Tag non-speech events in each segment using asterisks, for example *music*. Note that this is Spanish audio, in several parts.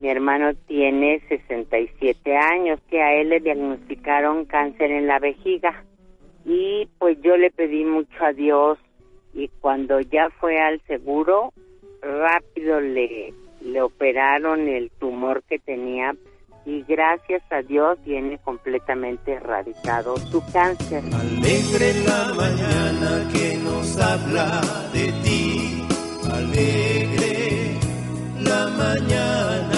Mi hermano tiene 67 años, que a él le diagnosticaron cáncer en la vejiga. Y pues yo le pedí mucho a Dios y cuando ya fue al seguro, rápido le, le operaron el tumor que tenía y gracias a Dios tiene completamente erradicado su cáncer. Alegre la mañana que nos habla de ti, alegre la mañana.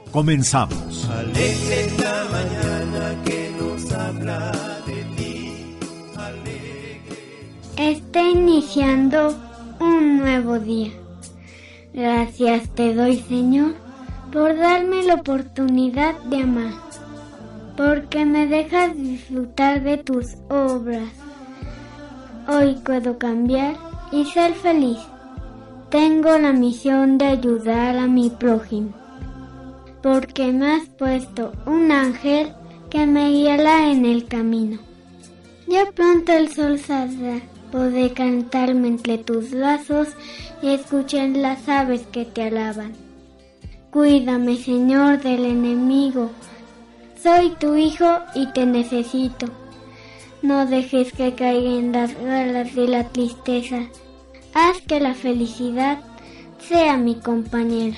Comenzamos. la mañana que nos habla de ti. Está iniciando un nuevo día. Gracias te doy, Señor por darme la oportunidad de amar, porque me dejas disfrutar de tus obras. Hoy puedo cambiar y ser feliz. Tengo la misión de ayudar a mi prójimo, porque me has puesto un ángel que me guiará en el camino. Ya pronto el sol saldrá, podré cantarme entre tus brazos y escuchar las aves que te alaban. Cuídame, Señor, del enemigo. Soy tu hijo y te necesito. No dejes que caiga en las garras de la tristeza. Haz que la felicidad sea mi compañera.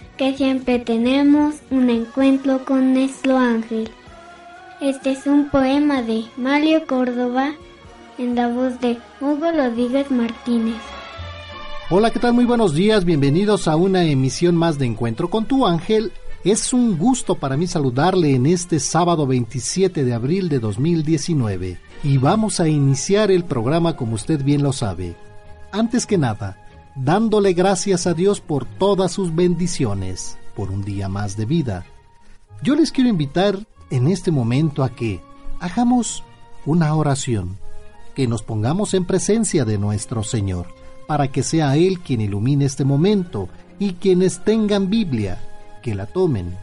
que siempre tenemos un encuentro con nuestro ángel. Este es un poema de Mario Córdoba en la voz de Hugo Rodríguez Martínez. Hola, ¿qué tal? Muy buenos días, bienvenidos a una emisión más de Encuentro con tu ángel. Es un gusto para mí saludarle en este sábado 27 de abril de 2019 y vamos a iniciar el programa como usted bien lo sabe. Antes que nada, dándole gracias a Dios por todas sus bendiciones, por un día más de vida. Yo les quiero invitar en este momento a que hagamos una oración, que nos pongamos en presencia de nuestro Señor para que sea Él quien ilumine este momento y quienes tengan Biblia, que la tomen.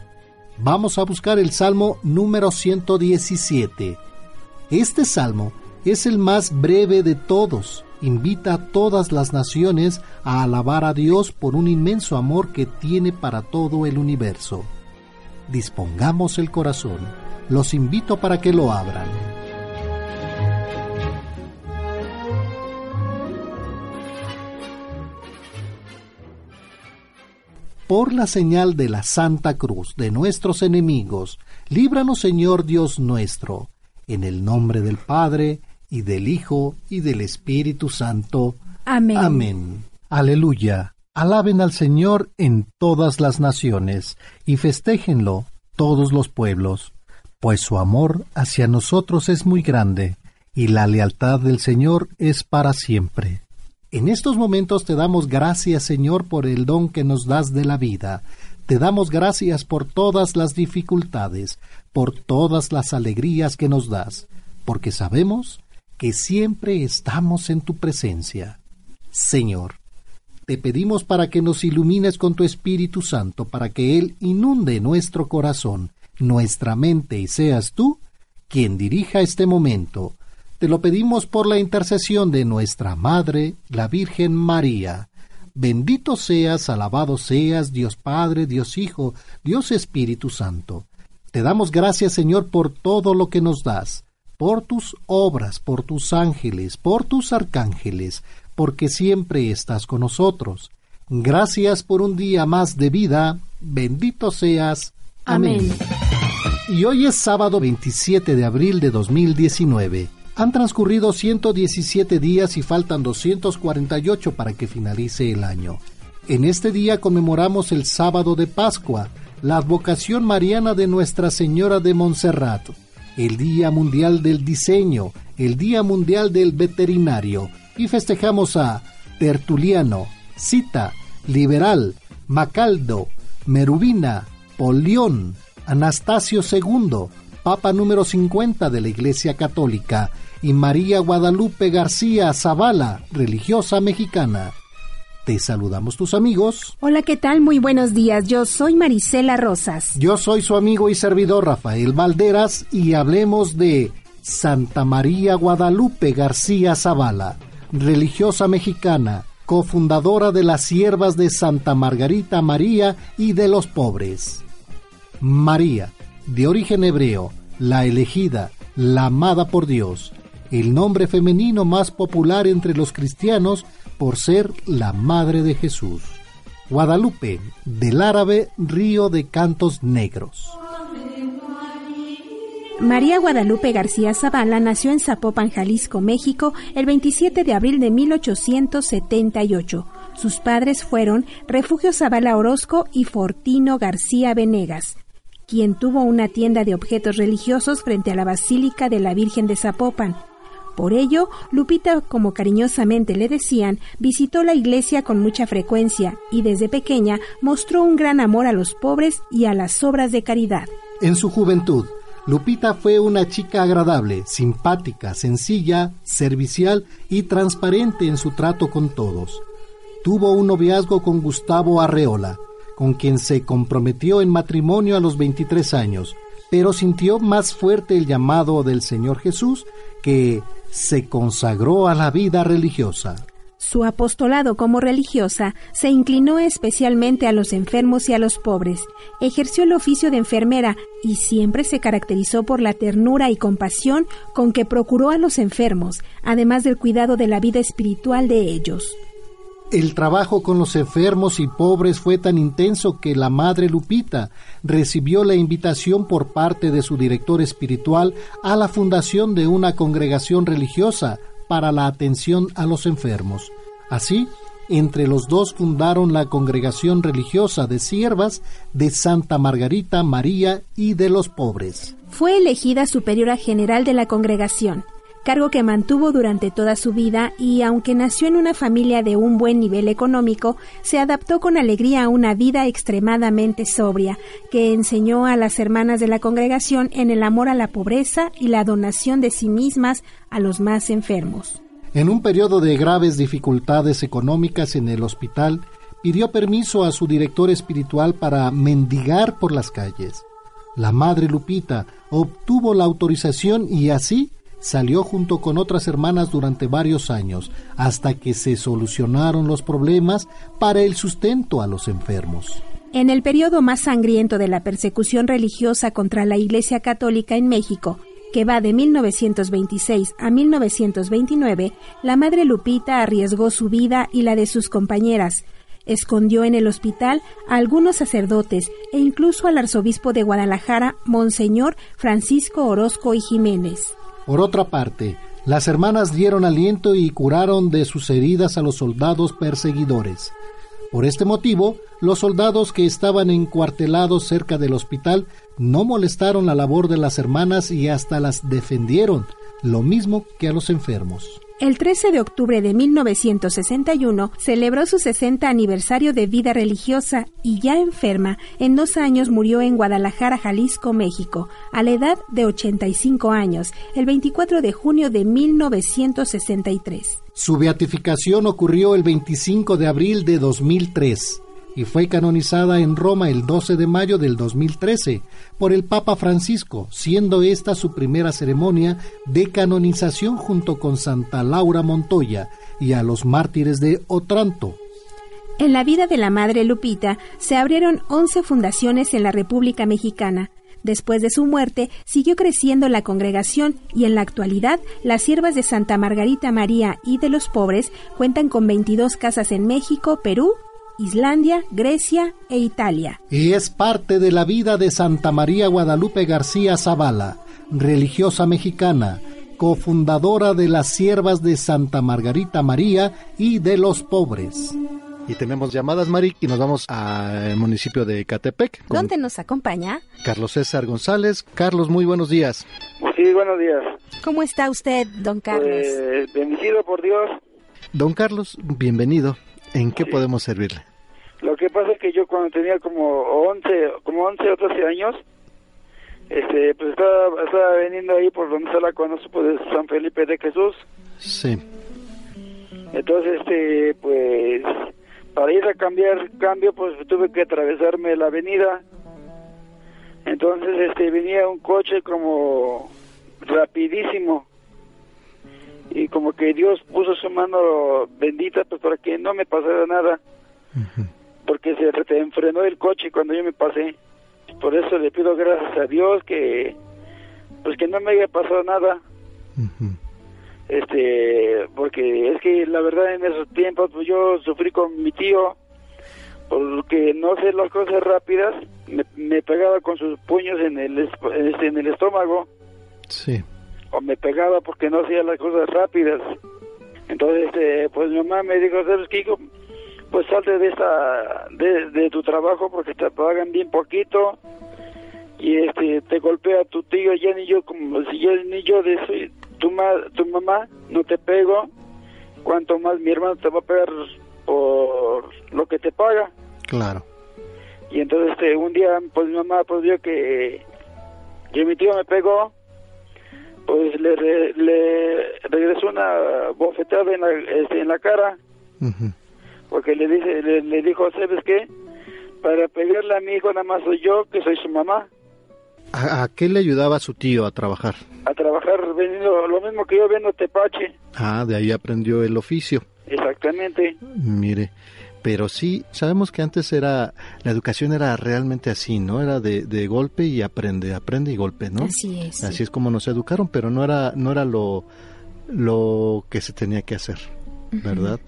Vamos a buscar el Salmo número 117. Este salmo es el más breve de todos. Invita a todas las naciones a alabar a Dios por un inmenso amor que tiene para todo el universo. Dispongamos el corazón. Los invito para que lo abran. por la señal de la Santa Cruz de nuestros enemigos, líbranos Señor Dios nuestro, en el nombre del Padre, y del Hijo, y del Espíritu Santo. Amén. Amén. Aleluya. Alaben al Señor en todas las naciones, y festéjenlo todos los pueblos, pues su amor hacia nosotros es muy grande, y la lealtad del Señor es para siempre. En estos momentos te damos gracias, Señor, por el don que nos das de la vida. Te damos gracias por todas las dificultades, por todas las alegrías que nos das, porque sabemos que siempre estamos en tu presencia. Señor, te pedimos para que nos ilumines con tu Espíritu Santo, para que Él inunde nuestro corazón, nuestra mente, y seas tú quien dirija este momento te lo pedimos por la intercesión de nuestra Madre, la Virgen María. Bendito seas, alabado seas, Dios Padre, Dios Hijo, Dios Espíritu Santo. Te damos gracias, Señor, por todo lo que nos das, por tus obras, por tus ángeles, por tus arcángeles, porque siempre estás con nosotros. Gracias por un día más de vida. Bendito seas. Amén. Y hoy es sábado 27 de abril de 2019. Han transcurrido 117 días y faltan 248 para que finalice el año. En este día conmemoramos el sábado de Pascua, la advocación mariana de Nuestra Señora de Montserrat, el Día Mundial del Diseño, el Día Mundial del Veterinario y festejamos a Tertuliano, Cita, Liberal, Macaldo, Merubina, Polión, Anastasio II, Papa número 50 de la Iglesia Católica, y María Guadalupe García Zavala, religiosa mexicana. Te saludamos tus amigos. Hola, ¿qué tal? Muy buenos días. Yo soy Marisela Rosas. Yo soy su amigo y servidor Rafael Valderas y hablemos de Santa María Guadalupe García Zavala, religiosa mexicana, cofundadora de las siervas de Santa Margarita María y de los pobres. María, de origen hebreo, la elegida, la amada por Dios, el nombre femenino más popular entre los cristianos por ser la madre de Jesús. Guadalupe, del árabe Río de Cantos Negros. María Guadalupe García Zavala nació en Zapopan, Jalisco, México, el 27 de abril de 1878. Sus padres fueron Refugio Zavala Orozco y Fortino García Venegas, quien tuvo una tienda de objetos religiosos frente a la Basílica de la Virgen de Zapopan. Por ello, Lupita, como cariñosamente le decían, visitó la iglesia con mucha frecuencia y desde pequeña mostró un gran amor a los pobres y a las obras de caridad. En su juventud, Lupita fue una chica agradable, simpática, sencilla, servicial y transparente en su trato con todos. Tuvo un noviazgo con Gustavo Arreola, con quien se comprometió en matrimonio a los 23 años, pero sintió más fuerte el llamado del Señor Jesús que se consagró a la vida religiosa. Su apostolado como religiosa se inclinó especialmente a los enfermos y a los pobres. Ejerció el oficio de enfermera y siempre se caracterizó por la ternura y compasión con que procuró a los enfermos, además del cuidado de la vida espiritual de ellos. El trabajo con los enfermos y pobres fue tan intenso que la madre Lupita recibió la invitación por parte de su director espiritual a la fundación de una congregación religiosa para la atención a los enfermos. Así, entre los dos fundaron la congregación religiosa de siervas de Santa Margarita María y de los pobres. Fue elegida superiora general de la congregación, cargo que mantuvo durante toda su vida y aunque nació en una familia de un buen nivel económico, se adaptó con alegría a una vida extremadamente sobria, que enseñó a las hermanas de la congregación en el amor a la pobreza y la donación de sí mismas a los más enfermos. En un periodo de graves dificultades económicas en el hospital, pidió permiso a su director espiritual para mendigar por las calles. La madre Lupita obtuvo la autorización y así salió junto con otras hermanas durante varios años, hasta que se solucionaron los problemas para el sustento a los enfermos. En el periodo más sangriento de la persecución religiosa contra la Iglesia Católica en México, que va de 1926 a 1929, la madre Lupita arriesgó su vida y la de sus compañeras. Escondió en el hospital a algunos sacerdotes e incluso al arzobispo de Guadalajara, Monseñor Francisco Orozco y Jiménez. Por otra parte, las hermanas dieron aliento y curaron de sus heridas a los soldados perseguidores. Por este motivo, los soldados que estaban encuartelados cerca del hospital no molestaron la labor de las hermanas y hasta las defendieron, lo mismo que a los enfermos. El 13 de octubre de 1961 celebró su 60 aniversario de vida religiosa y ya enferma, en dos años murió en Guadalajara, Jalisco, México, a la edad de 85 años, el 24 de junio de 1963. Su beatificación ocurrió el 25 de abril de 2003 y fue canonizada en Roma el 12 de mayo del 2013 por el Papa Francisco, siendo esta su primera ceremonia de canonización junto con Santa Laura Montoya y a los mártires de Otranto. En la vida de la Madre Lupita se abrieron 11 fundaciones en la República Mexicana. Después de su muerte, siguió creciendo la congregación y en la actualidad las siervas de Santa Margarita María y de los pobres cuentan con 22 casas en México, Perú Islandia, Grecia e Italia. Y es parte de la vida de Santa María Guadalupe García Zavala, religiosa mexicana, cofundadora de las siervas de Santa Margarita María y de los pobres. Y tenemos llamadas, Mari, y nos vamos al municipio de Catepec. ¿Dónde nos acompaña? Carlos César González. Carlos, muy buenos días. Sí, buenos días. ¿Cómo está usted, don Carlos? Pues, bendecido por Dios. Don Carlos, bienvenido. ¿En qué Sí. podemos servirle? Lo que pasa es que yo cuando tenía como 11, como 11 o 12 años, este, pues estaba, estaba veniendo ahí por donde está la conozco de San Felipe de Jesús. Sí. Entonces, este, pues, para ir a cambiar cambio, pues tuve que atravesarme la avenida. Entonces, este, venía un coche como rapidísimo. Y como que Dios puso su mano bendita pues para que no me pasara nada. Porque se re- enfrenó el coche cuando yo me pasé. Por eso le pido gracias a Dios que pues que no me haya pasado nada este porque es que la verdad en esos tiempos pues yo sufrí con mi tío porque no sé las cosas rápidas me, me pegaba con sus puños en el es- este, en el estómago Sí. o me pegaba porque no hacía las cosas rápidas entonces este pues mi mamá me dijo sabes qué hijo? Pues salte de esta de, de tu trabajo porque te pagan bien poquito y este te golpea tu tío ya ni yo como si yo ni yo de tu ma, tu mamá no te pego cuanto más mi hermano te va a pegar por lo que te paga Claro. y entonces este un día pues mi mamá pues vio que que mi tío me pegó pues le, le regresó una bofetada en la, este, en la cara Ujú. Porque le dice le, le dijo sabes qué para pegarle a mi hijo nada más soy yo que soy su mamá ¿A, a qué le ayudaba su tío a trabajar? a trabajar veniendo lo mismo que yo vendo tepache Ah, de ahí aprendió el oficio. exactamente Mire, pero sí, sabemos que antes era, la educación era realmente así, ¿no? Era de, de golpe y aprende, aprende y golpe, ¿no? Así es. Así es como nos educaron, pero no era, no era lo, lo que se tenía que hacer, ¿verdad?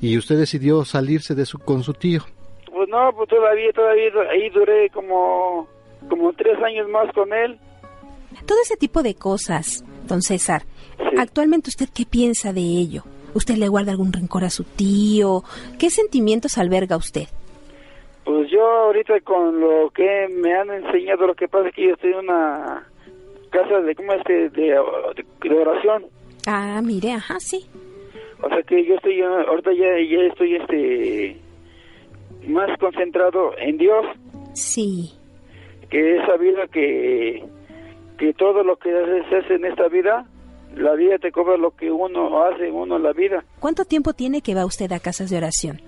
Y usted decidió salirse de su, con su tío. pues no pues todavía todavía ahí duré como como tres años más con él Todo ese tipo de cosas, don César. Sí. Actualmente, ¿usted qué piensa de ello? ¿Usted le guarda algún rencor a su tío? ¿Qué sentimientos alberga usted? Pues yo ahorita con lo que me han enseñado, lo que pasa es que yo estoy en una casa de, ¿cómo es que? De, de, de oración. Ah, mire, ajá, sí. O sea que yo estoy, ahorita ya, ya estoy este más concentrado en Dios, Sí. que he sabido que, que todo lo que hace- se hace en esta vida, la vida te cobra lo que uno hace uno en la vida. ¿Cuánto tiempo tiene que va usted a casas de oración?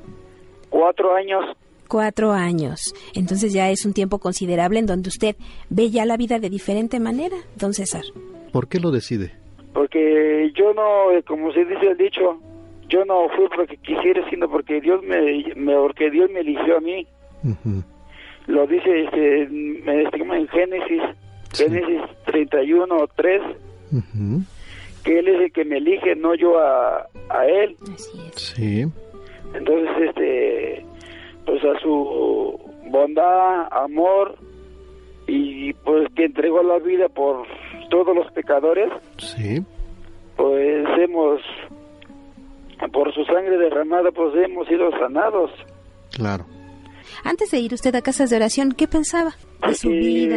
Cuatro años. Cuatro años. Entonces ya es un tiempo considerable en donde usted ve ya la vida de diferente manera, don César. ¿Por qué lo decide? Porque yo no, eh, como se dice el dicho, yo no fui porque quisiera, sino porque Dios me, me porque Dios me eligió a mí. Lo dice este, me estima en Génesis, Sí. Génesis 31 3, Ujú. que él es el que me elige, no yo a, a él. Así es. Sí. Entonces, este, pues a su bondad, amor y pues que entregó la vida por todos los pecadores, Sí. pues hemos, por su sangre derramada, pues hemos sido sanados. Claro. Antes de ir usted a casas de oración, ¿qué pensaba de su vida?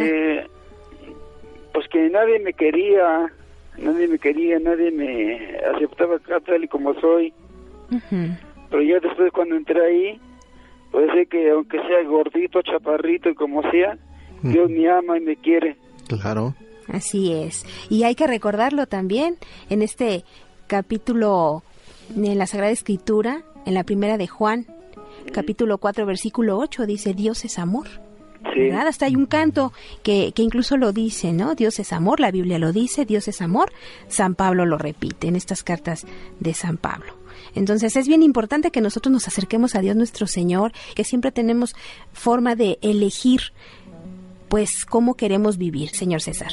Pues que nadie me quería, nadie me quería, nadie me aceptaba acá tal y como soy. Pero ya después cuando entré ahí, pues sé que aunque sea gordito, chaparrito y como sea, Dios me ama y me quiere. Claro. Así es. Y hay que recordarlo también en este capítulo en la Sagrada Escritura, en la primera de Juan, capítulo 4, versículo 8, dice, Dios es amor. Sí. Hasta hay un canto que, que incluso lo dice, ¿no? Dios es amor, la Biblia lo dice, Dios es amor, San Pablo lo repite en estas cartas de San Pablo. Entonces es bien importante que nosotros nos acerquemos a Dios nuestro Señor, que siempre tenemos forma de elegir, pues, cómo queremos vivir, señor César.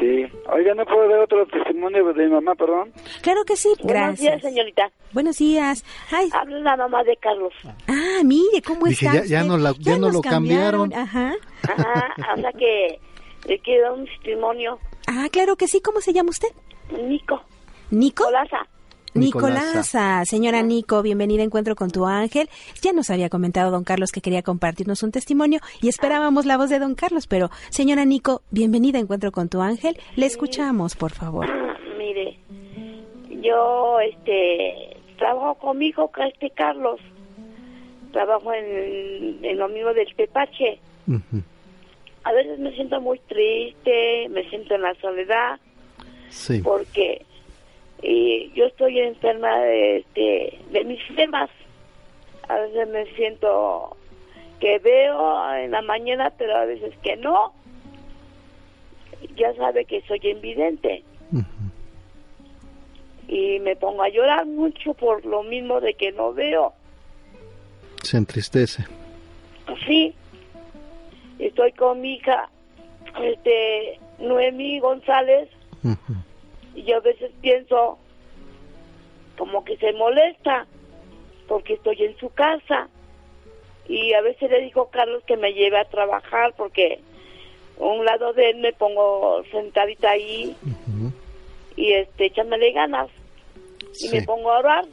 sí. Oiga, ¿no puedo dar otro testimonio de mi mamá, perdón? Claro que sí, Buenos gracias. días, señorita. Buenos días. Ay, Habla la mamá de Carlos. ah, mire, ¿cómo Dije, está ya- ya no la- ya no nos lo cambiaron. Ajá. Ajá, o sea que le quiero dar un testimonio. Ah, claro que sí. ¿Cómo se llama usted? Nico, ¿Nico? Colasa. Nicolasa. Señora Nico, bienvenida a Encuentro con tu ángel. Ya nos había comentado don Carlos que quería compartirnos un testimonio y esperábamos la voz de don Carlos, pero señora Nico, bienvenida a Encuentro con tu ángel. Le escuchamos, por favor. Mire, yo este trabajo con mi hijo, este Carlos. Trabajo en, en lo mismo del Tepache. A veces me siento muy triste, me siento en la soledad, Sí. porque y yo estoy enferma de, este, de mis sistemas. A veces me siento que veo en la mañana, pero a veces que no. Ya sabe que soy invidente. Y me pongo a llorar mucho por lo mismo de que no veo. Se entristece. Sí, estoy con mi hija, este, Noemí González, Ujú. Y yo a veces pienso como que se molesta porque estoy en su casa. Y a veces le dijo Carlos que me lleve a trabajar porque a un lado de él me pongo sentadita ahí Ujú. y este, échamele ganas. Y me pongo a orar.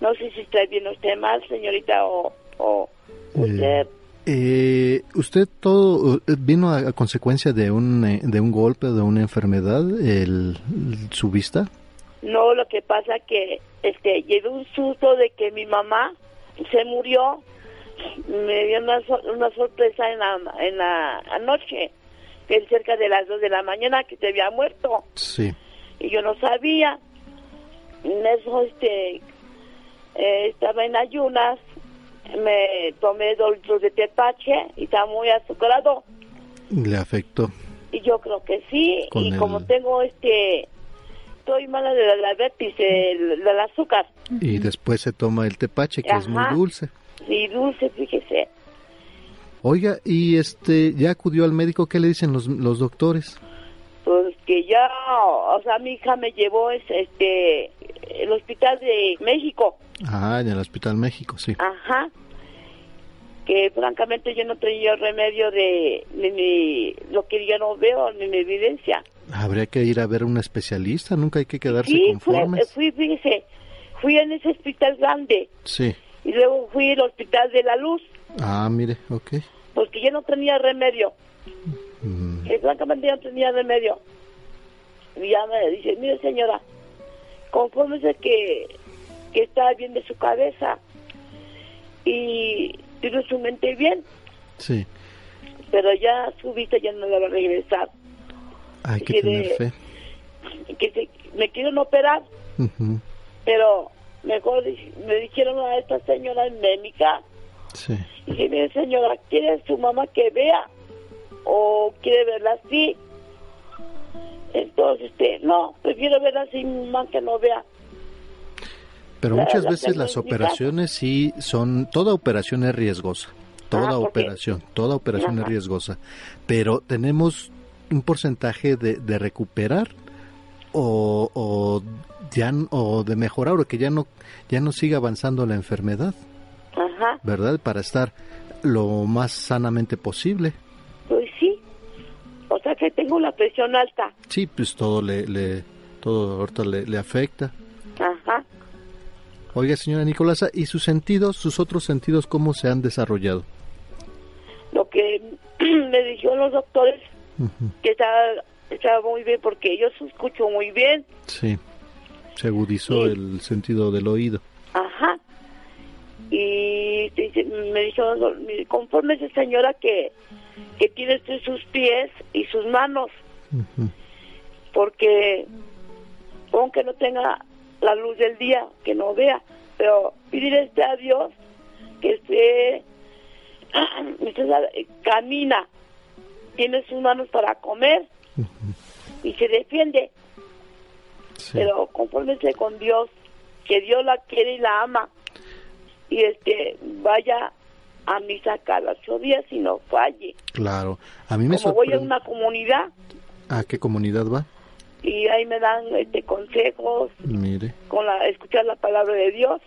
No sé si está bien usted mal, señorita, o, o usted. Eh, ¿Usted todo eh, vino a, a consecuencia de un, eh, de un golpe, de una enfermedad, el, su vista? No, lo que pasa que este llevé un susto de que mi mamá se murió. Me dio una, una sorpresa en la, en la anoche, que cerca de las 2 de la mañana, que se había muerto. Sí. Y yo no sabía. En eso, este, eh, estaba en ayunas, me tomé dos litros de tepache y estaba muy azucarado. Le afectó. Y yo creo que sí, Con y el- como tengo este, estoy mala de la diabetes, el- del azúcar, Y después se toma el tepache, que es muy dulce. y dulce, fíjese. Oiga, y este, ya acudió al médico, ¿qué le dicen los, los doctores? Pues que ya, o sea, mi hija me llevó es, este, el hospital de México, Ah, en el Hospital México, sí. ajá, que francamente yo no tenía remedio de, ni, ni lo que yo no veo, ni mi evidencia. Habría que ir a ver a un especialista, nunca hay que quedarse Sí, fue- conformes. fui, fíjese, fui en ese hospital grande Sí. y luego fui al hospital de la luz, Ah, mire, ok. porque yo no tenía remedio. Mm, que francamente yo no tenía remedio. Y ya me dice, mire señora, confórmese que, que está bien de su cabeza y tiene su mente bien, sí, pero ya su vista ya no le va a regresar. hay que Quiere- tener fe. Que se- me quieren operar, pero mejor me dijeron a esta señora endémica, Sí. y dije, mire señora, ¿quiere su mamá que vea? ¿O quiere verla así? Entonces, este, no, prefiero verla así, mi mamá que no vea. Pero muchas la veces las operaciones sí son, toda operación es riesgosa, toda Ah, operación, toda operación es riesgosa, pero tenemos un porcentaje de, de recuperar o, o ya o de mejorar o que ya no ya no siga avanzando la enfermedad, Ajá, ¿verdad? Para estar lo más sanamente posible. pues sí. O sea que tengo la presión alta. Sí, pues todo le, le todo ahorita le, le afecta. Oiga, señora Nicolasa, ¿y sus sentidos, sus otros sentidos cómo se han desarrollado? Lo que *clears throat* me dijeron los doctores, que estaba, estaba muy bien porque yo se escucho muy bien. Sí, se agudizó el sentido del oído. Ajá. Y me dijeron, mire, confórmese señora que, que tiene sus pies y sus manos, porque aunque no tenga la luz del día, que no vea, pero pedirle este a Dios que esté, *clears throat* camina, tiene sus manos para comer y se defiende, sí. pero confórmese con Dios, que Dios la quiere y la ama, y este vaya a misa cada ocho días y no falle. Claro. A mí me Como voy a una comunidad, ¿A qué comunidad va? Y ahí me dan este consejos Mire. con la escuchar la palabra de Dios.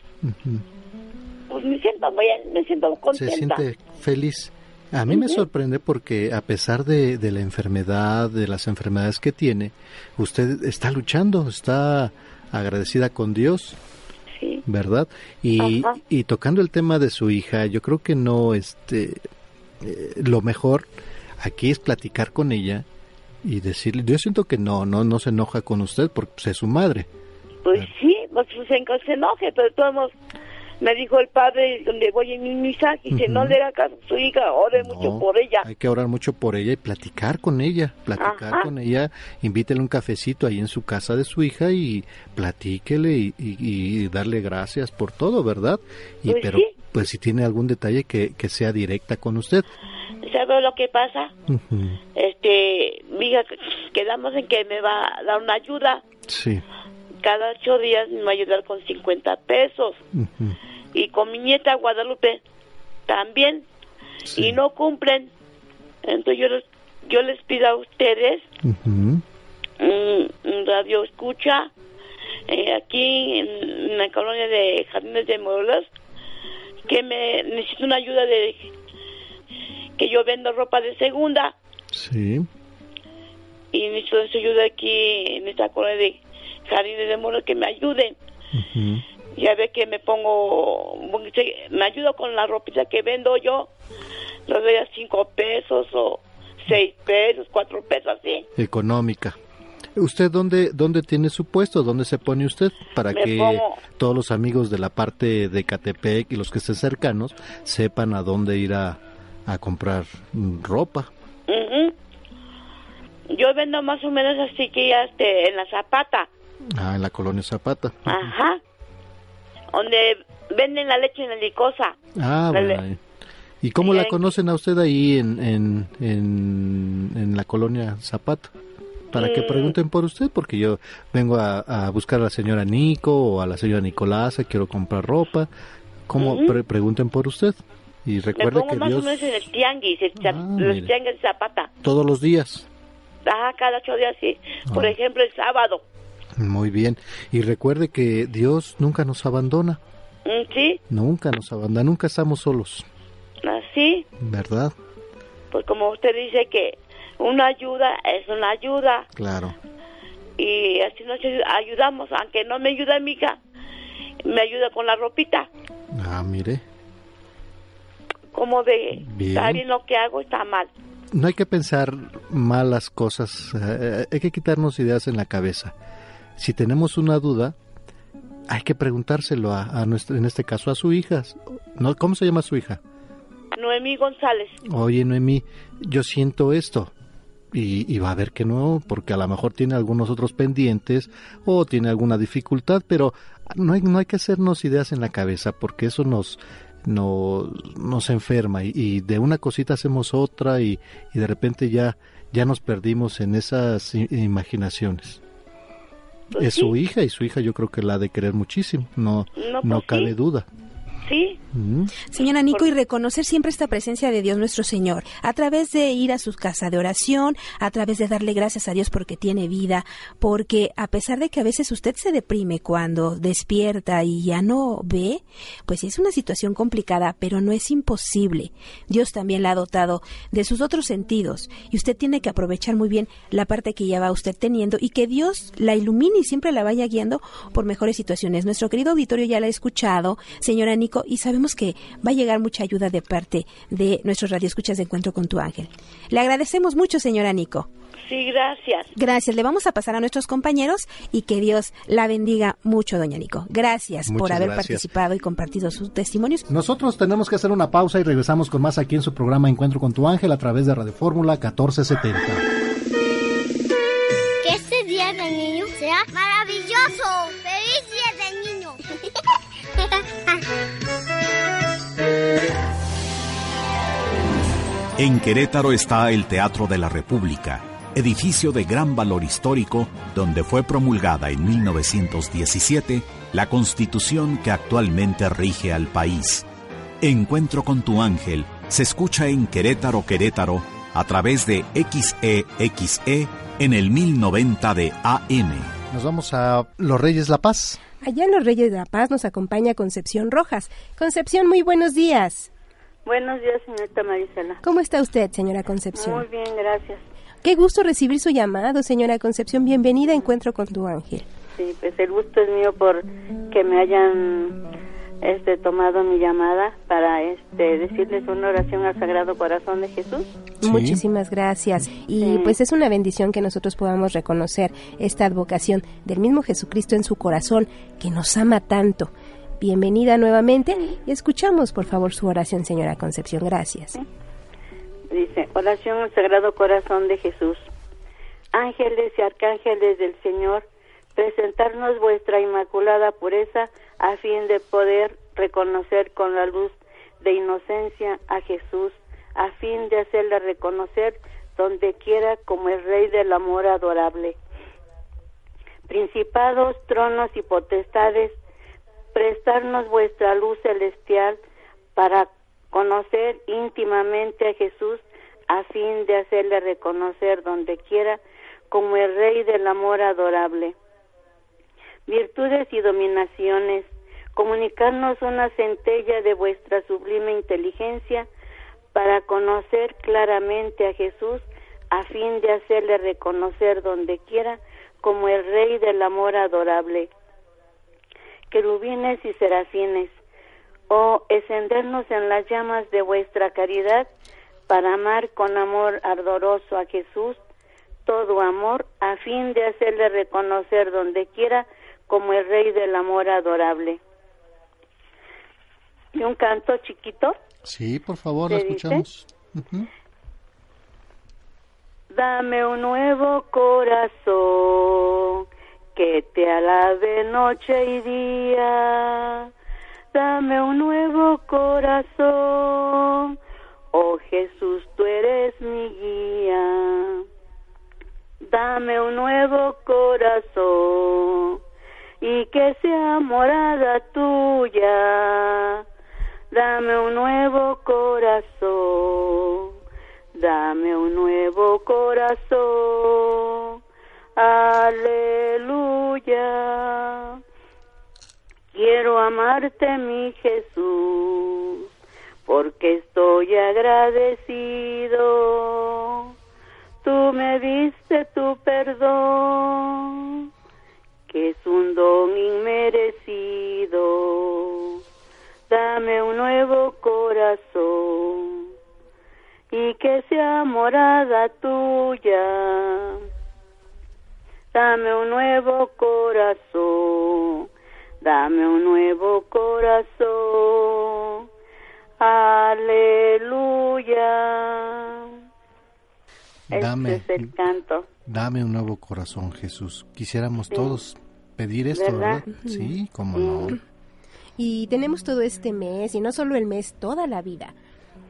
Pues me siento bien, me siento Se contenta. siente feliz. A mí me sorprende porque a pesar de, de la enfermedad, de las enfermedades que tiene, usted está luchando, está agradecida con Dios, Sí. ¿verdad? Y, Ajá. y tocando el tema de su hija, yo creo que no, este, eh, lo mejor aquí es platicar con ella y decirle, yo siento que no, no, no se enoja con usted porque pues, es su madre. Pues sí, pues se, se enoje, pero todos me dijo el padre donde voy en mi misa, y dice, Ujú. no le haga caso a su hija, ore No, mucho por ella. Hay que orar mucho por ella y platicar con ella, platicar Ajá. con ella, invítele un cafecito ahí en su casa de su hija y platíquele y, y- y darle gracias por todo, ¿verdad? Y Pues pero sí. pues si tiene algún detalle que, que sea directa con usted. ¿Sabe lo que pasa? Ujú, Este, mi hija, quedamos en que me va a dar una ayuda. Sí. Cada ocho días me va a ayudar con 50 pesos. Y con mi nieta Guadalupe también. sí, Y no cumplen. Entonces yo les, yo les pido a ustedes un radio escucha eh, aquí en, en la colonia de Jardines de Morelos que me necesito una ayuda de que yo vendo ropa de segunda Sí. y necesito su ayuda aquí en esta colonia de Jardines de Morelos que me ayuden ya ve que me pongo me ayudo con la ropita que vendo yo los doy a cinco pesos o seis pesos cuatro pesos así Económica. ¿Usted dónde, dónde tiene su puesto? ¿Dónde se pone usted? Para Me que pongo- todos los amigos de la parte de Catepec y los que estén cercanos sepan a dónde ir a, a comprar ropa. Ujú. Yo vendo más o menos así que ya este, en la Zapata, Ah, en la colonia Zapata. ajá, donde venden la leche en la licosa. Ah, bueno. ¿Y cómo la conocen a usted ahí en, en, en, en la colonia Zapata? Para que Mm. pregunten por usted, porque yo vengo a, a buscar a la señora Nico o a la señora Nicolasa, quiero comprar ropa. ¿Cómo pre- pregunten por usted? Y pongo que más Dios o menos en el tianguis, el Ah, los mire. tianguis Zapata. todos los días. Ajá, cada ocho días sí. Por Ah. ejemplo, el sábado. Muy bien. Y recuerde que Dios nunca nos abandona, Mm, Sí, nunca nos abandona, nunca estamos solos, así. ¿verdad? Pues como usted dice que una ayuda es una ayuda. Claro. Y así nos ayudamos. Aunque no me ayuda mi hija, me ayuda con la ropita. Ah, mire. Como ve, Bien. está bien lo que hago, está mal. No hay que pensar malas cosas, eh, hay que quitarnos ideas en la cabeza. Si tenemos una duda, hay que preguntárselo a, a nuestro, en este caso a su hija. ¿No? ¿Cómo se llama su hija? Noemí González. Oye, Noemí, yo siento esto. Y, y va a ver que no, porque a lo mejor tiene algunos otros pendientes o tiene alguna dificultad, pero no hay, no hay que hacernos ideas en la cabeza, porque eso nos, nos, nos enferma y, y de una cosita hacemos otra y, y de repente ya, ya nos perdimos en esas imaginaciones. Pues es su hija y su hija yo creo que la ha de querer muchísimo, no, No, no pues cabe sí. duda. Sí, Mm. Señora Nico, y reconocer siempre esta presencia de Dios nuestro Señor, a través de ir a su casa de oración, a través de darle gracias a Dios porque tiene vida, porque a pesar de que a veces usted se deprime cuando despierta y ya no ve, pues es una situación complicada, pero no es imposible. Dios también la ha dotado de sus otros sentidos y usted tiene que aprovechar muy bien la parte que ya va usted teniendo y que Dios la ilumine y siempre la vaya guiando por mejores situaciones. Nuestro querido auditorio ya la ha escuchado, señora Nico, y sabemos que va a llegar mucha ayuda de parte de nuestros radioescuchas de Encuentro con tu Ángel. Le agradecemos mucho, señora Nico. sí, gracias. Gracias. Le vamos a pasar a nuestros compañeros y que Dios la bendiga mucho, doña Nico. Gracias por haber gracias. participado y compartido sus testimonios. Nosotros tenemos que hacer una pausa y regresamos con más aquí en su programa Encuentro con tu ángel a través de Radio Fórmula 1470. Que este día del niño sea maravilloso. En Querétaro está el Teatro de la República, edificio de gran valor histórico donde fue promulgada en 1917 la constitución que actualmente rige al país. Encuentro con tu ángel se escucha en Querétaro, Querétaro, a través de XEXE en el 1090 de AM. Nos vamos a Los Reyes La Paz. Allá en Los Reyes de la Paz nos acompaña Concepción Rojas. Concepción, muy buenos días. Buenos días, señorita Marisela. ¿Cómo está usted, señora Concepción? Muy bien, gracias. Qué gusto recibir su llamado, señora Concepción. Bienvenida a Encuentro con tu ángel. Sí, pues el gusto es mío por que me hayan este tomado mi llamada para este decirles una oración al Sagrado Corazón de Jesús. Muchísimas gracias. Y pues es una bendición que nosotros podamos reconocer esta advocación del mismo Jesucristo en su corazón, que nos ama tanto. Bienvenida nuevamente y escuchamos por favor su oración, señora Concepción. Gracias. Dice, oración al Sagrado Corazón de Jesús. Ángeles y arcángeles del Señor, presentarnos vuestra inmaculada pureza a fin de poder reconocer con la luz de inocencia a Jesús, a fin de hacerle reconocer donde quiera como el Rey del amor adorable. Principados, tronos y potestades, prestarnos vuestra luz celestial para conocer íntimamente a Jesús a fin de hacerle reconocer donde quiera como el Rey del amor adorable. Virtudes y dominaciones, comunicarnos una centella de vuestra sublime inteligencia para conocer claramente a Jesús a fin de hacerle reconocer donde quiera como el Rey del amor adorable. Querubines y serafines, o encendernos en las llamas de vuestra caridad para amar con amor ardoroso a Jesús, todo amor, a fin de hacerle reconocer donde quiera como el Rey del amor adorable. ¿Y un canto chiquito? Sí, por favor, ¿Te escuchamos. Dame un nuevo corazón que te alabe noche y día. Dame un nuevo corazón. Oh Jesús, tú eres mi guía. Dame un nuevo corazón y que sea morada tuya. Dame un nuevo corazón. Dame un nuevo corazón. Quiero amarte, mi Jesús, porque estoy agradecido. Tú me diste tu perdón, que es un don inmerecido. Dame un nuevo corazón y que sea morada tuya. Dame un nuevo corazón, dame un nuevo corazón. Aleluya. Dame, Este es el canto. dame un nuevo corazón, Jesús. Quisiéramos todos pedir esto, ¿Verdad? ¿verdad? Sí, cómo no. Y tenemos todo este mes, y no solo el mes, toda la vida,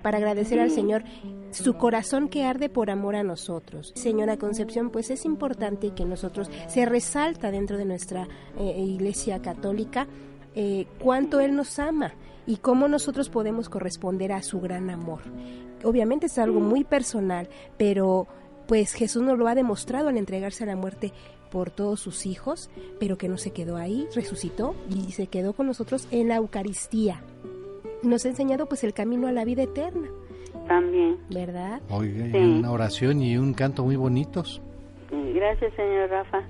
para agradecer al Señor su corazón que arde por amor a nosotros. Señora Concepción, pues es importante que nosotros, se resalta dentro de nuestra eh, Iglesia Católica, eh, cuánto Él nos ama y cómo nosotros podemos corresponder a su gran amor. Obviamente es algo muy personal, pero pues Jesús nos lo ha demostrado al entregarse a la muerte por todos sus hijos, pero que no se quedó ahí, resucitó y se quedó con nosotros en la Eucaristía. Nos ha enseñado pues el camino a la vida eterna, También. ¿verdad? Oiga, Sí. una oración y un canto muy bonitos. Gracias, señor Rafa,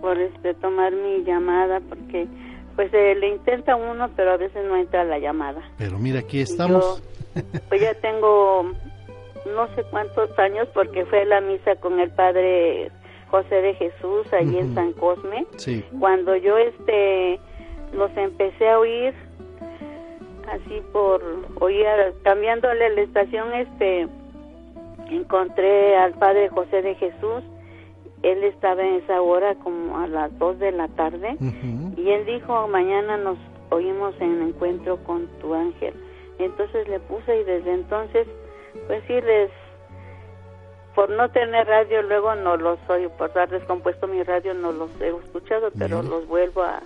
por este tomar mi llamada, porque pues eh, le intenta uno, pero a veces no entra la llamada. Pero mira, aquí estamos. Pues ya tengo no sé cuántos años, porque fue la misa con el padre José de Jesús allí en Ujú. San Cosme. Sí. Cuando yo este los empecé a oír así por oír cambiándole la estación este encontré al padre José de Jesús. Él estaba en esa hora como a las dos de la tarde. Y él dijo mañana nos oímos en encuentro con tu ángel entonces le puse y desde entonces pues sí les por no tener radio luego no los oigo. Por haber descompuesto mi radio no los he escuchado pero Bien. los vuelvo a,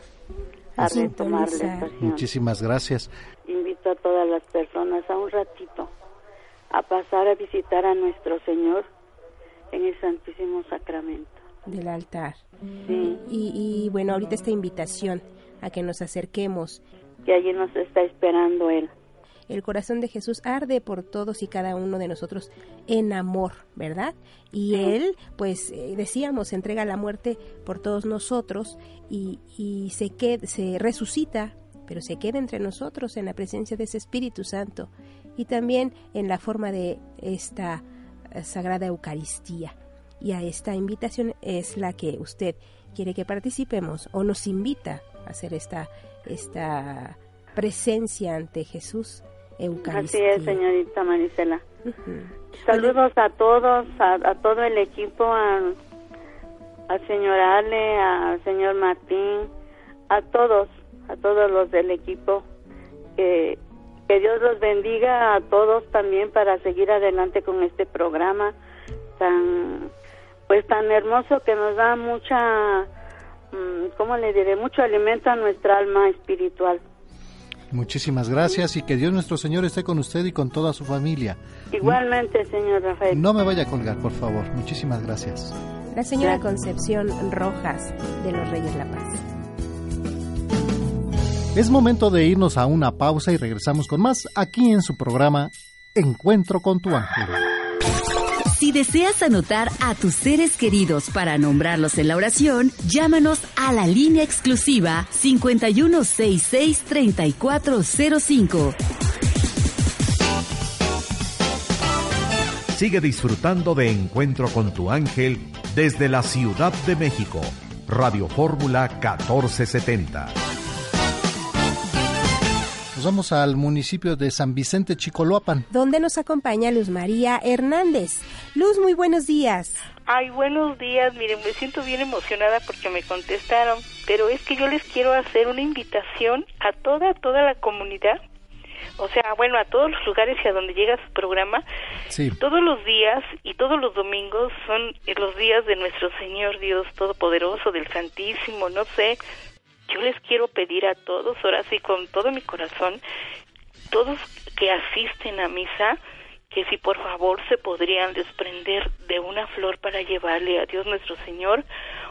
a retomar la estación Muchísimas gracias. invito a todas las personas a un ratito a pasar a visitar a nuestro Señor en el Santísimo Sacramento. Del altar. Sí. Y, y bueno, ahorita esta invitación a que nos acerquemos. Que allí nos está esperando Él. El corazón de Jesús arde por todos y cada uno de nosotros en amor, ¿verdad? Y Él, pues eh, decíamos, entrega la muerte por todos nosotros y, y se, qued, se resucita, pero se queda entre nosotros en la presencia de ese Espíritu Santo y también en la forma de esta eh, Sagrada Eucaristía. Y a esta invitación es la que usted quiere que participemos o nos invita a hacer esta, esta presencia ante Jesús Eucaristía. Así es, señorita Marisela. Saludos a todos, a, a, todo el equipo, a, al señor Ale, al señor Martín, a todos, a todos los del equipo. Que, que Dios los bendiga a todos también para seguir adelante con este programa tan, pues tan hermoso que nos da mucha, mm, ¿cómo le diré? Mucho alimento a nuestra alma espiritual. Muchísimas gracias y que Dios nuestro Señor esté con usted y con toda su familia. Igualmente, señor Rafael. No me vaya a colgar, por favor. Muchísimas gracias. La señora Concepción Rojas de los Reyes La Paz. Es momento de irnos a una pausa y regresamos con más aquí en su programa Encuentro con tu ángel. Si deseas anotar a tus seres queridos para nombrarlos en la oración, llámanos a la línea exclusiva 5166-3405. Sigue disfrutando de Encuentro con tu ángel desde la Ciudad de México. Radio Fórmula 1470. Nos vamos al municipio de San Vicente Chicoloapan. Donde nos acompaña Luz María Hernández. Luz, muy buenos días. Ay, buenos días. Miren, me siento bien emocionada porque me contestaron. Pero es que yo les quiero hacer una invitación a toda, toda la comunidad. O sea, bueno, a todos los lugares y a donde llega su programa. Sí. Todos los días y todos los domingos son los días de nuestro Señor Dios Todopoderoso, del Santísimo, no sé yo les quiero pedir a todos, ahora sí con todo mi corazón, todos que asisten a misa, que si por favor se podrían desprender de una flor para llevarle a Dios nuestro Señor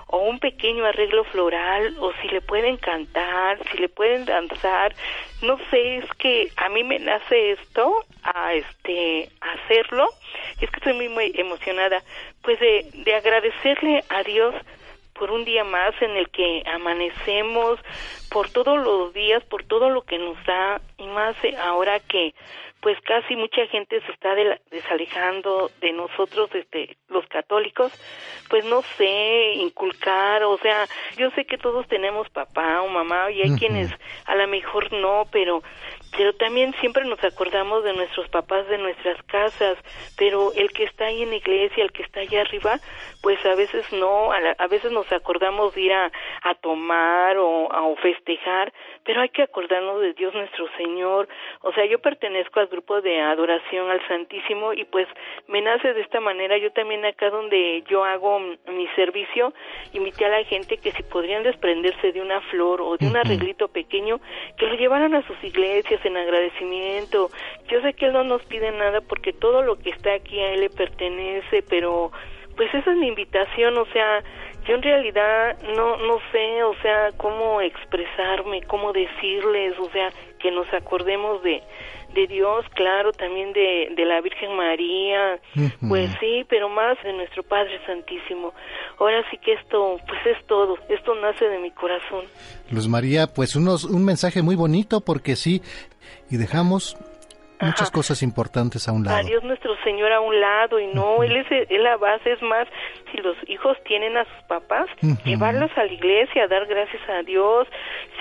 o un pequeño arreglo floral o si le pueden cantar, si le pueden danzar, no sé, es que a mí me nace esto a este hacerlo, es que estoy muy, muy emocionada, pues de, de agradecerle a Dios por un día más en el que amanecemos, por todos los días, por todo lo que nos da y más ahora que pues casi mucha gente se está desalejando de nosotros, este, los católicos, pues no sé, inculcar, o sea, yo sé que todos tenemos papá o mamá y hay quienes a lo mejor no, pero pero también siempre nos acordamos de nuestros papás de nuestras casas, pero el que está ahí en la iglesia, el que está allá arriba, pues a veces no, a, veces nos acordamos de ir a, a tomar o a festejar, pero hay que acordarnos de Dios nuestro Señor. O sea, yo pertenezco al grupo de adoración al Santísimo y pues me nace de esta manera. Yo también acá donde yo hago mi servicio, invité a la gente que si podrían desprenderse de una flor o de un arreglito pequeño, que lo llevaran a sus iglesias en agradecimiento. Yo sé que Él no nos pide nada porque todo lo que está aquí a Él le pertenece, pero pues esa es mi invitación, o sea, yo en realidad no no sé, o sea, cómo expresarme, cómo decirles, o sea, que nos acordemos de de Dios, claro, también de, de la Virgen María, pues sí, pero más de nuestro Padre Santísimo. Ahora sí que esto, pues es todo, esto nace de mi corazón. Luz María, pues unos, un mensaje muy bonito porque sí, y dejamos muchas cosas importantes a un lado. A Dios nuestro Señor a un lado y no, Él es, él la base, es más, si los hijos tienen a sus papás, llevarlos a la iglesia, dar gracias a Dios,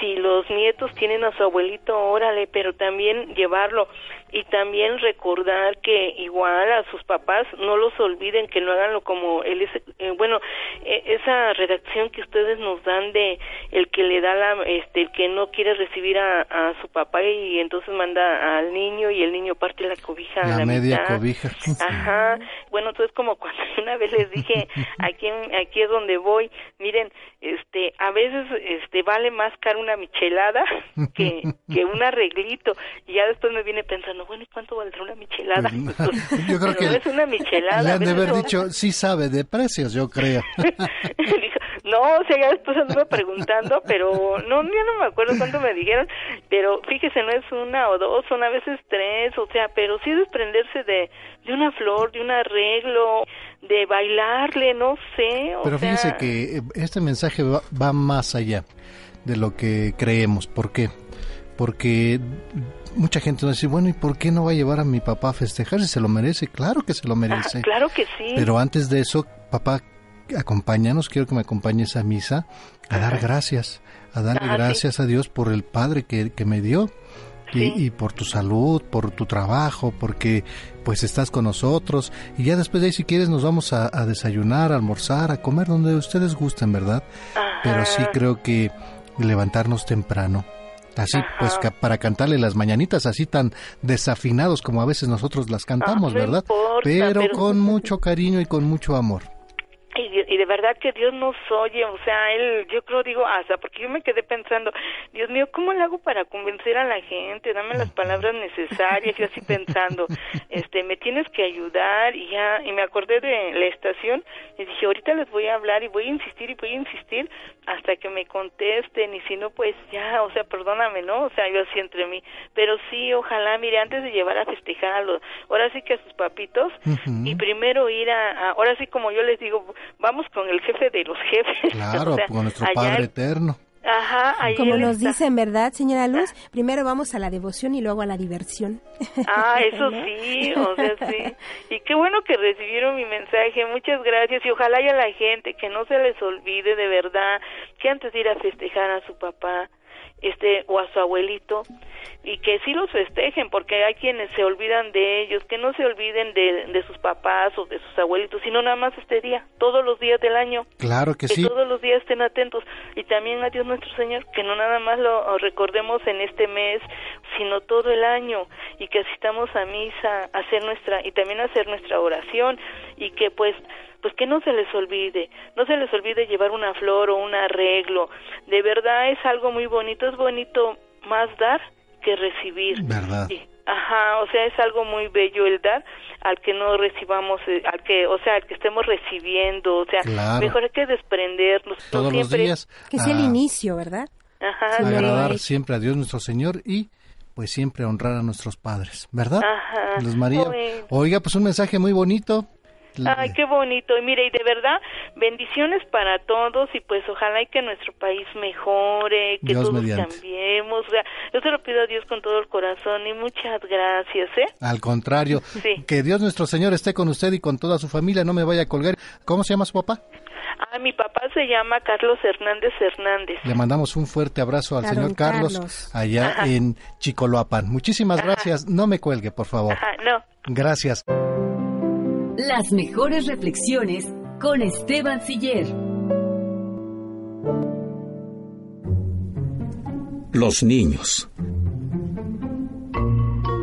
si los nietos tienen a su abuelito, órale, pero también llevarlo y también recordar que igual a sus papás no los olviden que no haganlo como él es eh, bueno e, esa redacción que ustedes nos dan de el que le da la este el que no quiere recibir a, a su papá y entonces manda al niño y el niño parte la cobija a La media mitad. cobija. Ajá. Bueno, entonces como cuando *laughs* una vez les dije, aquí aquí es donde voy, miren, este, a veces este vale más caro una michelada que que un arreglito y ya después me viene pensando, bueno, ¿y cuánto valdrá una michelada? Yo creo Pero que no es una michelada. le han de haber dicho, sí sabe de precios, yo creo. *laughs* Dijo, no, o sea, ya después anduve preguntando, pero no, ya no me acuerdo cuánto me dijeron, pero fíjese, no es una o dos, son a veces tres, o sea, pero sí desprenderse de, de una flor, de un arreglo, de bailarle, no sé, o Pero sea, fíjese que eh, este mensaje va, va más allá de lo que creemos. ¿Por qué? Porque mucha gente nos dice, bueno, ¿y por qué no va a llevar a mi papá a festejar si se lo merece? Claro que se lo merece. ah, claro que sí. Pero antes de eso, papá, acompáñanos, quiero que me acompañes a misa, a dar gracias, a darle Ah, sí. gracias a Dios por el Padre que, que me dio. Y, y por tu salud, por tu trabajo, porque pues estás con nosotros. Y ya después de ahí, si quieres, nos vamos a, a desayunar, a almorzar, a comer donde ustedes gusten, ¿verdad? Pero sí creo que levantarnos temprano. Así, pues ca- para cantarle las mañanitas así tan desafinados como a veces nosotros las cantamos, Ah, ¿verdad? importa, pero, pero- con *laughs* mucho cariño y con mucho amor. Y de, y de verdad que Dios nos oye, o sea, Él, yo creo, digo, hasta porque yo me quedé pensando, Dios mío, ¿cómo le hago para convencer a la gente? Dame las palabras necesarias, yo así pensando, *laughs* este, me tienes que ayudar, y ya, y me acordé de la estación, y dije, ahorita les voy a hablar, y voy a insistir, y voy a insistir, hasta que me contesten, y si no, pues ya, o sea, perdóname, ¿no? O sea, yo así entre mí, pero sí, ojalá, mire, antes de llevar a festejar a los, ahora sí que a sus papitos, y primero ir a, a- ahora sí como yo les digo, vamos con el jefe de los jefes. *laughs* Claro, o sea, con nuestro allá- Padre eterno. Ajá, ahí Como nos está. dicen, ¿verdad, señora Luz? Primero vamos a la devoción y luego a la diversión. Ah, *laughs* eso ¿No? sí, o sea, sí. Y qué bueno que recibieron mi mensaje, muchas gracias. Y ojalá haya la gente que no se les olvide de verdad que antes de ir a festejar a su papá, este, o a su abuelito, y que sí los festejen, porque hay quienes se olvidan de ellos, que no se olviden de, de sus papás o de sus abuelitos, sino nada más este día, todos los días del año. Claro que sí. todos los días estén atentos y también a Dios nuestro Señor que no nada más lo recordemos en este mes sino todo el año y que asistamos a misa a hacer nuestra y también a hacer nuestra oración y que pues pues que no se les olvide, no se les olvide llevar una flor o un arreglo. De verdad es algo muy bonito, es bonito más dar que recibir. ¿Verdad? Sí. Ajá, o sea, es algo muy bello el dar al que no recibamos, eh, al que, o sea, al que estemos recibiendo, o sea, Claro. mejor hay que desprendernos. no Todos los días. Que es el a inicio, ¿verdad? Ajá, sí. agradar siempre a Dios nuestro Señor y pues siempre honrar a nuestros padres, ¿verdad? Ajá. Luz María. Oiga, pues un mensaje muy bonito. Ay, qué bonito. Y mire, y de verdad, bendiciones para todos y pues ojalá y que nuestro país mejore, que Dios todos mediante. cambiemos. O sea, yo se lo pido a Dios con todo el corazón y muchas gracias, ¿eh? Al contrario, Sí. que Dios nuestro Señor esté con usted y con toda su familia, no me vaya a colgar. ¿Cómo se llama su papá? Ah, mi papá se llama Carlos Hernández Hernández. Le mandamos un fuerte abrazo al A señor Carlos, Carlos. allá Ajá. en Chicoloapan. Muchísimas gracias. No me cuelgue, por favor. Ajá, no. Gracias. Las mejores reflexiones con Esteban Siller. Los niños.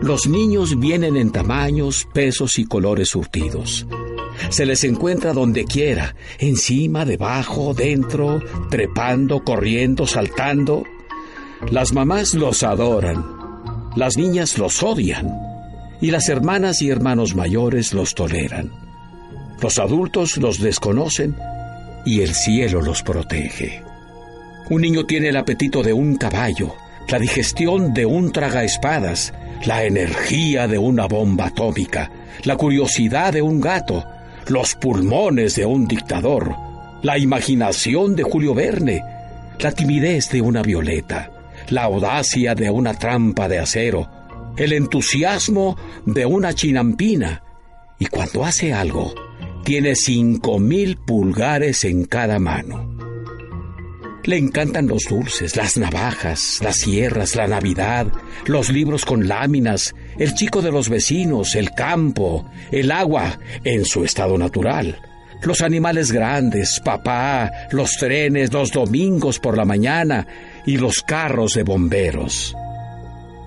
Los niños vienen en tamaños, pesos y colores surtidos. Se les encuentra donde quiera, encima, debajo, dentro, trepando, corriendo, saltando. Las mamás los adoran, las niñas los odian y las hermanas y hermanos mayores los toleran. Los adultos los desconocen y el cielo los protege. Un niño tiene el apetito de un caballo, la digestión de un tragaespadas, la energía de una bomba atómica, la curiosidad de un gato, los pulmones de un dictador, la imaginación de Julio Verne, la timidez de una violeta, la audacia de una trampa de acero, el entusiasmo de una chinampina, y cuando hace algo, tiene cinco mil pulgares en cada mano. Le encantan los dulces, las navajas, las sierras, la Navidad, los libros con láminas, el chico de los vecinos, el campo, el agua en su estado natural, los animales grandes, papá, los trenes, los domingos por la mañana y los carros de bomberos.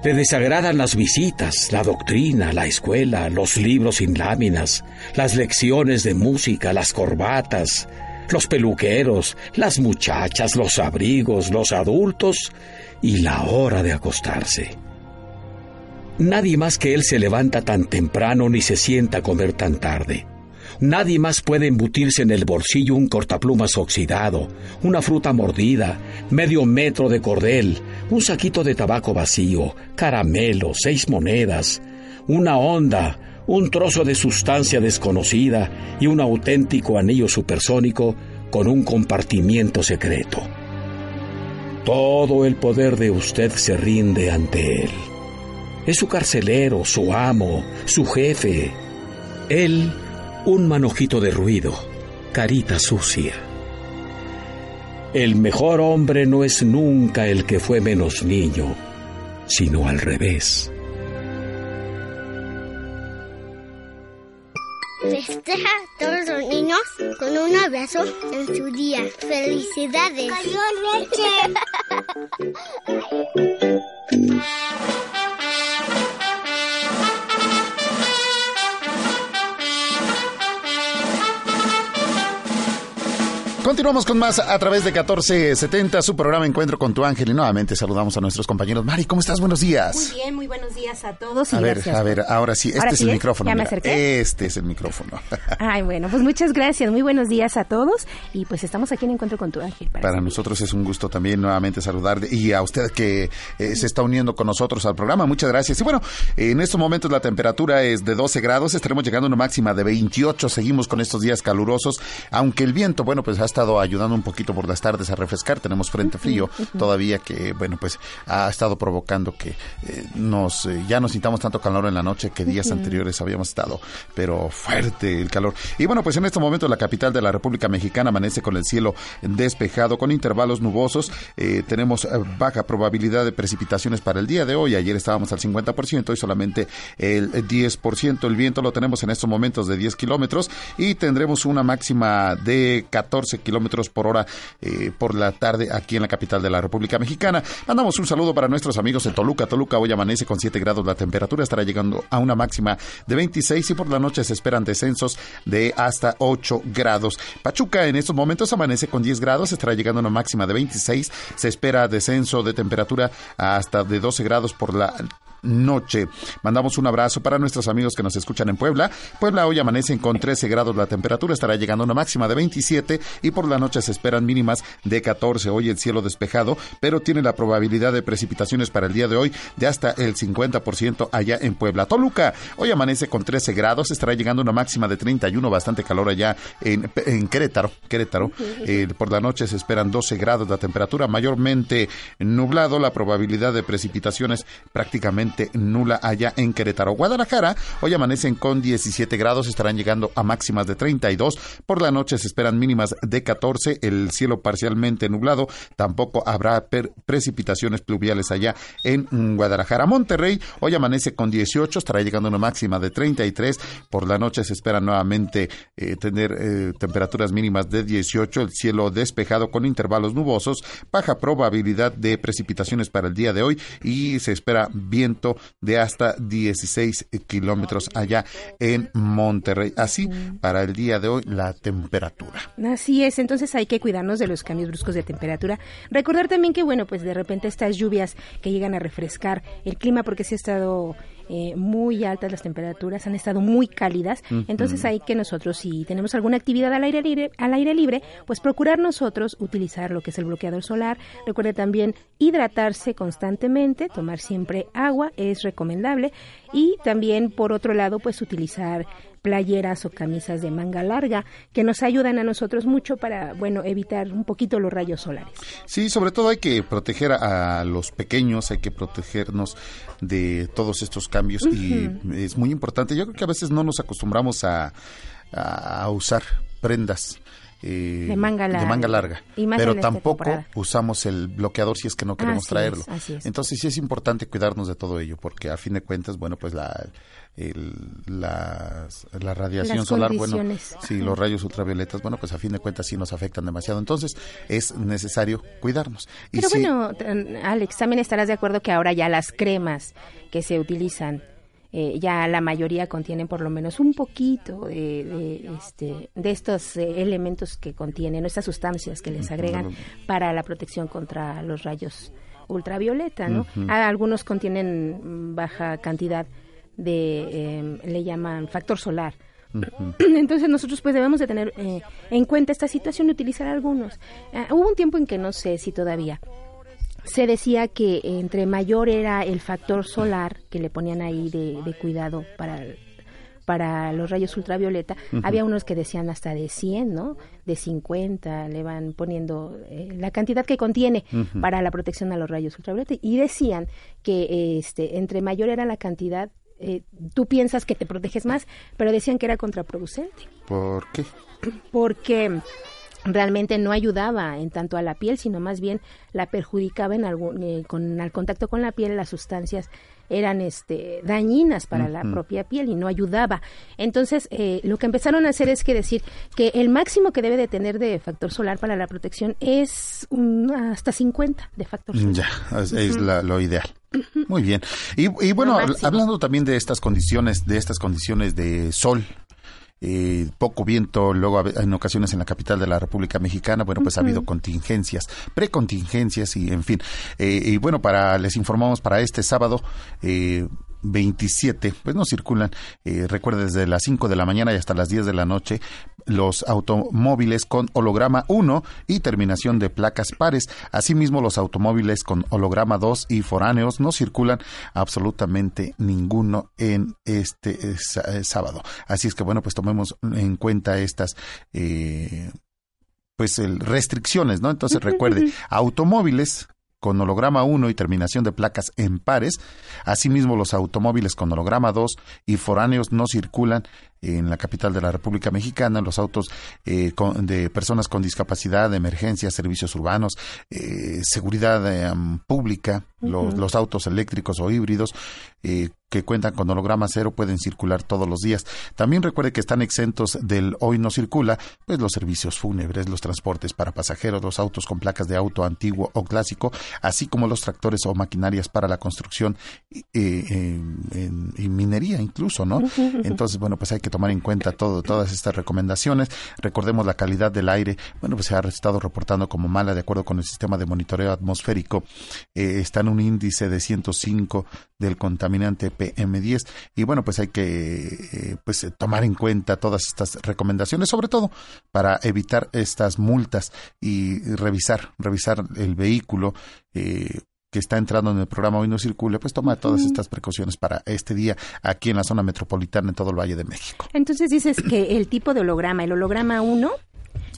Le desagradan las visitas, la doctrina, la escuela, los libros sin láminas, las lecciones de música, las corbatas, los peluqueros, las muchachas, los abrigos, los adultos y la hora de acostarse. Nadie más que él se levanta tan temprano ni se sienta a comer tan tarde. Nadie más puede embutirse en el bolsillo un cortaplumas oxidado, una fruta mordida, medio metro de cordel, un saquito de tabaco vacío, caramelo, seis monedas, una onda, un trozo de sustancia desconocida y un auténtico anillo supersónico con un compartimiento secreto. Todo el poder de usted se rinde ante él. Es su carcelero, su amo, su jefe. Él, un manojito de ruido, carita sucia. El mejor hombre no es nunca el que fue menos niño, sino al revés. Festeja a todos los niños con un abrazo en su día. ¡Felicidades! leche! *laughs* Continuamos con más a través de 1470, su programa Encuentro con tu ángel. Y nuevamente saludamos a nuestros compañeros. Mari, ¿cómo estás? Buenos días. Muy bien, muy buenos días a todos. Y a ver, a ver, ahora sí, este ¿Ahora es sí el es? micrófono. ¿Ya me acerqué? Este es el micrófono. *laughs* Ay, bueno, pues muchas gracias. Muy buenos días a todos. Y pues estamos aquí en Encuentro con tu ángel. para Para nosotros es un gusto también nuevamente saludar y a usted que eh, se está uniendo con nosotros al programa. Muchas gracias. Y bueno, en estos momentos la temperatura es de 12 grados, estaremos llegando a una máxima de 28. Seguimos con estos días calurosos, aunque el viento, bueno, pues ha estado ayudando un poquito por las tardes a refrescar. Tenemos frente frío todavía que, bueno, pues ha estado provocando que eh, nos eh, ya no sintamos tanto calor en la noche que días anteriores habíamos estado, pero fuerte el calor. Y bueno, pues en este momento la capital de la República Mexicana amanece con el cielo despejado, con intervalos nubosos. Eh, tenemos baja probabilidad de precipitaciones para el día de hoy. Ayer estábamos al 50% y solamente el 10%. El viento lo tenemos en estos momentos de 10 kilómetros y tendremos una máxima de 14 kilómetros por hora eh, por la tarde aquí en la capital de la República Mexicana. Mandamos un saludo para nuestros amigos en Toluca. Toluca hoy amanece con 7 grados. La temperatura estará llegando a una máxima de 26 y por la noche se esperan descensos de hasta 8 grados. Pachuca en estos momentos amanece con 10 grados, estará llegando a una máxima de 26. Se espera descenso de temperatura hasta de 12 grados por la noche. Mandamos un abrazo para nuestros amigos que nos escuchan en Puebla. Puebla hoy amanecen con 13 grados la temperatura, estará llegando a una máxima de 27 y por la noche se esperan mínimas de 14. Hoy el cielo despejado, pero tiene la probabilidad de precipitaciones para el día de hoy de hasta el 50% allá en Puebla. Toluca hoy amanece con 13 grados, estará llegando a una máxima de 31, bastante calor allá en, en Querétaro. Querétaro. Eh, por la noche se esperan 12 grados la temperatura, mayormente nublado, la probabilidad de precipitaciones prácticamente nula allá en Querétaro. Guadalajara, hoy amanecen con 17 grados, estarán llegando a máximas de 32. Por la noche se esperan mínimas de 14, el cielo parcialmente nublado, tampoco habrá precipitaciones pluviales allá en Guadalajara. Monterrey, hoy amanece con 18, estará llegando a una máxima de 33. Por la noche se espera nuevamente eh, tener eh, temperaturas mínimas de 18, el cielo despejado con intervalos nubosos, baja probabilidad de precipitaciones para el día de hoy y se espera viento de hasta 16 kilómetros allá en Monterrey. Así, para el día de hoy, la temperatura. Así es, entonces hay que cuidarnos de los cambios bruscos de temperatura. Recordar también que, bueno, pues de repente estas lluvias que llegan a refrescar el clima porque se ha estado eh, muy altas las temperaturas, han estado muy cálidas. Entonces hay que nosotros, si tenemos alguna actividad al aire libre, al aire libre, pues procurar nosotros utilizar lo que es el bloqueador solar. Recuerde también hidratarse constantemente, tomar siempre agua es recomendable y también por otro lado pues utilizar playeras o camisas de manga larga que nos ayudan a nosotros mucho para bueno evitar un poquito los rayos solares. Sí, sobre todo hay que proteger a, los pequeños, hay que protegernos de todos estos cambios y es muy importante. Yo creo que a veces no nos acostumbramos a, a usar prendas eh, De manga larga. manga larga. Pero tampoco temporada. usamos el bloqueador si es que no queremos Así traerlo. es, así es. Entonces sí es importante cuidarnos de todo ello, porque a fin de cuentas, bueno, pues la el- la radiación Las solar, bueno, sí, los rayos ultravioletas, bueno, pues a fin de cuentas sí nos afectan demasiado. Entonces es necesario cuidarnos. Y Pero sí- bueno, Alex, también estarás de acuerdo que ahora ya las cremas que se utilizan, eh, ya la mayoría contienen por lo menos un poquito de, de, este, de estos eh, elementos que contienen, estas sustancias que les agregan para la protección contra los rayos ultravioleta, ¿no? Ah, Algunos contienen baja cantidad de, eh, le llaman factor solar. *clears throat* Entonces nosotros pues debemos de tener eh, en cuenta esta situación y utilizar algunos. Ah, hubo un tiempo en que no sé si todavía se decía que entre mayor era el factor solar que le ponían ahí de, de cuidado para para los rayos ultravioleta, había unos que decían hasta de 100, ¿no? De 50, le van poniendo eh, la cantidad que contiene para la protección a los rayos ultravioleta y decían que eh, este entre mayor era la cantidad eh, tú piensas que te proteges más, pero decían que era contraproducente ¿Por qué? porque realmente no ayudaba en tanto a la piel, sino más bien la perjudicaba en algún, eh, con al contacto con la piel las sustancias eran este dañinas para la propia piel y no ayudaba. Entonces, eh, lo que empezaron a hacer es que decir que el máximo que debe de tener de factor solar para la protección es hasta 50 de factor solar. Ya, es, la- lo ideal. Muy bien. Y, y bueno, hablando también de estas condiciones, de estas condiciones de sol, eh, poco viento, luego en ocasiones en la capital de la República Mexicana, bueno, pues ha habido contingencias, precontingencias y en fin. Eh, y bueno, para les informamos para este sábado, eh, 27, pues no circulan, eh, recuerde desde las 5 de la mañana y hasta las 10 de la noche, los automóviles con holograma 1 y terminación de placas pares. Asimismo, los automóviles con holograma 2 y foráneos no circulan absolutamente ninguno en este eh, eh, sábado. Así es que bueno, pues tomemos en cuenta estas eh, pues el- restricciones, ¿no? Entonces recuerde, *laughs* automóviles con holograma 1 y terminación de placas en pares. Asimismo, los automóviles con holograma 2 y foráneos no circulan en la capital de la República Mexicana. Los autos eh, con- de personas con discapacidad, de emergencia, servicios urbanos, eh, seguridad eh, pública, los, los autos eléctricos o híbridos eh, que cuentan con holograma cero pueden circular todos los días. También recuerde que están exentos del hoy no circula, pues los servicios fúnebres, los transportes para pasajeros, los autos con placas de auto antiguo o clásico, así como los tractores o maquinarias para la construcción y, eh, minería incluso, ¿no? Entonces, bueno, pues hay tomar en cuenta todo, todas estas recomendaciones. Recordemos la calidad del aire, bueno, pues se ha estado reportando como mala de acuerdo con el sistema de monitoreo atmosférico. Eh, está en un índice de 105 del contaminante PM10 y bueno, pues hay que eh, pues tomar en cuenta todas estas recomendaciones, sobre todo para evitar estas multas y revisar, revisar el vehículo. eh, que está entrando en el programa Hoy No Circule, pues toma todas estas precauciones para este día aquí en la zona metropolitana, en todo el Valle de México. Entonces dices que el tipo de holograma, el holograma 1,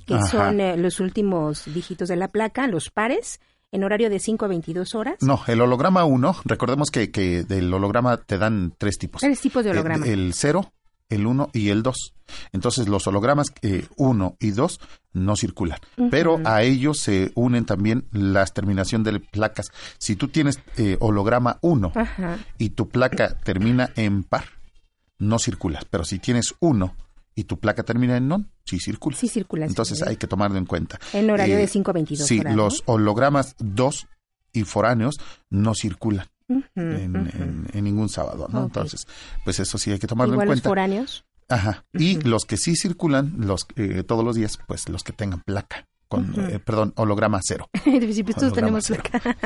que Ajá. son eh, los últimos dígitos de la placa, los pares, en horario de 5 a 22 horas. No, el holograma 1, recordemos que, que del holograma te dan tres tipos. Tres tipos de holograma. El, el 0, el 1 y el 2. Entonces los hologramas 1 y 2 no circulan. Ujú. Pero a ellos se unen también las terminación de placas. Si tú tienes eh, holograma 1 Ajá. y tu placa termina en par, no circulas. Pero si tienes 1 y tu placa termina en non, sí circula. Sí circula. sí. Entonces hay que tomarlo en cuenta. En horario Eh, de 5 a 22 Sí, horas. los hologramas 2 y foráneos no circulan en, en- en ningún sábado, ¿no? Entonces, pues eso sí hay que tomarlo Igual en los cuenta. foráneos. Ajá. Y los que sí circulan, los eh, todos los días, pues los que tengan placa con, eh, perdón, holograma cero. *laughs* Sí, pues todos tenemos cero. placa.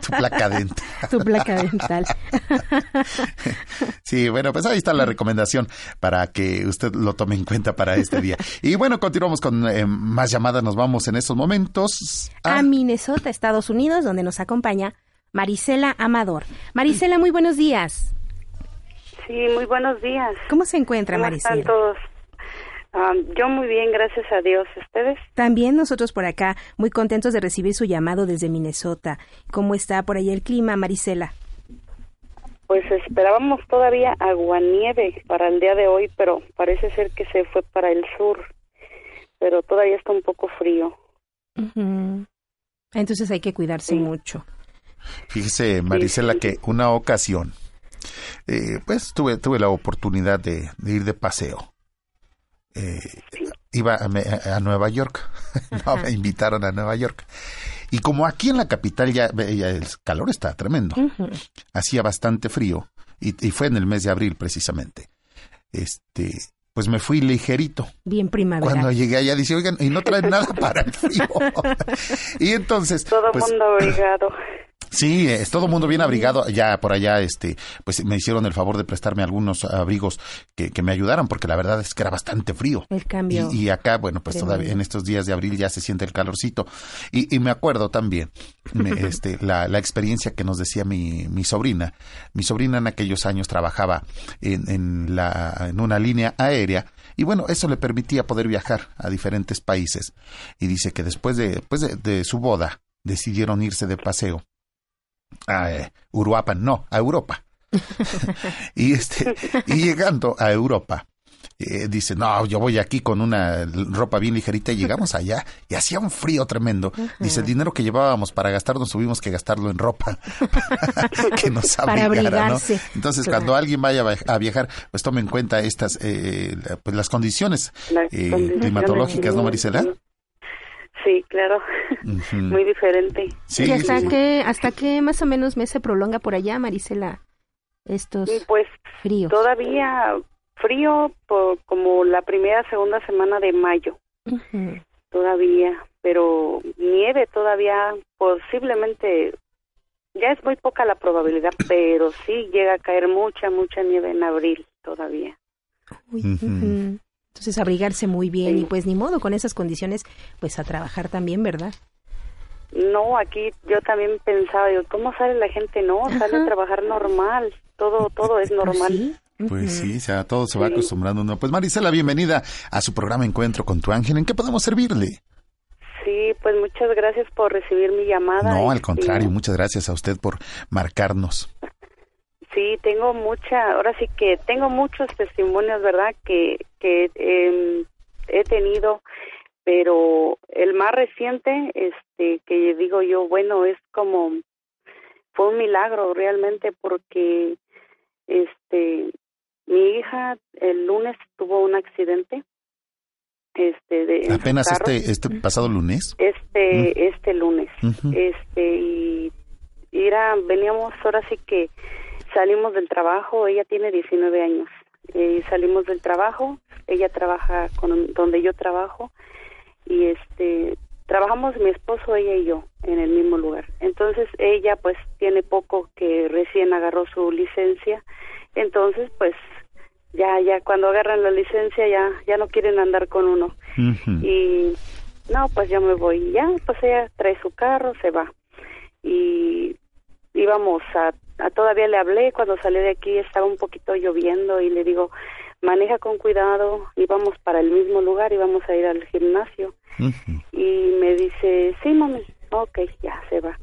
*laughs* tu placa dental. tu placa dental. Sí, bueno, pues ahí está la recomendación para que usted lo tome en cuenta para este día. Y bueno, continuamos con eh, más llamadas. Nos vamos en estos momentos a Minnesota, Estados Unidos, donde nos acompaña Marisela Amador. Marisela, muy buenos días. Sí, muy buenos días. ¿Cómo se encuentra ¿Cómo Marisela? están todos? Yo muy bien, gracias a Dios. ¿Ustedes? También nosotros por acá, muy contentos de recibir su llamado desde Minnesota. ¿Cómo está por ahí el clima, Marisela? Pues esperábamos todavía aguanieve para el día de hoy, pero parece ser que se fue para el sur. Pero todavía está un poco frío. Entonces hay que cuidarse mucho. Fíjese, Marisela, que una ocasión, eh, pues tuve, tuve la oportunidad de, de ir de paseo. Eh, iba a, me- a Nueva York, *laughs* no, me invitaron a Nueva York. Y como aquí en la capital ya, ya el calor está tremendo, hacía bastante frío, y, y fue en el mes de abril precisamente. Este, pues me fui ligerito. Bien primavera. Cuando llegué allá dice, oigan, y no traen nada para el frío. *laughs* *laughs* y entonces, Todo pues, mundo abrigado. Sí, es todo el mundo bien abrigado. Ya por allá, este, pues me hicieron el favor de prestarme algunos abrigos que, que me ayudaran, porque la verdad es que era bastante frío. El cambio. Y, y acá, bueno, pues todavía en estos días de abril ya se siente el calorcito. Y, y me acuerdo también, me- *laughs* este, la, la experiencia que nos decía mi, mi sobrina. Mi sobrina en aquellos años trabajaba en, en, la, en una línea aérea. Y bueno, eso le permitía poder viajar a diferentes países. Y dice que después de, después de, de su boda, decidieron irse de paseo a eh, Uruapan, no, a Europa. *laughs* y este, y llegando a Europa, eh, dice, no, yo voy aquí con una ropa bien ligerita y llegamos allá y hacía un frío tremendo. Dice, el dinero que llevábamos para gastarnos tuvimos que gastarlo en ropa *laughs* que nos Para abrigara, ¿no? Entonces, claro. cuando alguien vaya a via- a viajar, pues tome en cuenta estas, eh, la- pues las condiciones Las eh, condiciones, climatológicas, ¿no, sí. Marisela? Sí, claro. Muy diferente. Sí, ¿Y hasta sí, sí. qué, hasta qué más o menos mes se prolonga por allá, Marisela? Estos Pues fríos. todavía frío por como la primera, segunda semana de mayo. Todavía, pero nieve todavía posiblemente ya es muy poca la probabilidad, *clears throat* pero sí llega a caer mucha, mucha nieve en abril todavía. Ujú. Entonces abrigarse muy bien y pues ni modo con esas condiciones pues a trabajar también, ¿verdad? No, aquí yo también pensaba, digo, ¿cómo sale la gente? No, sale a trabajar normal, todo todo es normal. Pues sí, o sea, todo se va acostumbrando uno. Pues Marisela, bienvenida a su programa Encuentro con tu ángel. ¿En qué podemos servirle? Sí, pues muchas gracias por recibir mi llamada. No, al contrario, muchas gracias a usted por marcarnos. Sí, tengo mucha, ahora sí que tengo muchos testimonios, ¿verdad? Que, que em, he tenido, pero el más reciente, este, que digo yo, bueno, es como, fue un milagro realmente porque, este, mi hija el lunes tuvo un accidente, este, de Apenas este, este pasado lunes. este este lunes. Este y y era veníamos ahora sí que salimos del trabajo ella tiene 19 años y salimos del trabajo ella trabaja con donde yo trabajo y este trabajamos mi esposo ella y yo en el mismo lugar. Entonces ella pues tiene poco que recién agarró su licencia entonces pues ya ya cuando agarran la licencia ya ya no quieren andar con uno. Y no pues yo me voy ya pues ella trae su carro se va. Y íbamos a, a todavía le hablé cuando salí de aquí estaba un poquito lloviendo y le digo maneja con cuidado íbamos para el mismo lugar íbamos a ir al gimnasio y me dice sí mami ok ya se va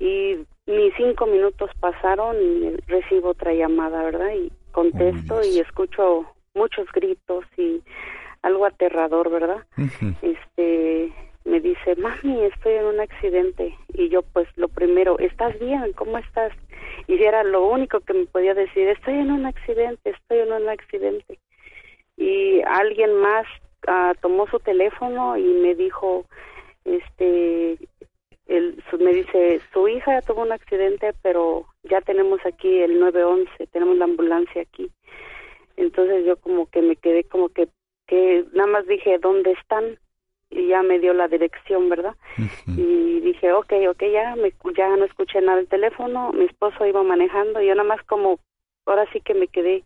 y ni cinco minutos pasaron y recibo otra llamada verdad y contesto y escucho muchos gritos y algo aterrador verdad este me dice mami estoy en un accidente y yo pues lo primero estás bien cómo estás y era lo único que me podía decir estoy en un accidente estoy en un accidente y alguien más ah, tomó su teléfono y me dijo este su- me dice su hija tuvo un accidente pero ya tenemos aquí el 911 tenemos la ambulancia aquí entonces yo como que me quedé como que que nada más dije dónde están y ya me dio la dirección verdad y dije ok ok ya me ya no escuché nada del teléfono mi esposo iba manejando y yo nada más como ahora sí que me quedé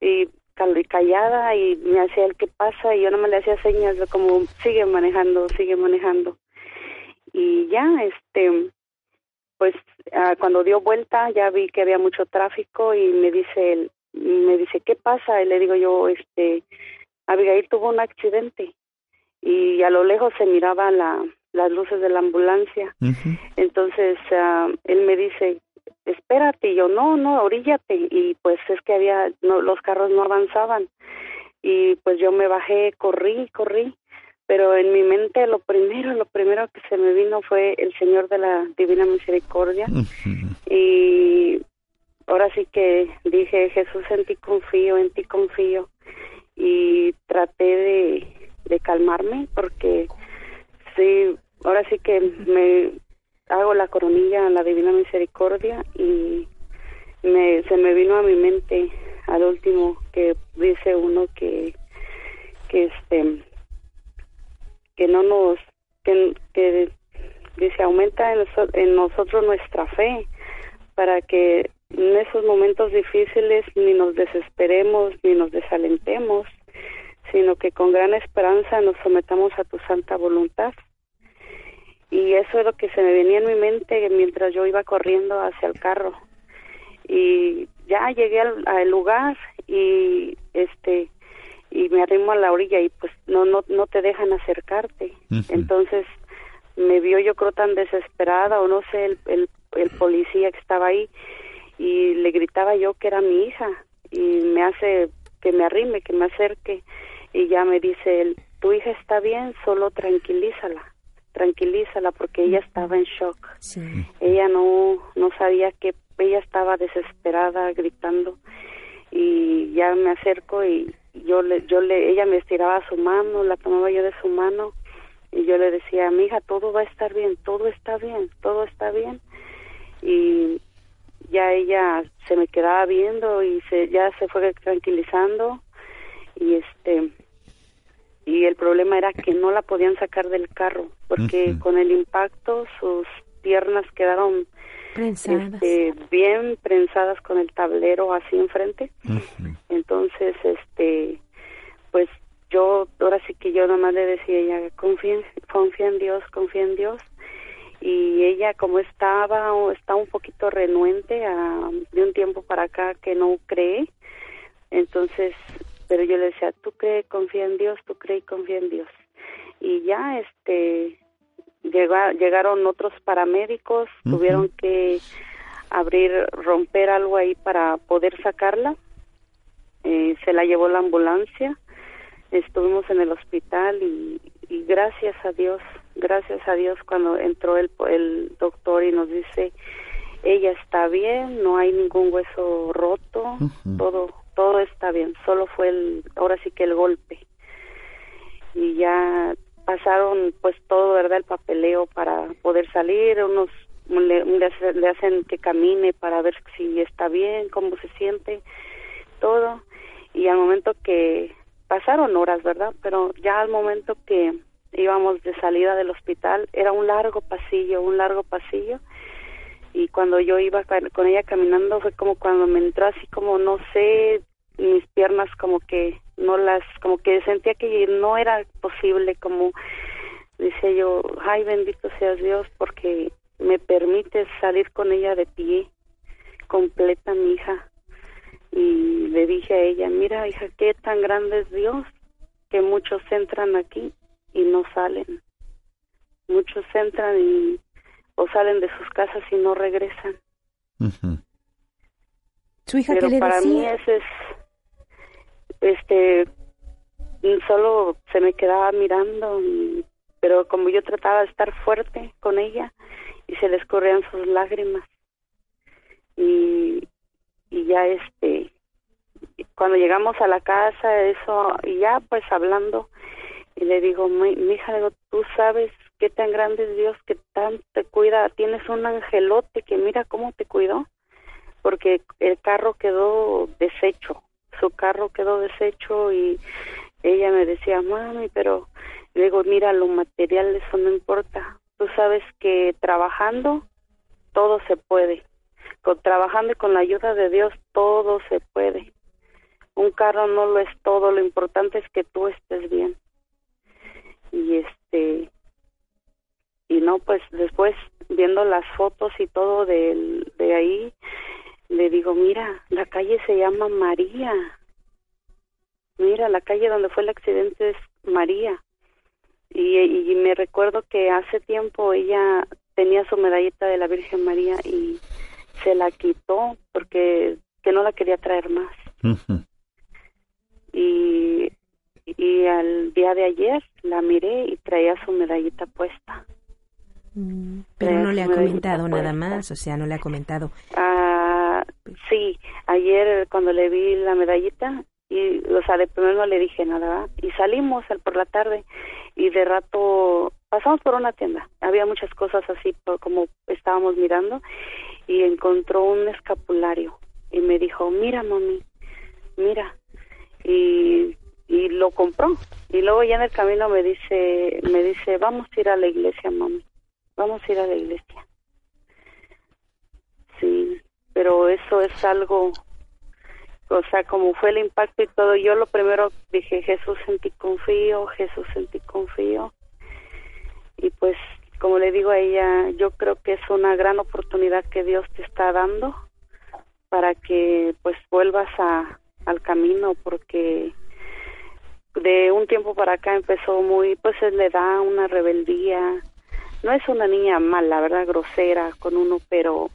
y cal- callada y me hacía el qué pasa y yo nada más le hacía señas de como sigue manejando sigue manejando. Y ya este pues ah, cuando dio vuelta ya vi que había mucho tráfico y me dice él me dice qué pasa y le digo yo este Abigail tuvo un accidente y a lo lejos se miraban la, las luces de la ambulancia. Entonces ah, él me dice espérate, y yo, no, no, oríllate, y pues es que había, no, los carros no avanzaban, y pues yo me bajé, corrí, corrí, pero en mi mente lo primero, lo primero que se me vino fue el Señor de la Divina Misericordia, y ahora sí que dije, Jesús, en ti confío, en ti confío, y traté de, de calmarme, porque sí, ahora sí que me hago la coronilla a la Divina Misericordia y me, se me vino a mi mente al último que dice uno que que este que no nos que, dice aumenta en, en nosotros nuestra fe para que en esos momentos difíciles ni nos desesperemos ni nos desalentemos sino que con gran esperanza nos sometamos a tu santa voluntad. Y eso es lo que se me venía en mi mente mientras yo iba corriendo hacia el carro. Y ya llegué al, al lugar y este y me arrimo a la orilla y pues no no no te dejan acercarte. Entonces me vio yo creo tan desesperada o no sé el, el el policía que estaba ahí y le gritaba yo que era mi hija. Y me hace que me arrime que me acerque y ya me dice él tu hija está bien solo tranquilízala tranquilízala porque ella estaba en shock ella no no sabía que ella estaba desesperada gritando y ya me acerco y yo le yo le ella me estiraba su mano la tomaba yo de su mano y yo le decía mi hija todo va a estar bien todo está bien todo está bien y ya ella se me quedaba viendo y se ya se fue tranquilizando y este y el problema era que no la podían sacar del carro porque con el impacto sus piernas quedaron Prensadas. este, bien prensadas con el tablero así enfrente. Entonces este pues yo ahora sí que yo nomás le decía a ella confía en, confía en Dios confía en Dios y ella como estaba o está un poquito renuente a, de un tiempo para acá que no cree entonces pero yo le decía tú cree confía en Dios tú cree y confía en Dios y ya este llega- llegaron otros paramédicos tuvieron que abrir romper algo ahí para poder sacarla. Eh, se la llevó la ambulancia estuvimos en el hospital y, y gracias a Dios gracias a Dios cuando entró el, el doctor y nos dice ella está bien no hay ningún hueso roto todo todo está bien solo fue el ahora sí que el golpe. Y ya pasaron pues todo verdad el papeleo para poder salir unos le, le hace- le hacen que camine para ver si está bien cómo se siente todo. Y al momento que pasaron horas verdad pero ya al momento que íbamos de salida del hospital era un largo pasillo un largo pasillo y cuando yo iba con ella caminando fue como cuando me entró así como no sé mis piernas como que no las como que sentía que no era posible como decía yo ay bendito seas Dios porque me permites salir con ella de pie completa mi hija y le dije a ella mira hija qué tan grande es Dios que muchos entran aquí y no salen. Muchos entran y o salen de sus casas y no regresan. Su hija pero que le para mí decía, ese es este solo se me quedaba mirando y- pero como yo trataba de estar fuerte con ella y se le escurrían sus lágrimas. Y y ya este cuando llegamos a la casa eso y ya pues hablando y le digo mi, hija digo tú sabes qué tan grande es Dios que tan te cuida. Tienes un angelote que mira cómo te cuidó porque el carro quedó deshecho su carro quedó deshecho y ella me decía mami pero le digo mira lo material eso no importa. Tú sabes que trabajando todo se puede. Con trabajando y con la ayuda de Dios todo se puede. Un carro no lo es todo lo importante es que tú estés bien y este y no pues después viendo las fotos y todo de ahí le digo mira la calle se llama María mira la calle donde fue el accidente es María y, y me recuerdo que hace tiempo ella tenía su medallita de la Virgen María y se la quitó porque que no la quería traer más. Y, y al día de ayer la miré y traía su medallita puesta. Mm, Pero no le ha comentado nada más, o sea, no le ha comentado. Ah, sí, ayer cuando le vi la medallita, y, o sea, de primero no le dije nada, ¿verdad? y salimos al- por la tarde y de rato pasamos por una tienda, había muchas cosas así por como estábamos mirando y encontró un escapulario y me dijo, mira mami, mira, y, y lo compró. Y luego ya en el camino me dice, me dice, vamos a ir a la iglesia mami, vamos a ir a la iglesia. Sí, pero eso es algo, o sea, como fue el impacto y todo, yo lo primero dije, Jesús en ti confío, Jesús en ti confío. Y pues, como le digo a ella, yo creo que es una gran oportunidad que Dios te está dando para que pues vuelvas a, al camino, porque de un tiempo para acá empezó muy, pues le da una rebeldía. No es una niña mala, ¿verdad? Grosera con uno, pero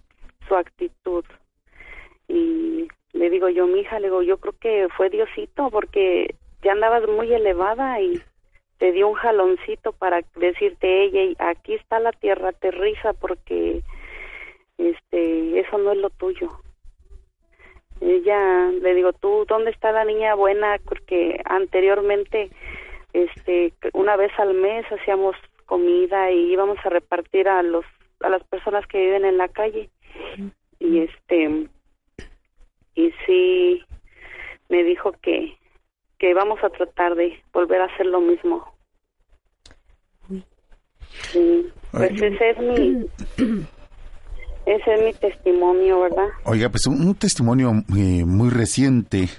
su actitud. Y le digo yo, mi hija, le digo, yo creo que fue Diosito porque ya andabas muy elevada y te dio un jaloncito para decirte ella, aquí está la tierra, aterriza porque este, eso no es lo tuyo. Ella, le digo, tú, ¿dónde está la niña buena? Porque anteriormente, este, una vez al mes hacíamos comida y íbamos a repartir a los, a las personas que viven en la calle. Y este, y sí, me dijo que, que vamos a tratar de volver a hacer lo mismo. Sí, pues ese es mi, ese es mi testimonio, ¿verdad? Oiga, pues un, un testimonio eh, muy reciente.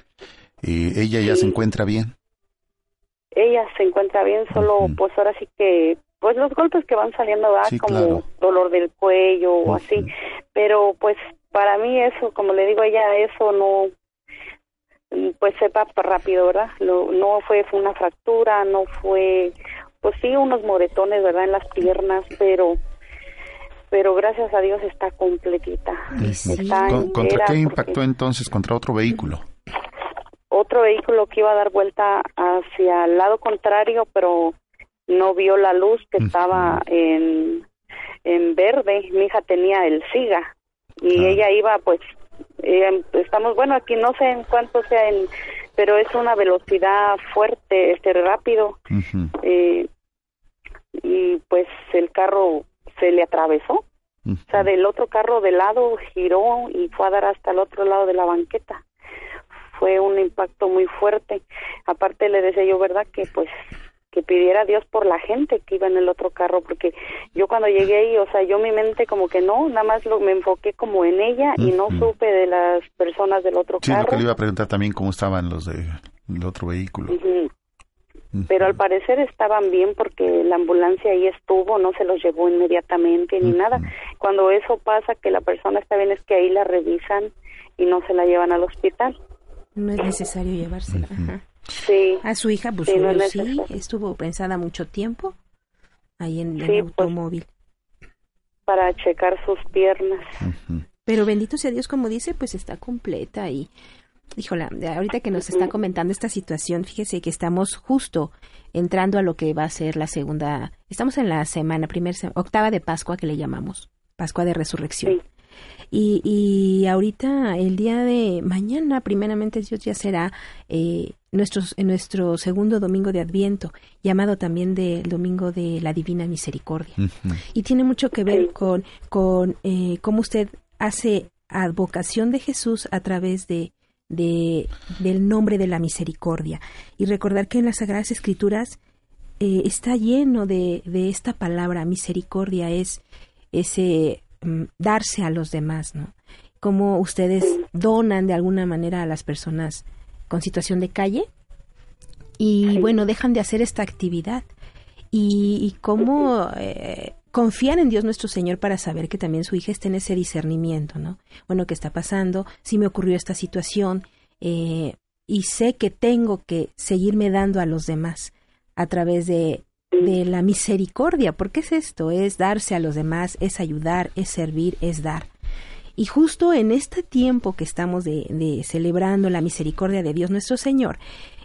Eh, ella ya se encuentra bien. Ella se encuentra bien, solo pues ahora sí que, pues los golpes que van saliendo, ¿verdad? Sí, como claro. dolor del cuello o así, pero pues para mí eso, como le digo a ella, eso no, pues se va rápido, ¿verdad? Lo- no fue, fue una fractura, no fue, pues sí, unos moretones, ¿verdad? En las piernas, pero pero gracias a Dios está completita. Está Con- ¿Contra qué porque- impactó entonces? ¿Contra otro vehículo? otro vehículo que iba a dar vuelta hacia el lado contrario, pero no vio la luz que estaba en, en verde. Mi hija tenía el SIGA y ella iba, pues, eh, estamos, bueno, aquí no sé en cuánto sea, en, pero es una velocidad fuerte, este rápido. eh, y pues el carro se le atravesó. O sea, del otro carro de lado giró y fue a dar hasta el otro lado de la banqueta fue un impacto muy fuerte. Aparte le decía yo, ¿verdad? Que pues que pidiera a Dios por la gente que iba en el otro carro, porque yo cuando llegué ahí, o sea, yo mi mente como que no, nada más lo, me enfoqué como en ella y no supe de las personas del otro Sí, lo carro. que le iba a preguntar también cómo estaban los de el otro vehículo. Pero al parecer estaban bien porque la ambulancia ahí estuvo, no se los llevó inmediatamente ni nada. Cuando eso pasa, que la persona está bien, es que ahí la revisan y no se la llevan al hospital. No es necesario llevársela. Ajá. Sí. A su hija, pues Sí, no es sí, estuvo pensada mucho tiempo ahí en el Sí, pues. automóvil. para checar sus piernas. Pero bendito sea Dios, como dice, pues está completa y, híjola, ahorita que nos está comentando esta situación, fíjese que estamos justo entrando a lo que va a ser la segunda, estamos en la semana, primer, octava de Pascua que le llamamos, Pascua de Resurrección. Y, y ahorita, el día de mañana, primeramente Dios ya será eh, nuestros, en nuestro segundo domingo de Adviento, llamado también del Domingo de la Divina Misericordia. Y tiene mucho que ver con, con eh, cómo usted hace advocación de Jesús a través de, de- del nombre de la misericordia. Y recordar que en las Sagradas Escrituras eh, está lleno de, de esta palabra, misericordia, es ese darse a los demás, ¿no? Cómo ustedes donan de alguna manera a las personas con situación de calle y bueno, dejan de hacer esta actividad y, y cómo eh, confiar en Dios nuestro Señor para saber que también su hija está en ese discernimiento, ¿no? Bueno, ¿qué está pasando? Si me ocurrió esta situación eh, y sé que tengo que seguirme dando a los demás a través de, de la misericordia, porque es esto, es darse a los demás, es ayudar, es servir, es dar. Y justo en este tiempo que estamos de, de celebrando la misericordia de Dios nuestro Señor,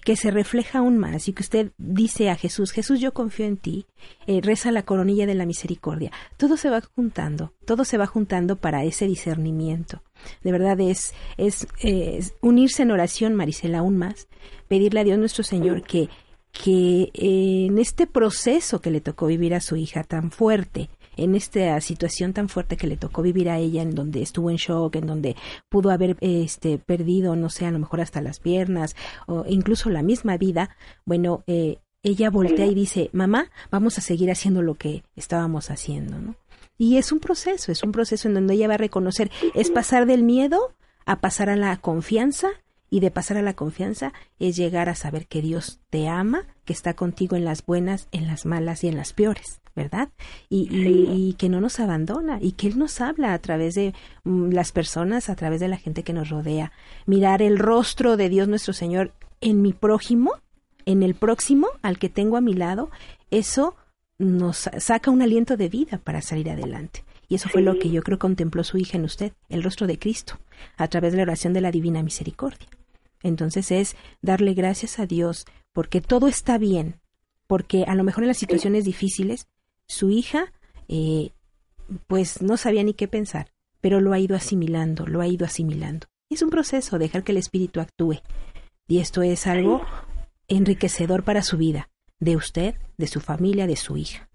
que se refleja aún más y que usted dice a Jesús, Jesús yo confío en ti, eh, reza la coronilla de la misericordia, todo se va juntando, todo se va juntando para ese discernimiento. De verdad es, es, es unirse en oración, Marisela, aún más, pedirle a Dios nuestro Señor que, que eh, en este proceso que le tocó vivir a su hija tan fuerte, en esta situación tan fuerte que le tocó vivir a ella, en donde estuvo en shock, en donde pudo haber este, perdido, no sé, a lo mejor hasta las piernas o incluso la misma vida, bueno, eh, ella voltea y dice, mamá, vamos a seguir haciendo lo que estábamos haciendo, ¿no? Y es un proceso, es un proceso en donde ella va a reconocer, es pasar del miedo a pasar a la confianza y de pasar a la confianza es llegar a saber que Dios te ama, que está contigo en las buenas, en las malas y en las peores. ¿verdad? Y, y, que no nos abandona y que Él nos habla a través de mm, las personas, a través de la gente que nos rodea. Mirar el rostro de Dios nuestro Señor en mi prójimo, en el próximo al que tengo a mi lado, eso nos saca un aliento de vida para salir adelante. Y eso fue lo que yo creo contempló su hija en usted, el rostro de Cristo, a través de la oración de la Divina Misericordia. Entonces es darle gracias a Dios porque todo está bien, porque a lo mejor en las situaciones difíciles su hija, eh, pues no sabía ni qué pensar, pero lo ha ido asimilando, lo ha ido asimilando. Es un proceso, dejar que el espíritu actúe. Y esto es algo enriquecedor para su vida, de usted, de su familia, de su hija.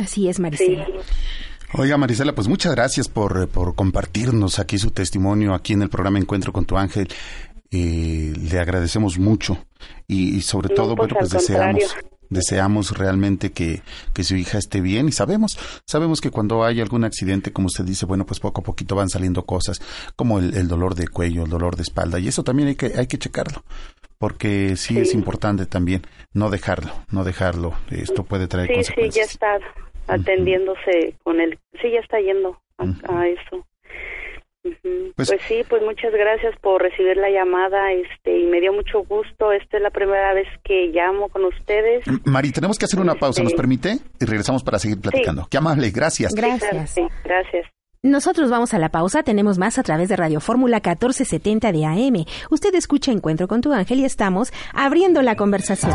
Así es, Marisela. Oiga, Marisela, pues muchas gracias por, por, compartirnos aquí su testimonio, aquí en el programa Encuentro con tu ángel. Eh, le agradecemos mucho y, sobre todo, pues bueno, pues deseamos deseamos realmente que, que, su hija esté bien y sabemos, sabemos que cuando hay algún accidente, como usted dice, bueno, pues poco a poquito van saliendo cosas como el, dolor de cuello, el dolor de espalda y eso también hay que, hay que checarlo porque sí, es importante también no dejarlo, no dejarlo, esto puede traer sí, consecuencias. Sí, ya está atendiéndose con el, sí, ya está yendo a eso. Pues, pues, sí, pues muchas gracias por recibir la llamada, este, y me dio mucho gusto. Esta es la primera vez que llamo con ustedes. Mari, tenemos que hacer una pausa, ¿nos este, permite? Y regresamos para seguir platicando. Qué amable, gracias. Gracias. gracias. Nosotros vamos a la pausa, tenemos más a través de Radio Fórmula 1470 de AM. Usted escucha Encuentro con tu ángel y estamos abriendo la conversación.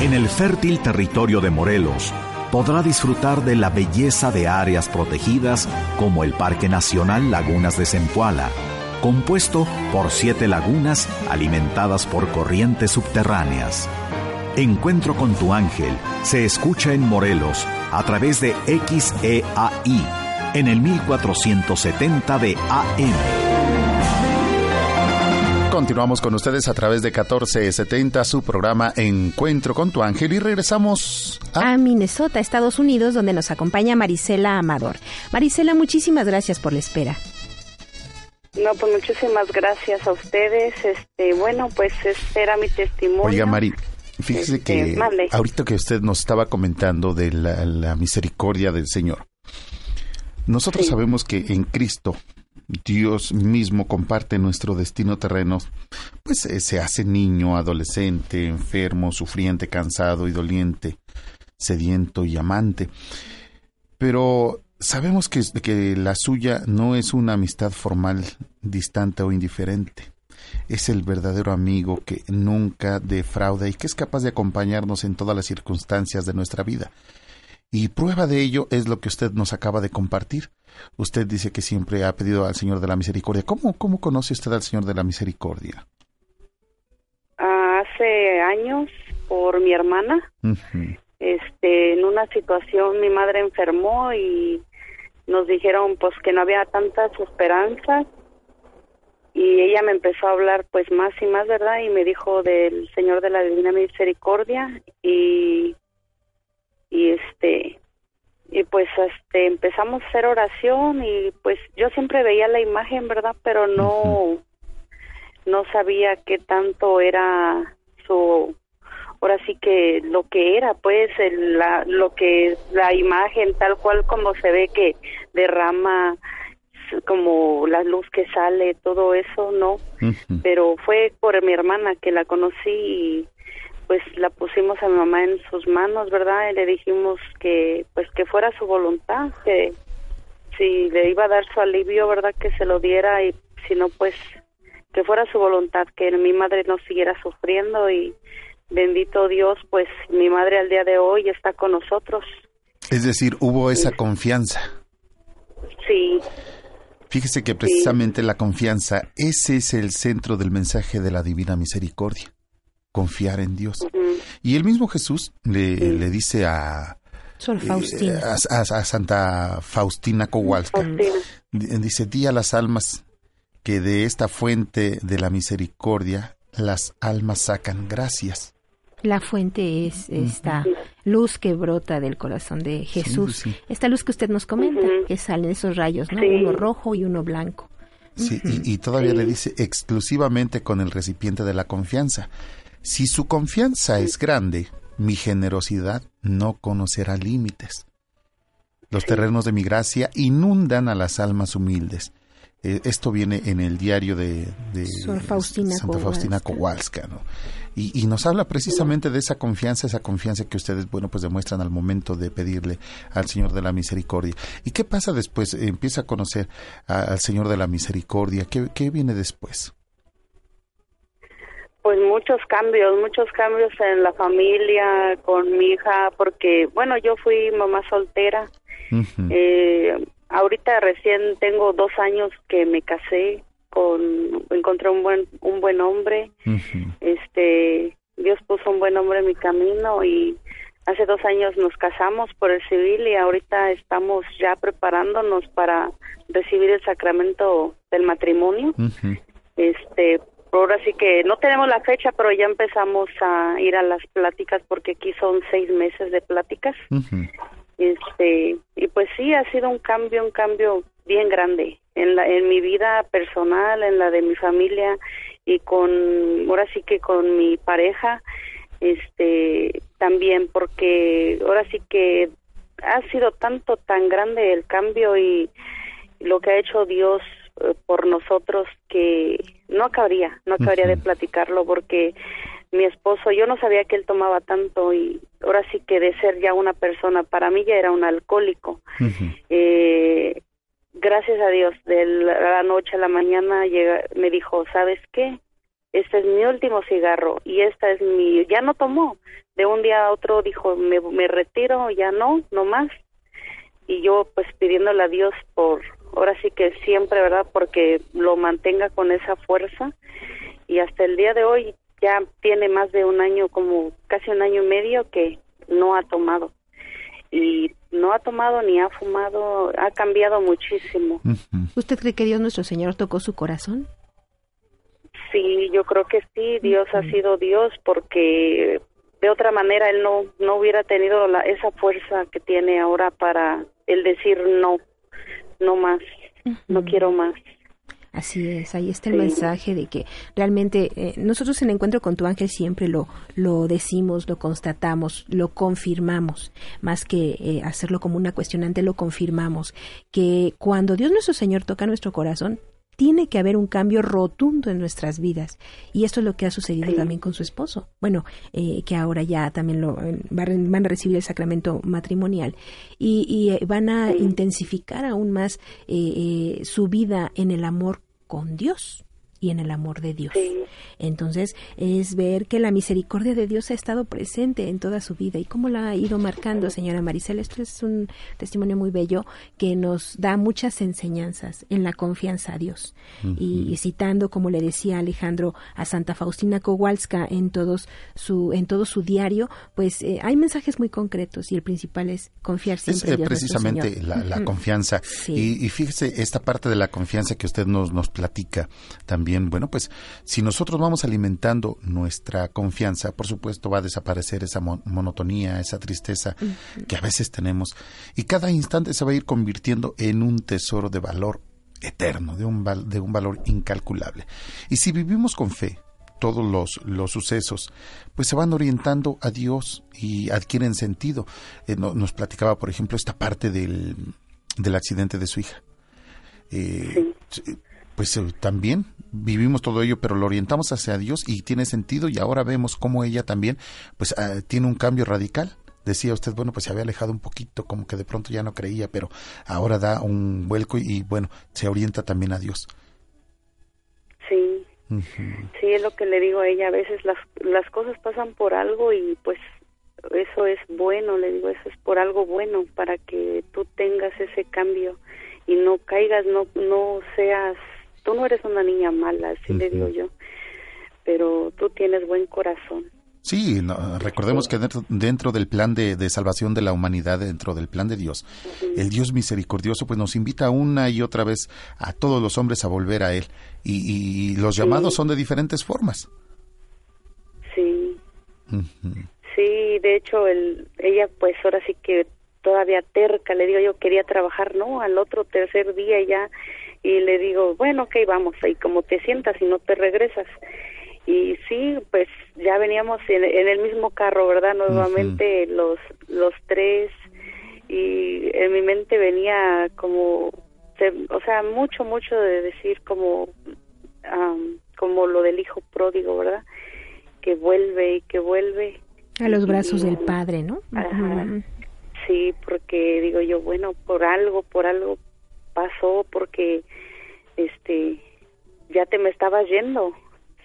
En el fértil territorio de Morelos, podrá disfrutar de la belleza de áreas protegidas como el Parque Nacional Lagunas de Zempoala, compuesto por siete lagunas alimentadas por corrientes subterráneas. Encuentro con tu ángel se escucha en Morelos a través de XEAI en el 1470 de AM. Continuamos con ustedes a través de 1470, su programa Encuentro con tu ángel y regresamos a... Minnesota, Estados Unidos, donde nos acompaña Marisela Amador. Marisela, muchísimas gracias por la espera. No, pues muchísimas gracias a ustedes. Este, bueno, pues este era mi testimonio. Oiga, Mari, fíjese este, que ahorita que usted nos estaba comentando de la, misericordia del Señor, nosotros sabemos que en Cristo Dios mismo comparte nuestro destino terreno, pues eh, se hace niño, adolescente, enfermo, sufriente, cansado y doliente, sediento y amante. Pero sabemos que, que la suya no es una amistad formal, distante o indiferente. Es el verdadero amigo que nunca defrauda y que es capaz de acompañarnos en todas las circunstancias de nuestra vida. Y prueba de ello es lo que usted nos acaba de compartir. Usted dice que siempre ha pedido al Señor de la Misericordia. ¿Cómo, cómo conoce usted al Señor de la Misericordia? Hace años, por mi hermana. Este, en una situación, mi madre enfermó y nos dijeron pues que no había tantas esperanzas y ella me empezó a hablar pues más y más, ¿verdad? Y me dijo del Señor de la Divina Misericordia y y este y pues este empezamos a hacer oración y pues yo siempre veía la imagen verdad pero no no sabía qué tanto era su ahora sí que lo que era pues la lo que la imagen tal cual como se ve que derrama como la luz que sale todo eso no pero fue por mi hermana que la conocí y pues la pusimos a mi mamá en sus manos, ¿verdad? Y le dijimos que pues que fuera su voluntad, que si le iba a dar su alivio, ¿verdad? Que se lo diera y si no, pues que fuera su voluntad, que mi madre no siguiera sufriendo y bendito Dios, pues mi madre al día de hoy está con nosotros. Es decir, hubo esa confianza. Sí, Fíjese que precisamente la confianza, ese es el centro del mensaje de la divina misericordia, confiar en Dios. Y el mismo Jesús le, le dice a, eh, Faustina. a, a- a Santa Faustina Kowalska, di- dice, di a las almas que de esta fuente de la misericordia las almas sacan gracias. La fuente es esta luz que brota del corazón de Jesús. sí. Esta luz que usted nos comenta, que salen esos rayos, ¿no? Sí. Uno rojo y uno blanco. Sí, y, y todavía le dice exclusivamente con el recipiente de la confianza. Si su confianza es grande, mi generosidad no conocerá límites. Los terrenos de mi gracia inundan a las almas humildes. Eh, esto viene en el diario de, de Sor Faustina Santa Faustina Kowalska, ¿no? Y, y nos habla precisamente de esa confianza, esa confianza que ustedes, bueno, pues demuestran al momento de pedirle al Señor de la Misericordia. ¿Y qué pasa después? Empieza a conocer a- al Señor de la Misericordia. ¿Qué, qué viene después? Pues muchos cambios, muchos cambios en la familia, con mi hija, porque bueno, yo fui mamá soltera. Eh, ahorita recién tengo dos años que me casé con, encontré un buen, un buen hombre. Este, Dios puso un buen hombre en mi camino y hace dos años nos casamos por el civil y ahorita estamos ya preparándonos para recibir el sacramento del matrimonio. Este, ahora sí que no tenemos la fecha, pero ya empezamos a ir a las pláticas porque aquí son seis meses de pláticas. Este, y pues sí, ha sido un cambio, un cambio bien grande en la, en mi vida personal, en la de mi familia y con, ahora sí que con mi pareja, este, también porque ahora sí que ha sido tanto, tan grande el cambio y lo que ha hecho Dios por nosotros que no acabaría, no acabaría de platicarlo porque mi esposo, yo no sabía que él tomaba tanto y ahora sí que de ser ya una persona, para mí ya era un alcohólico. Eh, gracias a Dios, de la noche a la mañana llega, me dijo, ¿sabes qué? Este es mi último cigarro y esta es mi, ya no tomó. De un día a otro dijo, me, me retiro, ya no, no más. Y yo pues pidiéndole a Dios por, ahora sí que siempre, ¿verdad? Porque lo mantenga con esa fuerza. Y hasta el día de hoy ya tiene más de un año, como casi un año y medio que no ha tomado. Y no ha tomado ni ha fumado, ha cambiado muchísimo. ¿Usted cree que Dios nuestro Señor tocó su corazón? Sí, yo creo que sí, Dios ha sido Dios porque de otra manera él no no hubiera tenido la, esa fuerza que tiene ahora para el decir no, no más, no quiero más. Así es, ahí está el Sí. mensaje de que realmente eh, nosotros en Encuentro con tu Ángel siempre lo, lo decimos, lo constatamos, lo confirmamos, más que eh, hacerlo como una cuestionante, lo confirmamos, que cuando Dios nuestro Señor toca nuestro corazón, tiene que haber un cambio rotundo en nuestras vidas. Y esto es lo que ha sucedido también con su esposo. Bueno, eh, que ahora ya también lo, eh, van a recibir el sacramento matrimonial y, y, eh, van a intensificar aún más eh, eh, su vida en el amor con Dios y en el amor de Dios. Entonces es ver que la misericordia de Dios ha estado presente en toda su vida y cómo la ha ido marcando, señora Maricel. Esto es un testimonio muy bello que nos da muchas enseñanzas en la confianza a Dios. y, y citando, como le decía Alejandro, a Santa Faustina Kowalska en todos su en todo su diario, pues eh, hay mensajes muy concretos y el principal es confiar siempre eh, en Dios nuestro precisamente Señor. la, confianza. Sí. Y, y fíjese, esta parte de la confianza que usted nos, nos platica también, bueno, pues si nosotros vamos alimentando nuestra confianza, por supuesto va a desaparecer esa mon- monotonía, esa tristeza que a veces tenemos. Y cada instante se va a ir convirtiendo en un tesoro de valor eterno, de un, val- de un valor incalculable. Y si vivimos con fe, todos los, los sucesos, pues se van orientando a Dios y adquieren sentido. Eh, no- nos platicaba, por ejemplo, esta parte del, del accidente de su hija. Eh, Pues eh, también vivimos todo ello, pero lo orientamos hacia Dios y tiene sentido y ahora vemos cómo ella también, pues ah, tiene un cambio radical decía usted, bueno, pues se había alejado un poquito, como que de pronto ya no creía, pero ahora da un vuelco y, bueno, se orienta también a Dios. Sí, sí, es lo que le digo a ella. A veces las, las cosas pasan por algo y pues eso es bueno, le digo, eso es por algo bueno, para que tú tengas ese cambio y no caigas, no, no seas, tú no eres una niña mala, así le digo yo, pero tú tienes buen corazón. Sí, recordemos que dentro, del plan de, salvación de la humanidad, dentro del plan de Dios, el Dios misericordioso pues nos invita una y otra vez a todos los hombres a volver a Él. Y, los llamados son de diferentes formas. Sí. Sí, de hecho, el, ella pues ahora sí que todavía terca, le digo yo quería trabajar, no, al otro tercer día ya, y le digo, bueno, ok, vamos, y como te sientas y no te regresas. Y sí, pues ya veníamos en, el mismo carro, ¿verdad? Nuevamente los, los tres, y en mi mente venía como, o sea, mucho, mucho de decir como, como lo del hijo pródigo, ¿verdad? Que vuelve y que vuelve a los brazos del Padre, ¿no? Sí, porque digo yo, bueno, por algo, por algo pasó, porque este ya te me estaba yendo,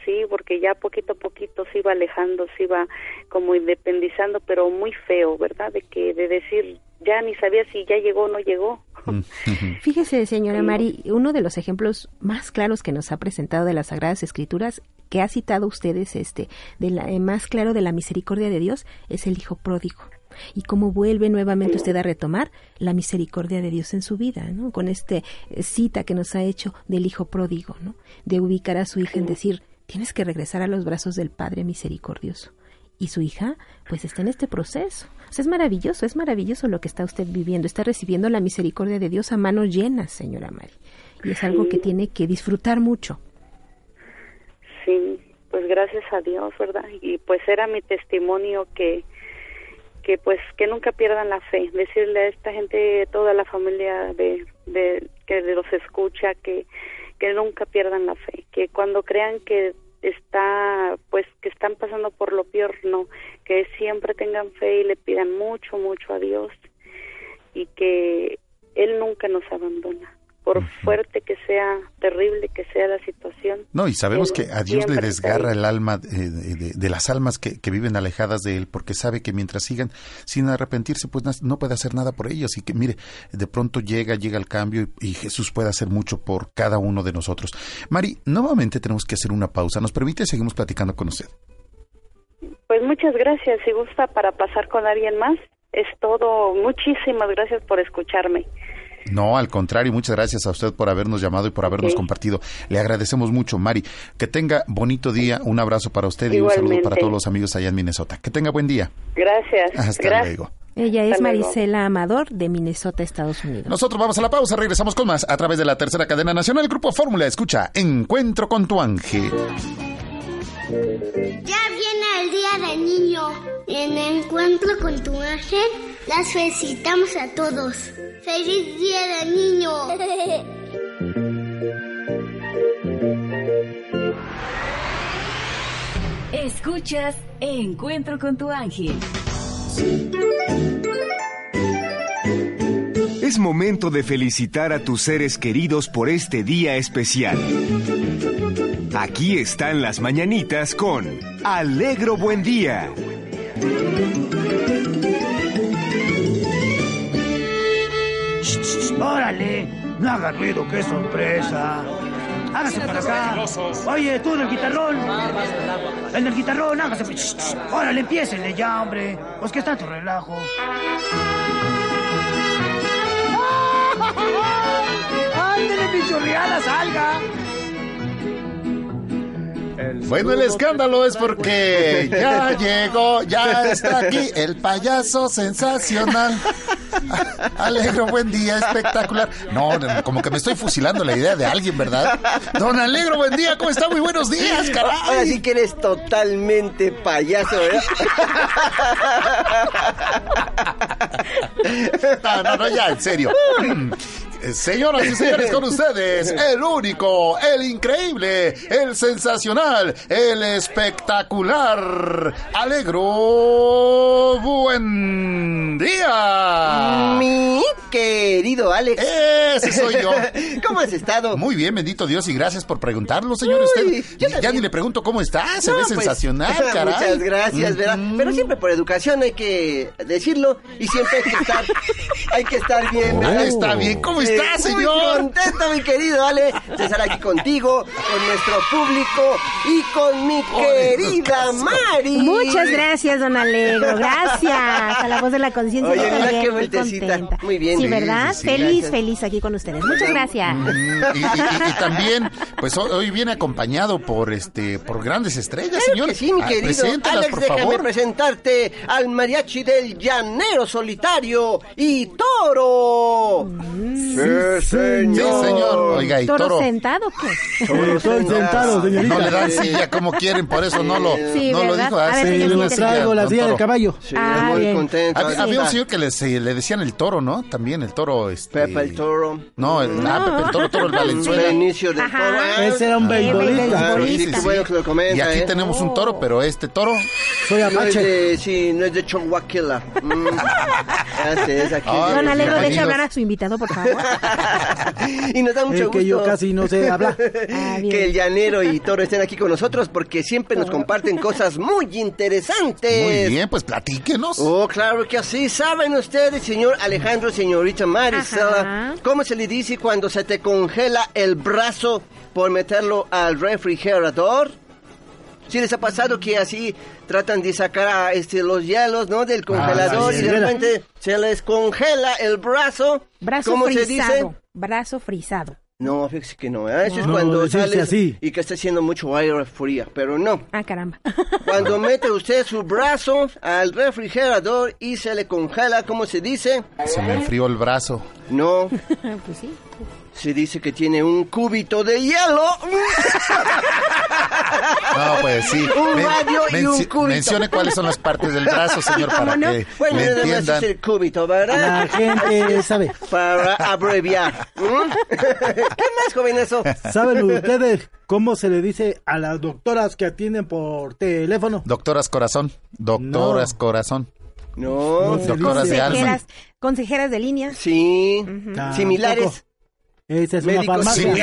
sí, porque ya poquito a poquito se iba alejando, se iba como independizando, pero muy feo, ¿verdad? De que de decir ya ni sabía si ya llegó o no llegó. *laughs* Fíjese, señora Mari, uno de los ejemplos más claros que nos ha presentado de las Sagradas Escrituras que ha citado ustedes este de la, eh, más claro de la misericordia de Dios es el hijo pródigo y cómo vuelve nuevamente usted a retomar la misericordia de Dios en su vida, ¿no? Con este eh, cita que nos ha hecho del hijo pródigo, ¿no? De ubicar a su hija en decir, tienes que regresar a los brazos del Padre misericordioso. Y su hija, pues está en este proceso. es maravilloso, es maravilloso lo que está usted viviendo. Está recibiendo la misericordia de Dios a manos llenas, señora Mari. Y es algo que tiene que disfrutar mucho. Sí, pues gracias a Dios, ¿verdad? Y pues era mi testimonio que que pues que nunca pierdan la fe, decirle a esta gente, toda la familia de, de que los escucha que que nunca pierdan la fe, que cuando crean que está pues que están pasando por lo peor, no, que siempre tengan fe y le pidan mucho mucho a Dios. Y que él nunca nos abandona por fuerte que sea, terrible que sea la situación. No, y sabemos que a Dios le desgarra el alma de, las almas que, viven alejadas de Él, porque sabe que mientras sigan sin arrepentirse, pues no puede hacer nada por ellos. Y que, mire, de pronto llega, llega el cambio y, Jesús puede hacer mucho por cada uno de nosotros. Mari, nuevamente tenemos que hacer una pausa. ¿Nos permite? Seguimos platicando con usted. Pues muchas gracias. Si gusta para pasar con alguien más, es todo. Muchísimas gracias por escucharme. No, al contrario, muchas gracias a usted por habernos llamado y por habernos compartido. Le agradecemos mucho, Mari. Que tenga bonito día, un abrazo para usted y un saludo para todos los amigos allá en Minnesota. Que tenga buen día. Gracias. Hasta luego. Ella es Marisela Amador de Minnesota, Estados Unidos. Nosotros vamos a la pausa, regresamos con más a través de la tercera cadena nacional. Grupo Fórmula escucha Encuentro con tu ángel. Ya viene el día del niño. En Encuentro con tu ángel, las felicitamos a todos. ¡Feliz Día del Niño! *laughs* Escuchas Encuentro con tu ángel. Es momento de felicitar a tus seres queridos por este día especial. Aquí están las mañanitas con Alegro Buen Día. ¡Órale! No haga ruido, qué sorpresa. Hágase para acá. Oye, tú en el guitarrón. En el guitarrón, hágase. Órale, empiécenle ya, hombre. Pues que está tu relajo. *laughs* ¡Ándale, pichorreada, salga! Bueno, el escándalo es porque ya llegó, ya está aquí el payaso sensacional. *laughs* Alegro, buen día, espectacular. No, como que me estoy fusilando la idea de alguien, ¿verdad? Don Alegro, buen día, ¿cómo está? Muy buenos días, caray. Ahora sí que eres totalmente payaso, ¿verdad? *laughs* No, no, no, ya, en serio. *laughs* Señoras y señores, con *laughs* ustedes, el único, el increíble, el sensacional, el espectacular, alegro, buen día. Mi querido Alex. Ese soy yo. *laughs* ¿Cómo has estado? Muy bien, bendito Dios, y gracias por preguntarlo, señor. Usted ya ni le pregunto cómo está, se No, ve pues, sensacional, *laughs* caray. Muchas gracias, ¿verdad? Pero siempre por educación hay que decirlo y siempre hay que estar, hay que estar bien, Oh, está bien. ¿Cómo Eh, está, señor? Muy contento, mi querido Ale, de estar aquí contigo, con nuestro público y con mi querida Mari. Muchas gracias, don Alegro. Gracias. A la voz de la conciencia. Oye, mira qué muy vueltecita. contenta. Muy bien. Sí, Sí, ¿verdad? sí, sí, feliz, gracias. feliz aquí con ustedes. Muchas gracias. Mm, y, y- y- y también, pues hoy, viene acompañado por este por grandes estrellas, Claro señor. que sí, mi Ah, querido. Alex, por déjame favor. presentarte al mariachi del llanero solitario y toro. Sí, señor. Sí, señor. Oiga, y ¿Toro toro. sentado qué? Toro Estoy sentado, señorita. No le dan silla como quieren, por eso no lo, Sí, no lo dijo. A ver, sí, silla, Traigo la silla del caballo. Sí, Ah, muy bien. contento. Había, había un señor que le, se- le decían el toro, ¿no? También el toro. Este... Pepe el toro. No, el, ah, Pepe el toro, toro el Valenzuela. Benicio del Ajá. toro. Ah, Ese era un beisbolista. Ah, sí, Y aquí ¿eh? tenemos un toro, pero este toro Soy No es Apache. de, sí, no es de Chihuahua. Mm. *laughs* Este es aquí. Don deje bienvenidos. hablar a su invitado, por favor. *laughs* y nos da mucho Es gusto que yo casi no sé hablar. Ah, *laughs* que el llanero y toro estén aquí con nosotros porque siempre nos comparten cosas muy interesantes. Muy bien, pues platíquenos. Oh, claro que así. ¿Saben ustedes, señor Alejandro, señorita Marisela, cómo se le dice cuando se te congela el brazo por meterlo al refrigerador? ¿Sí les ha pasado que así tratan de sacar a, este, los hielos, ¿no? Del congelador sí, y de sí. repente se les congela el brazo? Brazo ¿Cómo se frisado. dice? Brazo frisado. No, fíjese que no. ¿eh? Eso es No, cuando decirse sales así. y que está haciendo mucho aire fría, pero no. Ah, caramba. *laughs* Cuando mete usted su brazo al refrigerador y se le congela, ¿cómo se dice? Se me enfrió el brazo. No, *laughs* pues sí. Se dice que tiene un cúbito de hielo. *laughs* No, pues sí. Un Men- radio y un cúbito. Mencione cuáles son las partes del brazo, señor, para ¿Cómo no? que Bueno, más entiendan. es el cúbito, ¿verdad? La gente sabe. Para abreviar. ¿Qué más, joven, eso? ¿Saben ustedes cómo se le dice a las doctoras que atienden por teléfono? Doctoras Corazón. Doctoras No. Corazón. No, No Doctoras de alma. Consejeras, consejeras de línea. sí, similares. Esa es una farmacia. *laughs*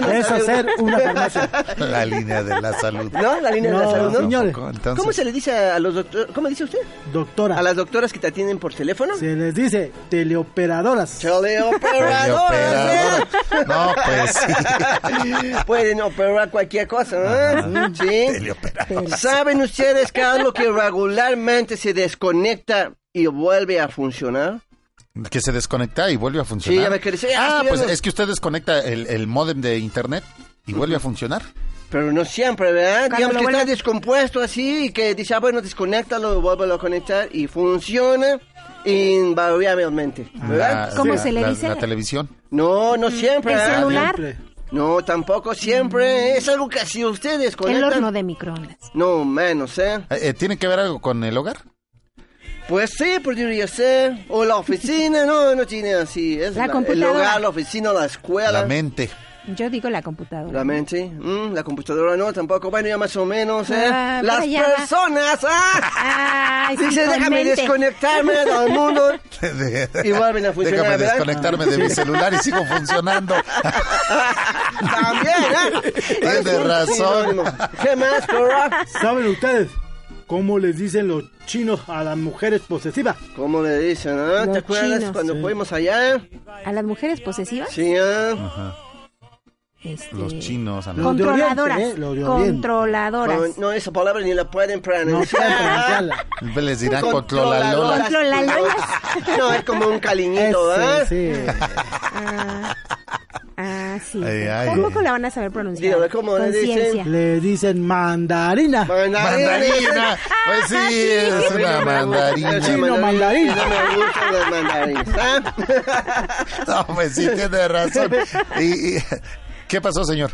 no Es uno. una farmacia. La línea de la salud. ¿No? La línea de la No, salud, ¿no? señores. Entonces, ¿Cómo se le dice a los doctores? ¿Cómo dice usted? Doctora. ¿A las doctoras que te atienden por teléfono? Se les dice teleoperadoras. Teleoperadoras. ¿eh? No, pues sí. *laughs* Pueden operar cualquier cosa, ¿eh? Sí. ¿Saben ustedes qué es lo que regularmente se desconecta y vuelve a funcionar? Que se desconecta y vuelve a funcionar. Sí, ya me quedé- sí, ah, Ah, estoy pues viendo. es que usted desconecta el, el modem de internet y vuelve a funcionar. Pero no siempre, ¿verdad? Cuando Digamos que está vuelve- descompuesto así y que dice, ah, bueno, desconéctalo, vuelve a conectar y funciona invariablemente, ¿verdad? La- ¿Cómo la- se le dice? La televisión. No, no siempre. ¿El ¿verdad? celular? Siempre. No, tampoco siempre. Es algo que si ustedes El conectan... horno de microondas. No, menos, ¿eh? Eh, eh, ¿Tiene que ver algo con el hogar? Pues sí, podría ser. O la oficina, *laughs* no, no tiene así. Es La el computadora. hogar, la oficina, la escuela. La mente. Yo digo la computadora. La mente, mm, la computadora no, tampoco, bueno, ya más o menos, ¿eh? Ah, Las personas, ¡ah! Ay, Dice, déjame mente. desconectarme *laughs* del mundo *laughs* y vuelven a funcionar, Déjame ¿verdad? desconectarme de mi celular y sigo funcionando. También, ¿eh? Tiene razón. Sinónimo. ¿Qué más, Cora? ¿Saben ustedes cómo les dicen los chinos a las mujeres posesivas? ¿Cómo le dicen, ah? ¿Te acuerdas chinos. cuando Sí. fuimos allá? ¿A las mujeres posesivas? Sí, ah. Ajá. Este, Los chinos. Ana. Los de Controladoras. Oriente, ¿eh? Los de Oriente. Controladoras. Con- No, esa palabra ni la pueden No pronunciar. pronunciarla. *laughs* Les dirán controlalolas. Controlalolas. No, es como un caliñito, *laughs* ¿ah? Ese, sí. Ah, ah, sí. Ay, ay. Tampoco la van a saber pronunciar. Dígame, ¿cómo le dicen? Le dicen mandarina. Mandarina. Pues sí, es una mandarina. Chino mandarín. No me gustan las mandarinas, ¿ah? No, pues sí, tiene razón. Y, y- ¿Qué pasó, señor?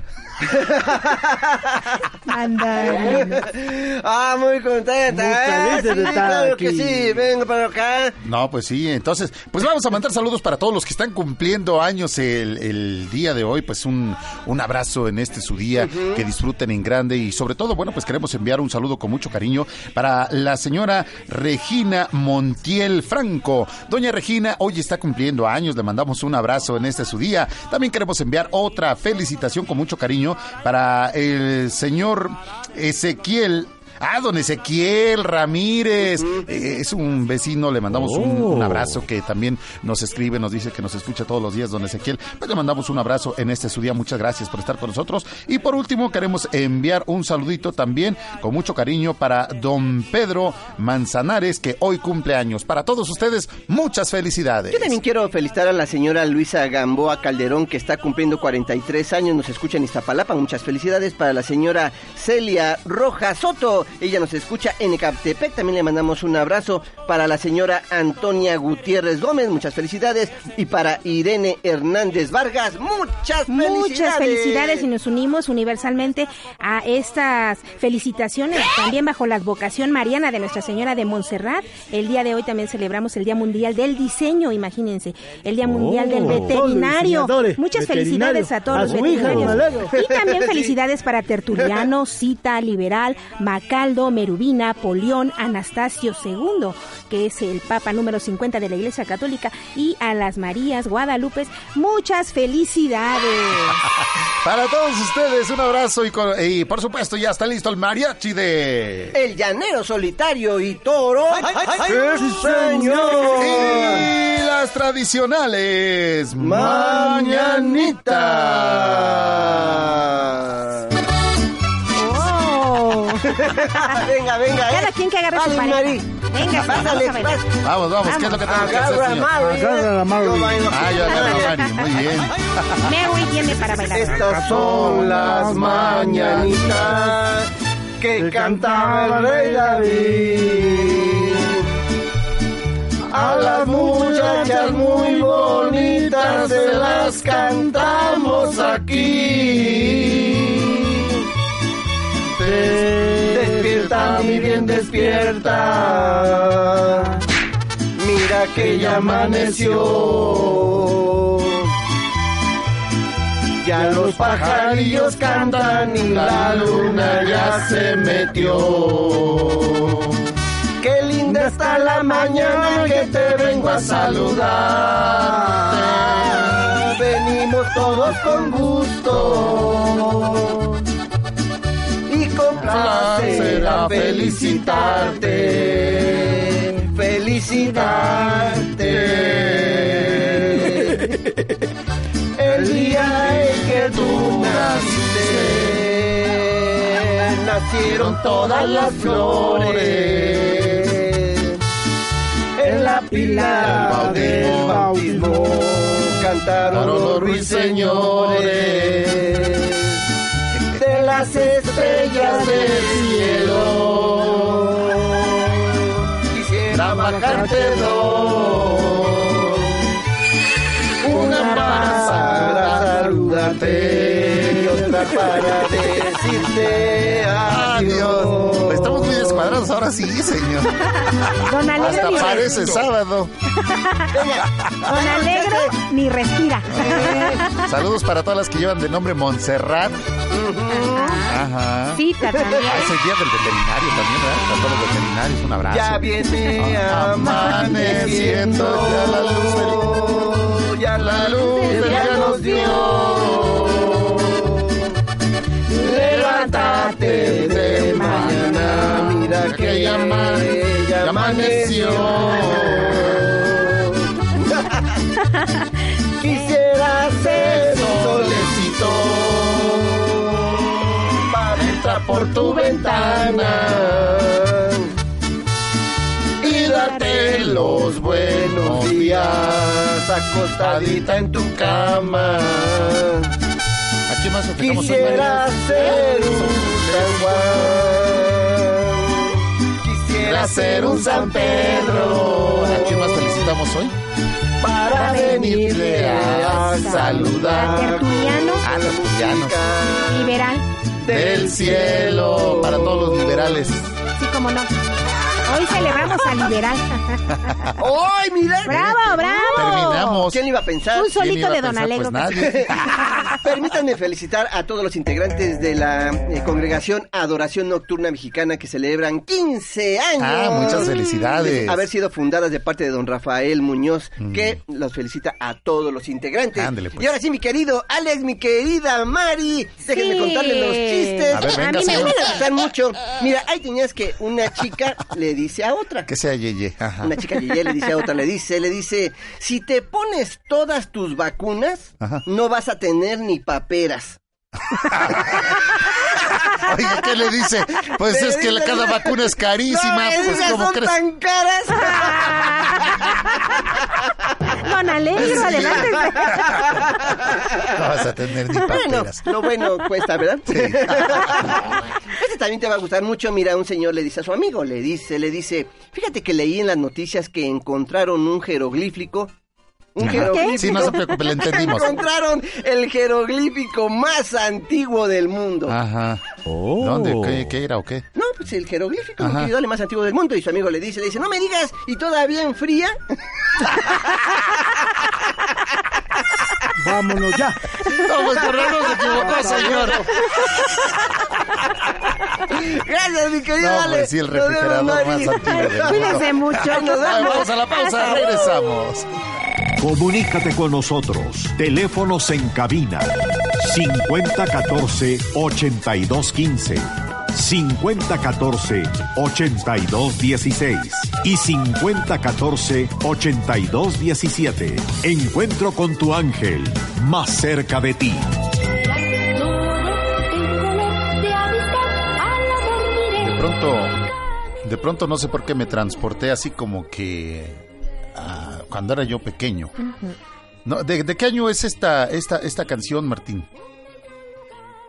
Ah, muy contenta. Muy ¿eh? Sí, claro que sí, vengo para acá. No, pues sí, entonces, pues vamos a mandar saludos para todos los que están cumpliendo años el, el día de hoy, pues un, un abrazo en este su día, que disfruten en grande y sobre todo, bueno, pues queremos enviar un saludo con mucho cariño para la señora Regina Montiel Franco. Doña Regina hoy está cumpliendo años, le mandamos un abrazo en este su día. También queremos enviar otra felicitación con mucho cariño para el señor Ezequiel Ah, don Ezequiel Ramírez. Eh, es un vecino, le mandamos un, Oh. un abrazo que también nos escribe, nos dice que nos escucha todos los días, don Ezequiel. Pues le mandamos un abrazo en este su día. Muchas gracias por estar con nosotros. Y por último, queremos enviar un saludito también con mucho cariño para don Pedro Manzanares, que hoy cumple años. Para todos ustedes, muchas felicidades. Yo también quiero felicitar a la señora Luisa Gamboa Calderón, que está cumpliendo 43 años, nos escucha en Iztapalapa. Muchas felicidades para la señora Celia Rojas Soto. Ella nos escucha en Ecatepec. También le mandamos un abrazo para la señora Antonia Gutiérrez Gómez. Muchas felicidades. Y para Irene Hernández Vargas. Muchas felicidades. Muchas felicidades y nos unimos universalmente a estas felicitaciones, también bajo la advocación mariana de Nuestra Señora de Montserrat. El día de hoy también celebramos el Día Mundial del Diseño, imagínense, el Día Mundial del Oh, Veterinario. Muchas felicidades a todos a los hija, veterinarios. Y también felicidades para Tertuliano, Cita, Liberal, Merubina, Polión, Anastasio II, que es el Papa número 50 de la Iglesia Católica, y a las Marías Guadalupe. Muchas felicidades. *laughs* Para todos ustedes, un abrazo y, con- y por supuesto ya está listo el mariachi de... El llanero solitario y toro. ¡Sí, señor! Y las tradicionales mañanitas. *laughs* Venga, venga. Cada eh. quien que agarre su pareja. Venga, Pásale, vamos pásale. Vamos, vamos, ¿qué es lo que tenemos que hacer, Agarra a señor? Mari. Agarra a Mari. Yo bailo. Ah, yo agarro a Mari, muy *laughs* bien. Mary tiene para bailar. Estas son las mañanitas que cantaba el rey David. A las muchachas muy bonitas se las cantamos aquí. Despierta, mi bien, despierta. Mira que ya amaneció. Ya los pajarillos cantan y la luna ya se metió. Qué linda está la mañana que te vengo a saludar. Venimos todos con gusto con placer a felicitarte. Felicitarte. El día en que tú naciste, nacieron todas las flores. En la pila del bautismo cantaron los ruiseñores. De las estrellas del cielo, quisiera bajarte dos. Una para saludarte para decirte adiós. Estamos muy descuadrados ahora sí, señor. Don Alegro Hasta ni parece sábado. Don Alegro ni respira. Saludos para todas las que llevan de nombre Montserrat. Ajá. Cita también. Ah, es el día del veterinario también, ¿verdad? Para todos los veterinarios, un abrazo. Ya viene Ah, amaneciendo, ya la luz del- ya la luz del día nos dio. Levántate de mañana, mira que ya, ama- ya amaneció. *laughs* Quisiera ser un solecito para entrar por tu ventana y darte los buenos días acostadita en tu cama. ¿A quién más hoy, Quisiera ser un San Juan, quisiera ser un San Pedro. ¿A quién más felicitamos hoy? para venirle a saludar. Tertuliano, Ah, Ah, tertulianos. Liberal. Del cielo, para todos los liberales. Sí, como no. Hoy celebramos al liberal. ¡Ay, mira! ¡Bravo, bravo! Terminamos. ¿Quién iba a pensar? Un solito ¿Quién iba a de Don? Alegro. Pues nadie. *laughs* Permítanme felicitar a todos los integrantes de la eh, congregación Adoración Nocturna Mexicana que celebran 15 años. Ah, muchas felicidades. De haber sido fundadas de parte de don Rafael Muñoz, que los felicita a todos los integrantes. Mm. Ándele, pues. Y ahora sí, mi querido Alex, mi querida Mari, déjenme Sí. contarles los chistes. A ver, venga, mí me gustan mucho. Mira, hay tenías que una chica le dice a otra. Que sea Yeye. Ajá. Una chica Yeye le dice a otra, le dice, le dice, si te pones todas tus vacunas, Ajá. no vas a tener ni paperas. *laughs* Oiga, ¿qué le dice? Pues Le es que cada vacuna es carísima. No, pues esas ¿cómo son crees? tan caras. *laughs* Don Alegro, adelante. No vas a tener ni Bueno, lo bueno cuesta, ¿verdad? *laughs* Este también te va a gustar mucho. Mira, un señor le dice a su amigo, le dice, le dice, fíjate que leí en las noticias que encontraron un jeroglífico. Un jeroglífico. Sí, no se preocupe, le entendimos. encontraron el jeroglífico más antiguo del mundo. Ajá. ¿Dónde? ¿Qué, qué era o qué? No, pues el jeroglífico, mi Ajá. querido, el más antiguo del mundo. Y su amigo le dice, le dice, no me digas, ¿y todavía enfría? *laughs* Vámonos ya. No, pues por no se equivocó, señor. Gracias, mi querido No, Ale. pues sí, el Nos refrigerador más antiguo del mundo. Cuídense mucho. Nos. Vamos a la pausa, regresamos. Comunícate con nosotros. Teléfonos en cabina 5014-8215, 5014-8216 y 5014-8217. Encuentro con tu ángel, más cerca de ti. De pronto, de pronto no sé por qué me transporté así como que cuando era yo pequeño. No, ¿de, de qué año es esta, esta, esta canción, Martín?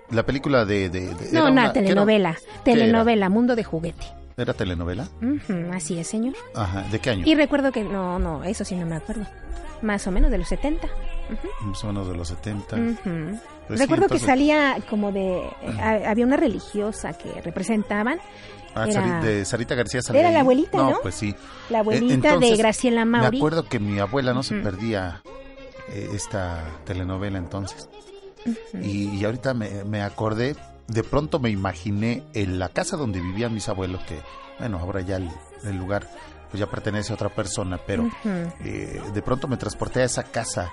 La película de... de- de- No, telenovela. Telenovela, Mundo de Juguete. ¿Era telenovela? Así es, señor. Ajá, ¿de qué año? Y recuerdo que, no, no, eso sí no me acuerdo. Más o menos de los 70. Más o menos de los 70. Ujú. Pues sí, recuerdo entonces- que salía como de... ha- había una religiosa que representaban. Ah, Era- de Sarita García salía Era la abuelita, ¿no? pues sí. La Eh, abuelita de Graciela Mauri. Me acuerdo que mi abuela no se perdía eh, esta telenovela entonces. Y, y ahorita me, me acordé, de pronto me imaginé en la casa donde vivían mis abuelos, que, bueno, ahora ya el, el lugar pues ya pertenece a otra persona, pero eh, de pronto me transporté a esa casa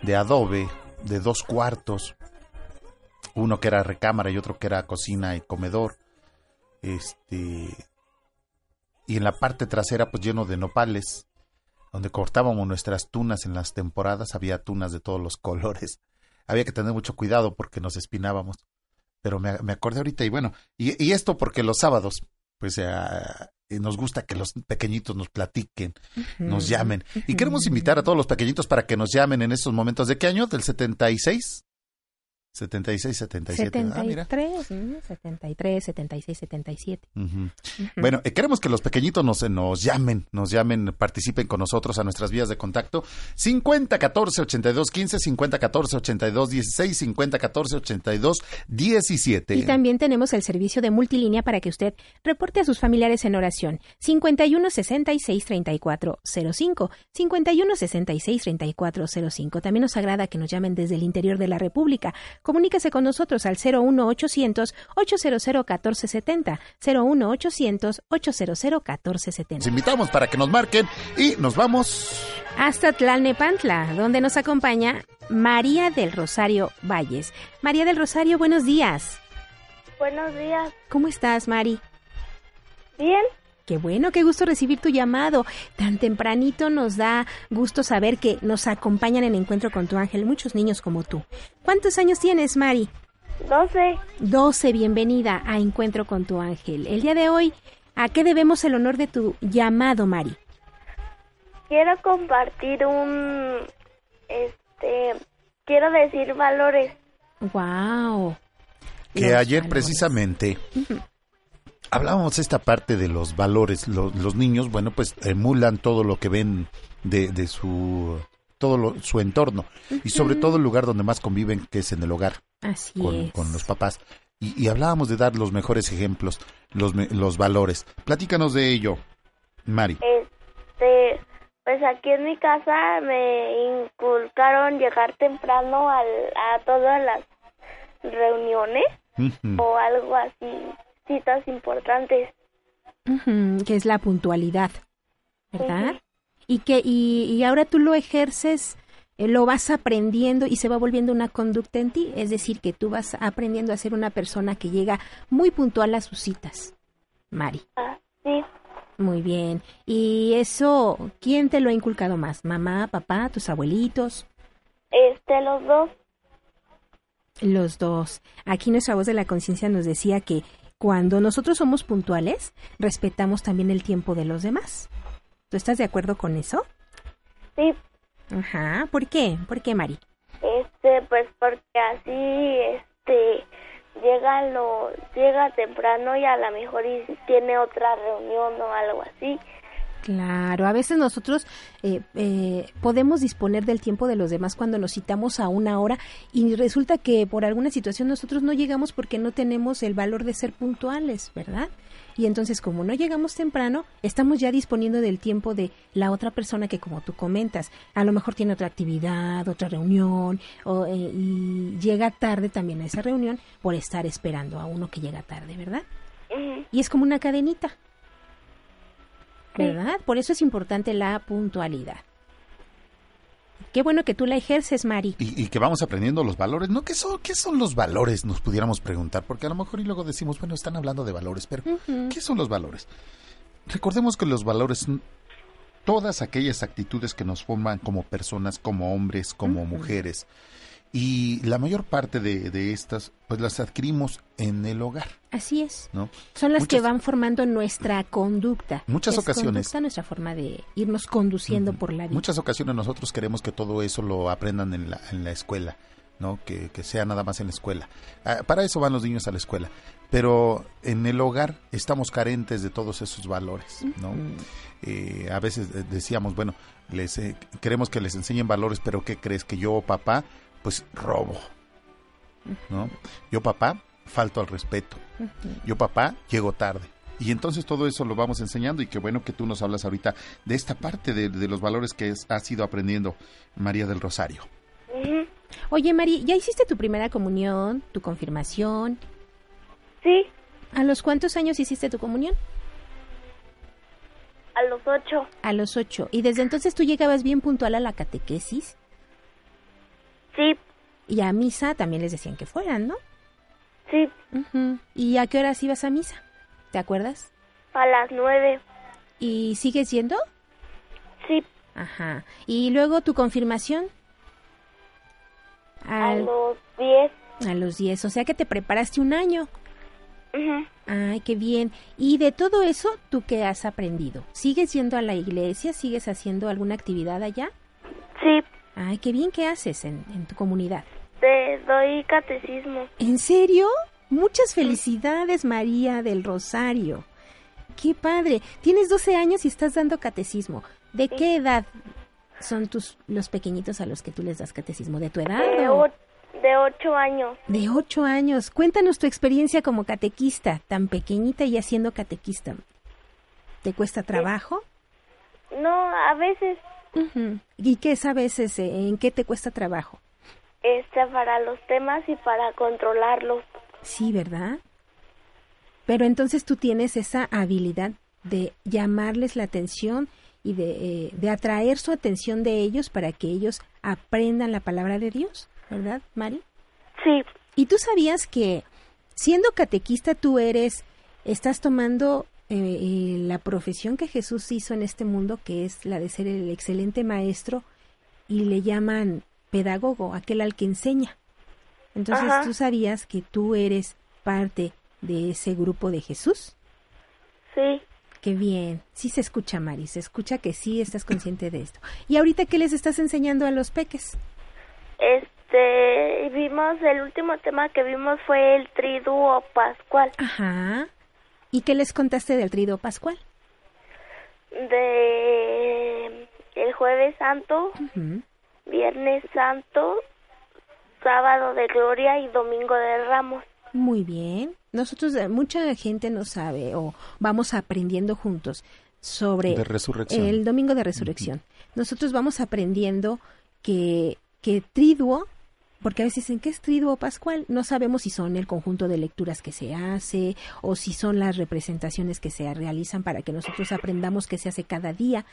de adobe, de dos cuartos, uno que era recámara y otro que era cocina y comedor, este, y en la parte trasera pues lleno de nopales, donde cortábamos nuestras tunas en las temporadas, había tunas de todos los *laughs* colores, había que tener mucho cuidado porque nos espinábamos, pero me, me acordé ahorita y bueno, y, y esto porque los sábados, pues ah, eh, nos gusta que los pequeñitos nos platiquen, nos llamen. Y queremos invitar a todos los pequeñitos para que nos llamen en estos momentos. ¿De qué año? ¿Del 76? 76, 77. Ah, mira. 73, mm, 73, 76, 77. Ujú. Ujú. Bueno, eh, queremos que los pequeñitos nos, nos llamen, nos llamen, participen con nosotros a nuestras vías de contacto. 50 14 82 15, 50 14 82 16, 50 14 82 17. Y también tenemos el servicio de multilínea para que usted reporte a sus familiares en oración. 51 66 34 05. 51 66 34 05. También nos agrada que nos llamen desde el interior de la República. Comuníquese con nosotros al 01 800 800 1470. 01 800 800 Los 1470. invitamos para que nos marquen y nos vamos. Hasta Tlalnepantla, donde nos acompaña María del Rosario Valles. María del Rosario, buenos días. Buenos días. ¿Cómo estás, Mari? Bien. Qué bueno, qué gusto recibir tu llamado. Tan tempranito nos da gusto saber que nos acompañan en Encuentro con tu Ángel muchos niños como tú. ¿Cuántos años tienes, Mari? 12. 12, bienvenida a Encuentro con tu Ángel. El día de hoy, ¿a qué debemos el honor de tu llamado, Mari? Quiero compartir un. Este. Quiero decir valores. Wow. Que ayer precisamente hablábamos esta parte de los valores. Los, los niños, bueno, pues emulan todo lo que ven de, de su todo lo- su entorno y sobre todo el lugar donde más conviven, que es en el hogar. Así con, es. con los papás. Y, y hablábamos de dar los mejores ejemplos, los, me- los valores. Platícanos de ello, Mari. Este, pues aquí en mi casa me inculcaron llegar temprano al, a todas las reuniones o algo así, citas importantes. Que es la puntualidad, ¿verdad? Y que y, y ahora tú lo ejerces, eh, lo vas aprendiendo y se va volviendo una conducta en ti, es decir, que tú vas aprendiendo a ser una persona que llega muy puntual a sus citas. Mari. Sí, Muy bien. ¿Y eso quién te lo ha inculcado más? ¿Mamá, papá, tus abuelitos? este, los dos. Los dos. Aquí nuestra voz de la conciencia nos decía que cuando nosotros somos puntuales, respetamos también el tiempo de los demás. ¿Tú estás de acuerdo con eso? Sí, Ajá. ¿Por qué? ¿Por qué, Mari? este, pues porque así, este, llega lo, llega temprano y a lo mejor y tiene otra reunión o algo así. Claro, a veces nosotros eh, eh, podemos disponer del tiempo de los demás cuando nos citamos a una hora y resulta que por alguna situación nosotros no llegamos porque no tenemos el valor de ser puntuales, ¿verdad? Y entonces como no llegamos temprano, estamos ya disponiendo del tiempo de la otra persona que como tú comentas, a lo mejor tiene otra actividad, otra reunión o, eh, y llega tarde también a esa reunión por estar esperando a uno que llega tarde, ¿verdad? Y es como una cadenita. ¿Verdad? Por eso es importante la puntualidad. Qué bueno que tú la ejerces, Mari. Y, y que vamos aprendiendo los valores. ¿No? ¿Qué son, ¿Qué son los valores? Nos pudiéramos preguntar. Porque a lo mejor y luego decimos, bueno, están hablando de valores, pero ¿qué son los valores? Recordemos que los valores todas aquellas actitudes que nos forman como personas, como hombres, como mujeres. Y la mayor parte de, de estas, pues las adquirimos en el hogar, Así es. ¿no? Son las que van formando nuestra conducta. Muchas Es ocasiones- conducta nuestra forma de irnos conduciendo por la vida. muchas ocasiones nosotros queremos que todo eso lo aprendan en la, en la escuela, ¿no? Que, que sea nada más en la escuela. Ah, para eso van los niños a la escuela. Pero en el hogar estamos carentes de todos esos valores, ¿no? Eh, a veces eh, decíamos, bueno, les eh, queremos que les enseñen valores, pero ¿qué crees? Que yo, papá, pues robo, ¿no? Yo, papá, falto al respeto. Yo, papá, llego tarde. Y entonces todo eso lo vamos enseñando y qué bueno que tú nos hablas ahorita de esta parte de, de los valores que es- has ido aprendiendo, María del Rosario. Oye, Mari, ¿ya hiciste tu primera comunión, tu confirmación? Sí, ¿A los cuántos años hiciste tu comunión? a los ocho. A los ocho. ¿Y desde entonces tú llegabas bien puntual a la catequesis? Sí. Y a misa también les decían que fueran, ¿no? Sí. ¿Y a qué horas ibas a misa? ¿Te acuerdas? a las nueve. ¿Y sigues yendo? Sí. Ajá. ¿Y luego tu confirmación? A los diez. a los 10. O sea que te preparaste un año. Ujú. Ay, qué bien. ¿Y de todo eso, tú qué has aprendido? ¿Sigues yendo a la iglesia? ¿Sigues haciendo alguna actividad allá? Sí, Ay, qué bien que haces en, en tu comunidad. te doy catecismo. ¿En serio? Muchas felicidades, María del Rosario. Qué padre. Tienes 12 años y estás dando catecismo. ¿De qué edad son tus los pequeñitos a los que tú les das catecismo? ¿De tu edad? De, o- de ocho años. De ocho años. Cuéntanos tu experiencia como catequista, tan pequeñita y haciendo catequista. ¿Te cuesta trabajo? No, a veces, ¿Y qué es a veces? eh, ¿En qué te cuesta trabajo? este, para los temas y para controlarlos. Sí, ¿verdad? Pero entonces tú tienes esa habilidad de llamarles la atención y de, eh, de atraer su atención de ellos para que ellos aprendan la palabra de Dios, ¿verdad, Mari? Sí. ¿Y tú sabías que siendo catequista tú eres, estás tomando eh, eh, la profesión que Jesús hizo en este mundo, que es la de ser el excelente maestro, y le llaman pedagogo, aquel al que enseña? Entonces, Ajá. ¿tú sabías que tú eres parte de ese grupo de Jesús? Sí. Qué bien. Sí se escucha, Mari, se escucha que sí estás consciente de esto. ¿Y ahorita qué les estás enseñando a los peques? Este, vimos, el último tema que vimos fue el triduo pascual. Ajá. ¿Y qué les contaste del trido pascual? De el jueves santo, viernes santo, sábado de gloria y domingo de ramos. Muy bien. Nosotros, eh, mucha gente no sabe o vamos aprendiendo juntos sobre De resurrección. el domingo de resurrección. Nosotros vamos aprendiendo que, que triduo, porque a veces dicen que es triduo pascual, no sabemos si son el conjunto de lecturas que se hace o si son las representaciones que se realizan para que nosotros aprendamos qué se hace cada día.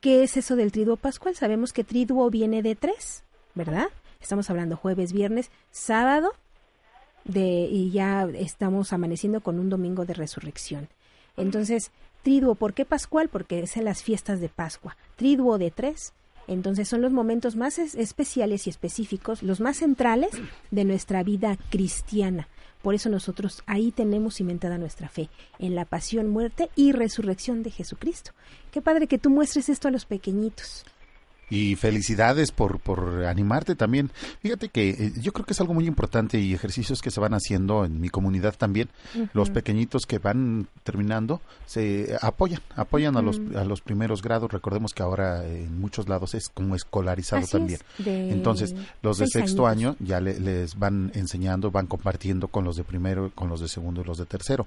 ¿Qué es eso del triduo pascual? Sabemos que triduo viene de tres, ¿verdad? Estamos hablando jueves, viernes, sábado, de, y ya estamos amaneciendo con un domingo de resurrección. Entonces, triduo, ¿por qué pascual? Porque es en las fiestas de Pascua. Triduo de tres. Entonces son los momentos más es- especiales y específicos, los más centrales de nuestra vida cristiana. Por eso nosotros ahí tenemos cimentada nuestra fe, en la pasión, muerte y resurrección de Jesucristo. Qué padre que tú muestres esto a los pequeñitos. Y felicidades por, por animarte también. Fíjate que eh, yo creo que es algo muy importante y ejercicios que se van haciendo en mi comunidad también. Los pequeñitos que van terminando se apoyan, apoyan a, los, a los primeros grados. Recordemos que ahora en muchos lados es como escolarizado Así también. es, de Entonces, los de sexto año ya le- les van enseñando, van compartiendo con los de primero, con los de segundo y los de tercero.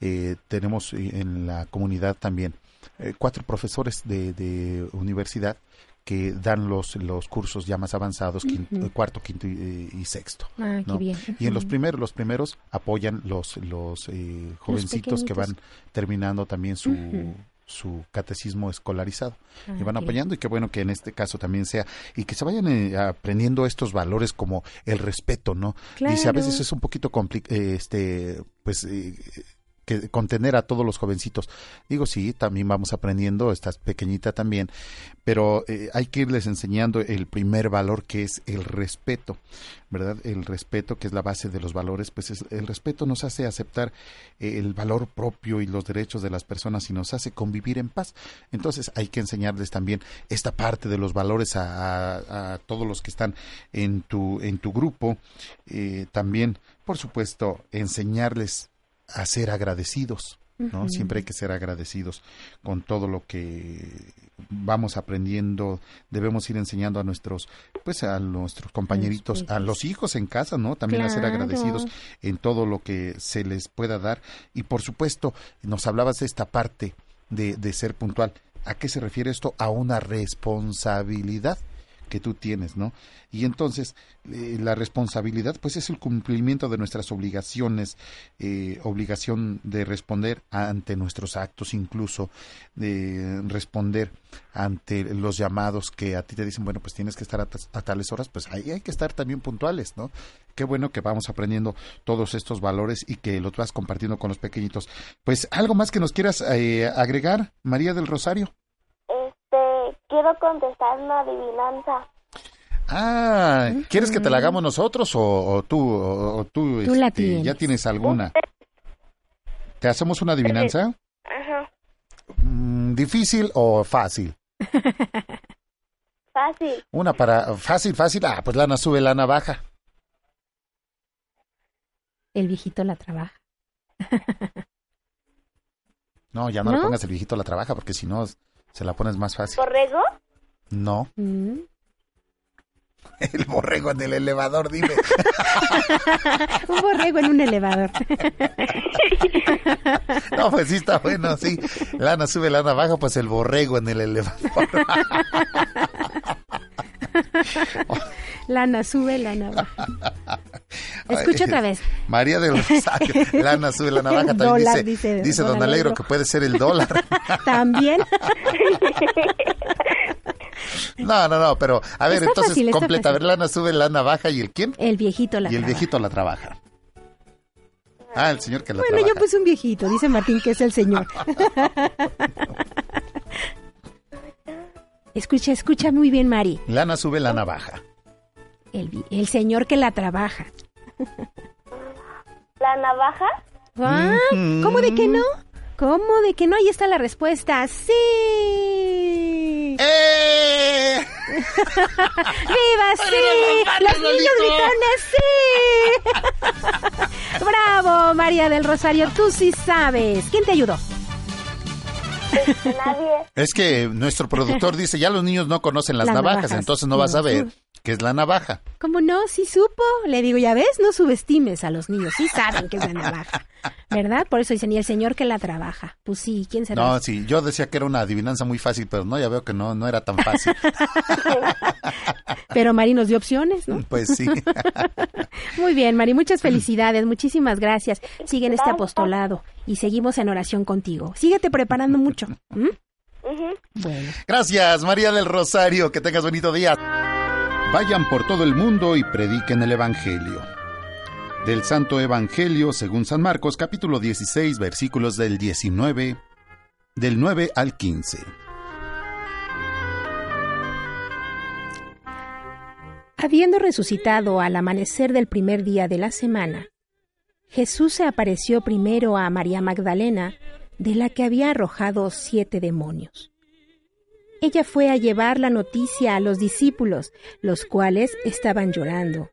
Eh, tenemos eh, en la comunidad también eh, cuatro profesores de, de universidad que dan los, los cursos ya más avanzados, quin- Ujú. cuarto, quinto y, y sexto. Ah, qué ¿no? bien. Y en los primeros, los primeros apoyan los, los eh, jovencitos que van terminando también su, su catecismo escolarizado. Ah, y van ok. apoyando y qué bueno que en este caso también sea y que se vayan eh, aprendiendo estos valores como el respeto, ¿no? Dice, a Claro. veces es un poquito compli- eh, este pues eh, que contener a todos los jovencitos. Digo, sí, también vamos aprendiendo, estás pequeñita también, pero eh, hay que irles enseñando el primer valor que es el respeto, ¿verdad? El respeto, que es la base de los valores, pues es- el respeto nos hace aceptar eh, el valor propio y los derechos de las personas y nos hace convivir en paz. Entonces hay que enseñarles también esta parte de los valores a, todos los que están en tu, en tu grupo. Eh, también, por supuesto, enseñarles a ser agradecidos. ¿no? Siempre hay que ser agradecidos con todo lo que vamos aprendiendo, debemos ir enseñando a nuestros, pues a nuestros compañeritos, a los hijos en casa, ¿no? También a ser agradecidos en todo lo que se les pueda dar. Y por supuesto, nos hablabas de esta parte de, de ser puntual. ¿A qué se refiere esto? A una responsabilidad que tú tienes, ¿no? Y entonces eh, la responsabilidad, pues es el cumplimiento de nuestras obligaciones, eh, obligación de responder ante nuestros actos, incluso de responder ante los llamados que a ti te dicen, bueno, pues tienes que estar a, a tales horas, pues ahí hay que estar también puntuales, ¿no? Qué bueno que vamos aprendiendo todos estos valores y que los vas compartiendo con los pequeñitos. Pues algo más que nos quieras eh, agregar, María del Rosario. Este, quiero contestar una adivinanza. Ah, ¿quieres que te la hagamos nosotros o, o tú, o, o tú, Tú la este, tienes. ya tienes alguna? ¿Te hacemos una adivinanza? Ajá, Mm, ¿Difícil o fácil? *laughs* fácil. Una para fácil, fácil. Ah, pues lana sube, lana baja. El viejito la trabaja. *laughs* No, ya no, ¿No? le pongas el viejito la trabaja porque si no se la pones más fácil. ¿Borrego? No, Mm. *laughs* el borrego en el elevador, dime. *laughs* un borrego en un elevador. *laughs* No, pues sí está bueno, sí. Lana sube, lana baja, pues el borrego en el elevador. Lana sube, lana baja. *laughs* Escucha otra vez. María del Rosario, *laughs* lana sube, lana baja. También Dólar, dice, dice don Alegro que puede ser el dólar. *laughs* También. No, no, no, pero a ver, Está entonces fácil, completa. A ver, lana sube, lana baja y el quién? El viejito la y el trabaja. viejito la trabaja. Ah, el señor que la Bueno, trabaja. yo puse un viejito, dice Martín que es el señor. escucha, escucha muy bien, Mari. Lana sube, lana baja. El, señor que la trabaja. ¿La navaja? Ah, ¿Cómo de que no? ¿Cómo de que no? Ahí está la respuesta. ¡Sí! ¡Eh! *laughs* ¡Viva sí! ¡Los niños gritones sí! *laughs* ¡Bravo, María del Rosario! Tú sí sabes. ¿Quién te ayudó? Nadie. Es que nuestro productor dice, ya los niños no conocen las Las navajas, navajas. entonces no vas a ver qué es la navaja. ¿Cómo no? Sí supo. Le digo, ya ves, no subestimes a los niños. Sí saben que es la *laughs* navaja. ¿Verdad? Por eso dicen, y el señor que la trabaja. Pues sí, ¿quién será? No, sí, yo decía que era una adivinanza muy fácil, pero no, ya veo que no, no era tan fácil. *laughs* Pero Mari nos dio opciones, ¿no? Pues sí. *laughs* Muy bien, Mari, muchas felicidades, muchísimas gracias. Sigue en este apostolado y seguimos en oración contigo. Síguete preparando mucho. Gracias, María del Rosario, que tengas bonito día. Vayan por todo el mundo y prediquen el Evangelio. Del Santo Evangelio según San Marcos, capítulo 16, versículos del 19, del 9 al 15. Habiendo resucitado al amanecer del primer día de la semana, Jesús se apareció primero a María Magdalena, de la que había arrojado siete demonios. Ella fue a llevar la noticia a los discípulos, los cuales estaban llorando,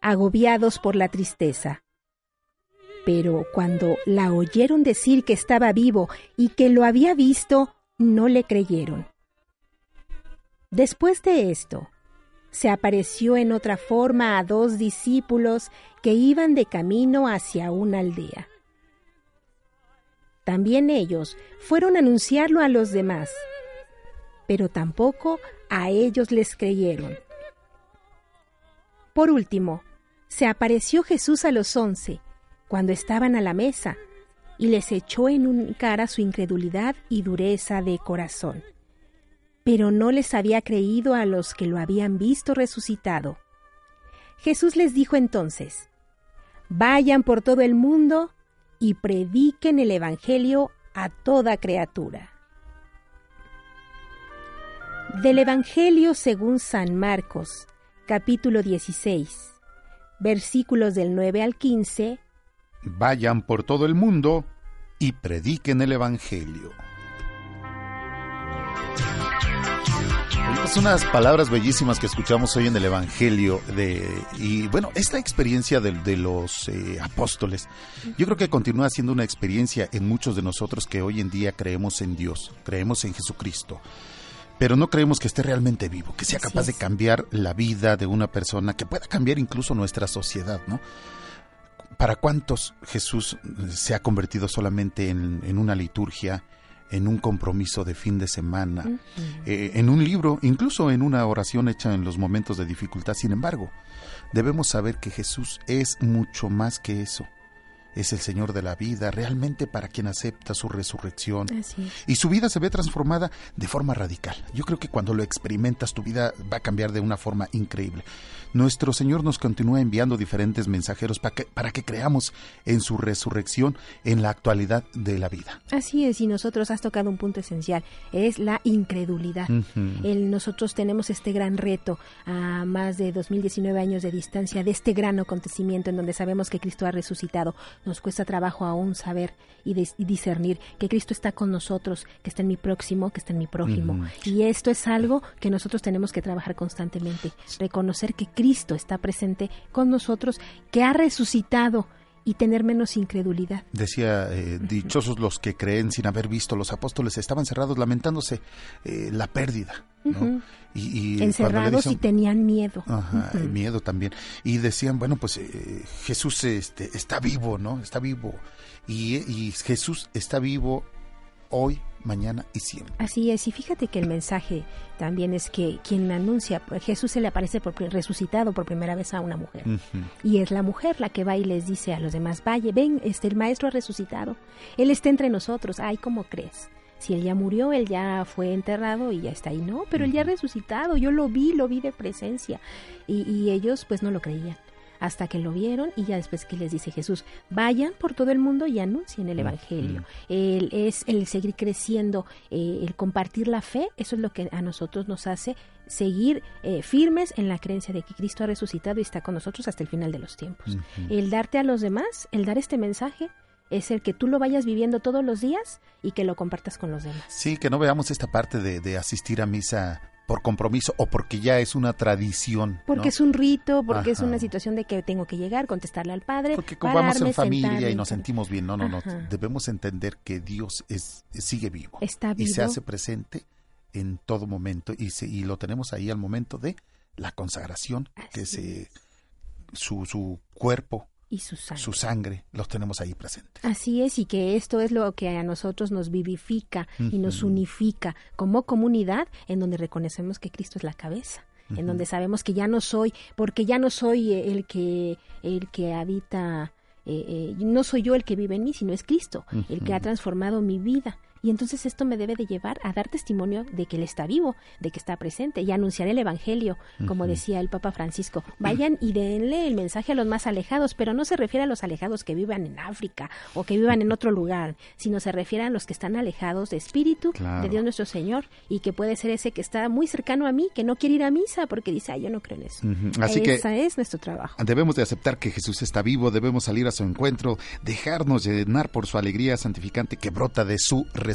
agobiados por la tristeza. Pero cuando la oyeron decir que estaba vivo y que lo había visto, no le creyeron. Después de esto, se apareció en otra forma a dos discípulos que iban de camino hacia una aldea. También ellos fueron a anunciarlo a los demás, pero tampoco a ellos les creyeron. Por último, se apareció Jesús a los once, cuando estaban a la mesa, y les echó en un cara su incredulidad y dureza de corazón pero no les había creído a los que lo habían visto resucitado. Jesús les dijo entonces, Vayan por todo el mundo y prediquen el Evangelio a toda criatura. Del Evangelio según San Marcos, capítulo 16, versículos del 9 al 15, Vayan por todo el mundo y prediquen el Evangelio. Es unas palabras bellísimas que escuchamos hoy en el Evangelio de y bueno esta experiencia de, los eh, apóstoles yo creo que continúa siendo una experiencia en muchos de nosotros que hoy en día creemos en Dios creemos en Jesucristo pero no creemos que esté realmente vivo que sea capaz de cambiar la vida de una persona que pueda cambiar incluso nuestra sociedad no para cuántos Jesús se ha convertido solamente en, en una liturgia en un compromiso de fin de semana, eh, en un libro, incluso en una oración hecha en los momentos de dificultad. Sin embargo, debemos saber que Jesús es mucho más que eso. Es el Señor de la vida, realmente para quien acepta su resurrección. Y su vida se ve transformada de forma radical. Yo creo que cuando lo experimentas, tu vida va a cambiar de una forma increíble. Nuestro Señor nos continúa enviando diferentes mensajeros para que, para que creamos en su resurrección en la actualidad de la vida. Así es, y nosotros has tocado un punto esencial, es la incredulidad. El- nosotros tenemos este gran reto a más de 2019 años de distancia de este gran acontecimiento en donde sabemos que Cristo ha resucitado. Nos cuesta trabajo aún saber y, dis- y discernir que Cristo está con nosotros, que está en mi próximo, que está en mi prójimo. Y esto es algo que nosotros tenemos que trabajar constantemente, reconocer que Cristo está presente con nosotros, que ha resucitado y tener menos incredulidad. Decía, eh, dichosos los que creen sin haber visto. Los apóstoles estaban cerrados lamentándose eh, la pérdida. ¿no? Y, y Encerrados y tenían miedo. Ajá, miedo también. Y decían, bueno, pues eh, Jesús este, está vivo, ¿no? Está vivo. Y, y Jesús está vivo hoy, mañana y siempre. Así es, y fíjate que el mensaje también es que quien anuncia, pues, Jesús se le aparece por, resucitado por primera vez a una mujer. Y es la mujer la que va y les dice a los demás, vaya, ven, este, el maestro ha resucitado, él está entre nosotros, ay, ¿cómo crees? Si él ya murió, él ya fue enterrado y ya está ahí, no, pero él ya ha resucitado, yo lo vi, lo vi de presencia. Y, y ellos pues no lo creían hasta que lo vieron y ya después que les dice Jesús, vayan por todo el mundo y anuncien el Evangelio. El, es el seguir creciendo, eh, el compartir la fe, eso es lo que a nosotros nos hace seguir eh, firmes en la creencia de que Cristo ha resucitado y está con nosotros hasta el final de los tiempos. El darte a los demás, el dar este mensaje, es el que tú lo vayas viviendo todos los días y que lo compartas con los demás. Sí, que no veamos esta parte de, de asistir a misa por compromiso o porque ya es una tradición. Porque ¿no? es un rito, porque es una situación de que tengo que llegar, contestarle al padre. Porque como vamos en familia sentarme, y nos sentimos bien, no, no, no. Debemos entender que Dios es sigue vivo. Está Y se vivo. hace presente en todo momento y, se, y lo tenemos ahí al momento de la consagración, que se, su, su cuerpo, y su sangre. su sangre, los tenemos ahí presentes. Así es, y que esto es lo que a nosotros nos vivifica y nos unifica como comunidad en donde reconocemos que Cristo es la cabeza. En donde sabemos que ya no soy, porque ya no soy eh, el que, el que habita, eh, eh, no soy yo el que vive en mí, sino es Cristo, el que ha transformado mi vida. Y entonces esto me debe de llevar a dar testimonio de que Él está vivo, de que está presente y anunciar el Evangelio, como decía el Papa Francisco. Vayan y denle el mensaje a los más alejados, pero no se refiere a los alejados que vivan en África o que vivan en otro lugar, sino se refiere a los que están alejados de espíritu Claro. de Dios nuestro Señor y que puede ser ese que está muy cercano a mí, que no quiere ir a misa porque dice, ay, yo no creo en eso. Ujú. Así que Esa es nuestro trabajo. Debemos de aceptar que Jesús está vivo, debemos salir a su encuentro, dejarnos llenar por su alegría santificante que brota de su resurrección.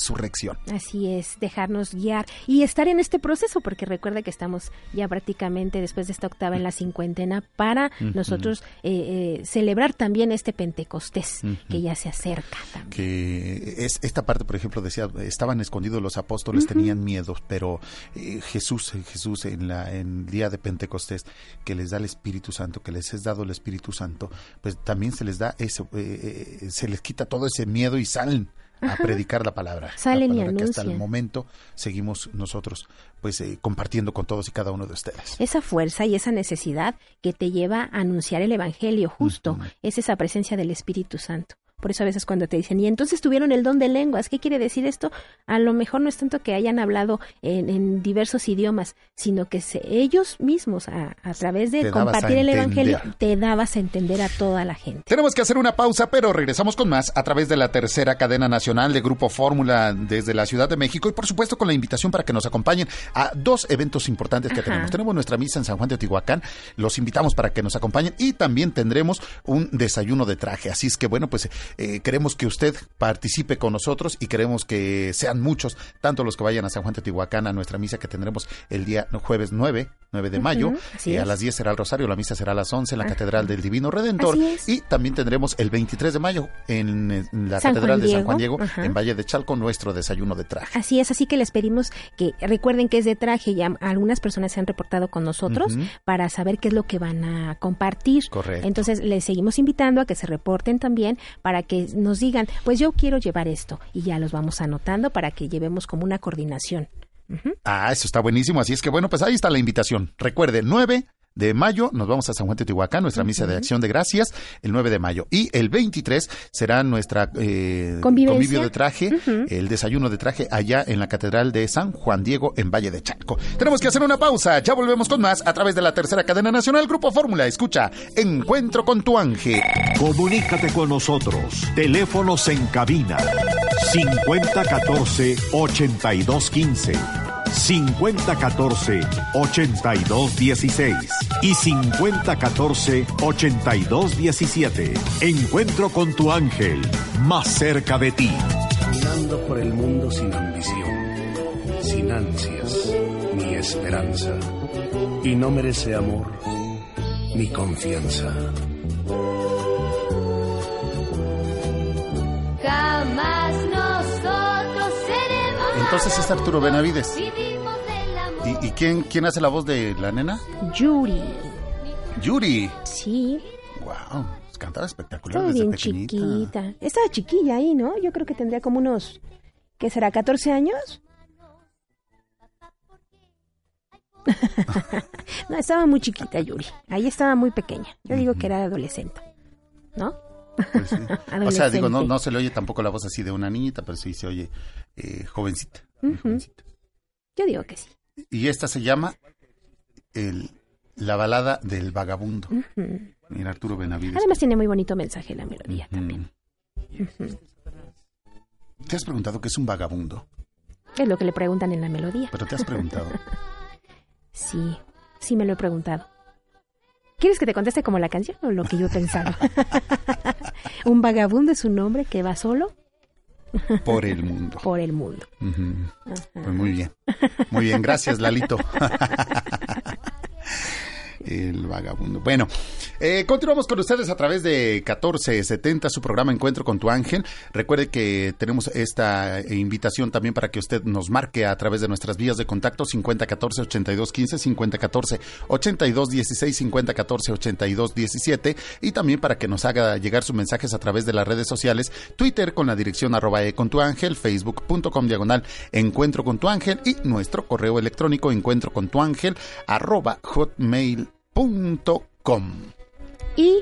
Así es, dejarnos guiar y estar en este proceso, porque recuerda que estamos ya prácticamente después de esta octava en la cincuentena para nosotros eh, eh, celebrar también este Pentecostés que ya se acerca. que es esta parte por ejemplo decía estaban escondidos los apóstoles tenían miedo pero eh, Jesús Jesús en la en el día de Pentecostés que les da el Espíritu Santo que les es dado el Espíritu Santo pues también se les da eso eh, eh, se les quita todo ese miedo y salen a predicar la palabra Salen y la palabra que hasta el momento seguimos nosotros pues eh, compartiendo con todos y cada uno de ustedes. Esa fuerza y esa necesidad que te lleva a anunciar el Evangelio justo es esa presencia del Espíritu Santo. Por eso a veces cuando te dicen, y entonces tuvieron el don de lenguas, ¿qué quiere decir esto? A lo mejor no es tanto que hayan hablado en, en diversos idiomas, sino que se- ellos mismos, a, a través de Te compartir el Evangelio, te dabas a entender a toda la gente. Tenemos que hacer una pausa, pero regresamos con más a través de la tercera cadena nacional de Grupo Fórmula desde la Ciudad de México y por supuesto con la invitación para que nos acompañen a dos eventos importantes que Ajá. tenemos. Tenemos nuestra misa en San Juan de Otihuacán, los invitamos para que nos acompañen y también tendremos un desayuno de traje. Así es que bueno, pues eh, queremos que usted participe con nosotros y queremos que sean muchos, tanto los que vayan a San Juan de Otihuacán a nuestra misa que tendremos el día jueves 9, 9 de mayo. Eh, a las 10 será el Rosario, la misa será a las 11 en la Ajá. Catedral del Divino Redentor. Y también tendremos el 23 de mayo en, la San Catedral Juan de San Juan Diego, ajá. en Valle de Chalco, nuestro desayuno de traje. Así es, así que les pedimos que recuerden que es de traje, ya algunas personas se han reportado con nosotros para saber qué es lo que van a compartir. Correcto. Entonces les seguimos invitando a que se reporten también para que nos digan, pues yo quiero llevar esto y ya los vamos anotando para que llevemos como una coordinación. Ah, eso está buenísimo. Así es que bueno, pues ahí está la invitación. Recuerde, 9 de mayo nos vamos a San Juan de Teotihuacán, nuestra misa de acción de gracias, el 9 de mayo. Y el 23 será nuestra eh, convivio de traje, el desayuno de traje allá en la Catedral de San Juan Diego en Valle de Chalco. Tenemos que hacer una pausa. Ya volvemos con más a través de la tercera cadena nacional Grupo Fórmula. Escucha, Encuentro con tu ángel. Comunícate con nosotros. Teléfonos en cabina 5014-8215, 5014-8216 y 5014-8217. Encuentro con tu ángel, más cerca de ti. Caminando por el mundo sin ambición, sin ansias, ni esperanza. Y no merece amor ni confianza. Jamás seremos. Entonces es Arturo Benavides. ¿Y, y quién, quién hace la voz de la nena? Yuri. Yuri. Sí, Wow, cantaba espectacular estaba desde bien pequeñita. chiquita. Estaba chiquilla ahí, ¿no? Yo creo que tendría como unos, ¿qué será? ¿14 años? *laughs* no, estaba muy chiquita Yuri. Ahí estaba muy pequeña. Yo digo que era adolescente. ¿No? Pues sí. *laughs* O sea, digo, no, no se le oye tampoco la voz así de una niñita, pero sí se oye eh, jovencita. Yo digo que sí. Y esta se llama el, La balada del vagabundo. Mira, Arturo Benavides. Además tiene muy bonito mensaje la melodía también. ¿Te has preguntado qué es un vagabundo? Es lo que le preguntan en la melodía. Pero te has preguntado. *laughs* Sí, sí me lo he preguntado. ¿Quieres que te conteste como la canción o lo que yo pensaba? *laughs* un vagabundo es un hombre que va solo por el mundo. *laughs* Por el mundo. Pues muy bien. Muy bien, gracias, Lalito. *laughs* El vagabundo. Bueno, eh, continuamos con ustedes a través de 1470, su programa Encuentro con tu ángel. Recuerde que tenemos esta invitación también para que usted nos marque a través de nuestras vías de contacto 5014-8215, 5014-8216, 5014-8217 y también para que nos haga llegar sus mensajes a través de las redes sociales, Twitter con la dirección arroba e con tu ángel, facebook.com diagonal encuentro con tu ángel y nuestro correo electrónico encuentro con tu ángel arroba hotmail.com. Y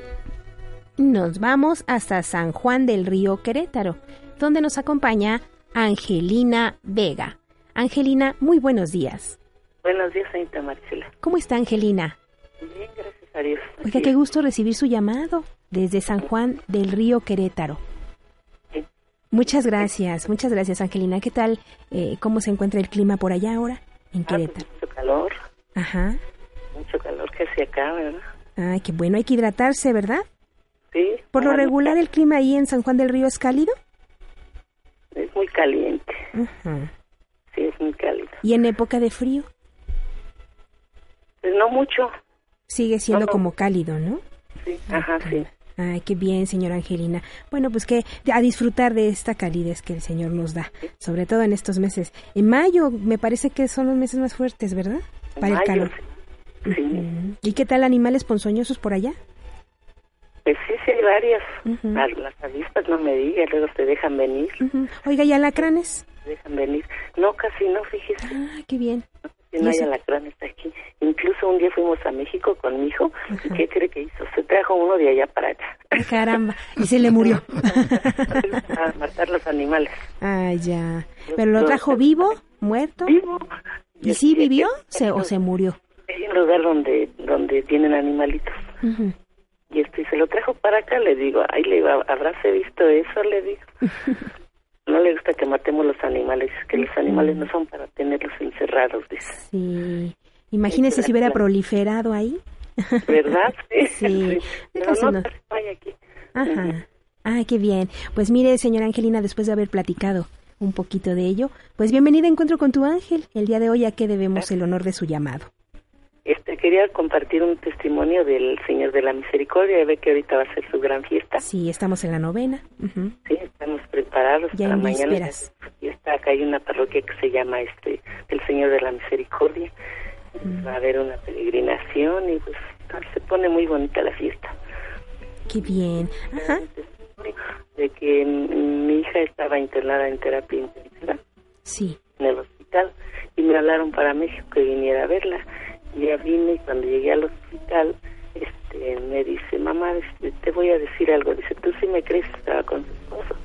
nos vamos hasta San Juan del Río Querétaro, donde nos acompaña Angelina Vega. Angelina, muy buenos días. Buenos días, señorita Marcela. ¿Cómo está Angelina? Bien, gracias a Dios. Oiga, qué gusto recibir su llamado desde San Juan del Río Querétaro. Muchas gracias, muchas gracias Angelina. ¿Qué tal? Eh, ¿Cómo se encuentra el clima por allá ahora en Querétaro? Mucho calor, Ajá. mucho calor que acá, ¿verdad? Ay, qué bueno, hay que hidratarse, ¿verdad? Sí. Por lo regular el clima ahí en San Juan del Río es cálido. Es muy caliente, Ajá. sí, es muy cálido. Y en época de frío Pues no mucho, sigue siendo No, no. como cálido, ¿no? sí, ajá, sí. Ay, qué bien, señora Angelina. Bueno, pues que a disfrutar de esta calidez que el Señor nos da, sobre todo en estos meses. En mayo me parece que son los meses más fuertes, ¿verdad? Para el calor. Sí, Ujú. ¿Y qué tal animales ponzoñosos por allá? pues sí, sí hay varias. Ujú. Las- Las avispas no me digas, luego te dejan venir, Ujú. Oiga, ¿y alacranes? te dejan venir. No, casi no, fíjese. Ah, qué bien. ¿Y no hay alacranes aquí. Incluso un día fuimos a México con mi hijo. ¿Y qué cree que hizo? Se trajo uno de allá para acá. Ay, caramba. Y se le murió. *laughs* a matar los animales. Ay, ya. ¿Pero lo trajo vivo? ¿Muerto? Vivo. ¿Y sí vivió se, o se murió? Hay un lugar donde donde tienen animalitos. Ujú. Y este se lo trajo para acá, le digo, ay, le digo, ¿habráse visto eso? Le digo. *laughs* No le gusta que matemos los animales, que los animales no son para tenerlos encerrados, dice. Sí. Imagínese si hubiera proliferado ahí. ¿Verdad? *laughs* Sí. Pero no, no. hay aquí. Ajá. Ay, qué bien. Pues mire, señora Angelina, después de haber platicado un poquito de ello, pues bienvenida a Encuentro con tu ángel. El día de hoy a qué debemos el honor de su llamado. Este, quería compartir un testimonio del Señor de la Misericordia, ve que ahorita va a ser su gran fiesta. Sí, estamos en la novena. Ujú. Sí, estamos preparados Ya para mañana. vísperas. Y está acá hay una parroquia que se llama este el Señor de la Misericordia. Mm. Va a haber una peregrinación y pues se pone muy bonita la fiesta. Qué bien. Ajá. De que mi hija estaba internada en terapia intensiva Sí. en el hospital y me hablaron para México que viniera a verla. Ya vine y cuando llegué al hospital este, me dice, mamá, este, te voy a decir algo. Dice, ¿tú sí me crees estaba con tu esposo?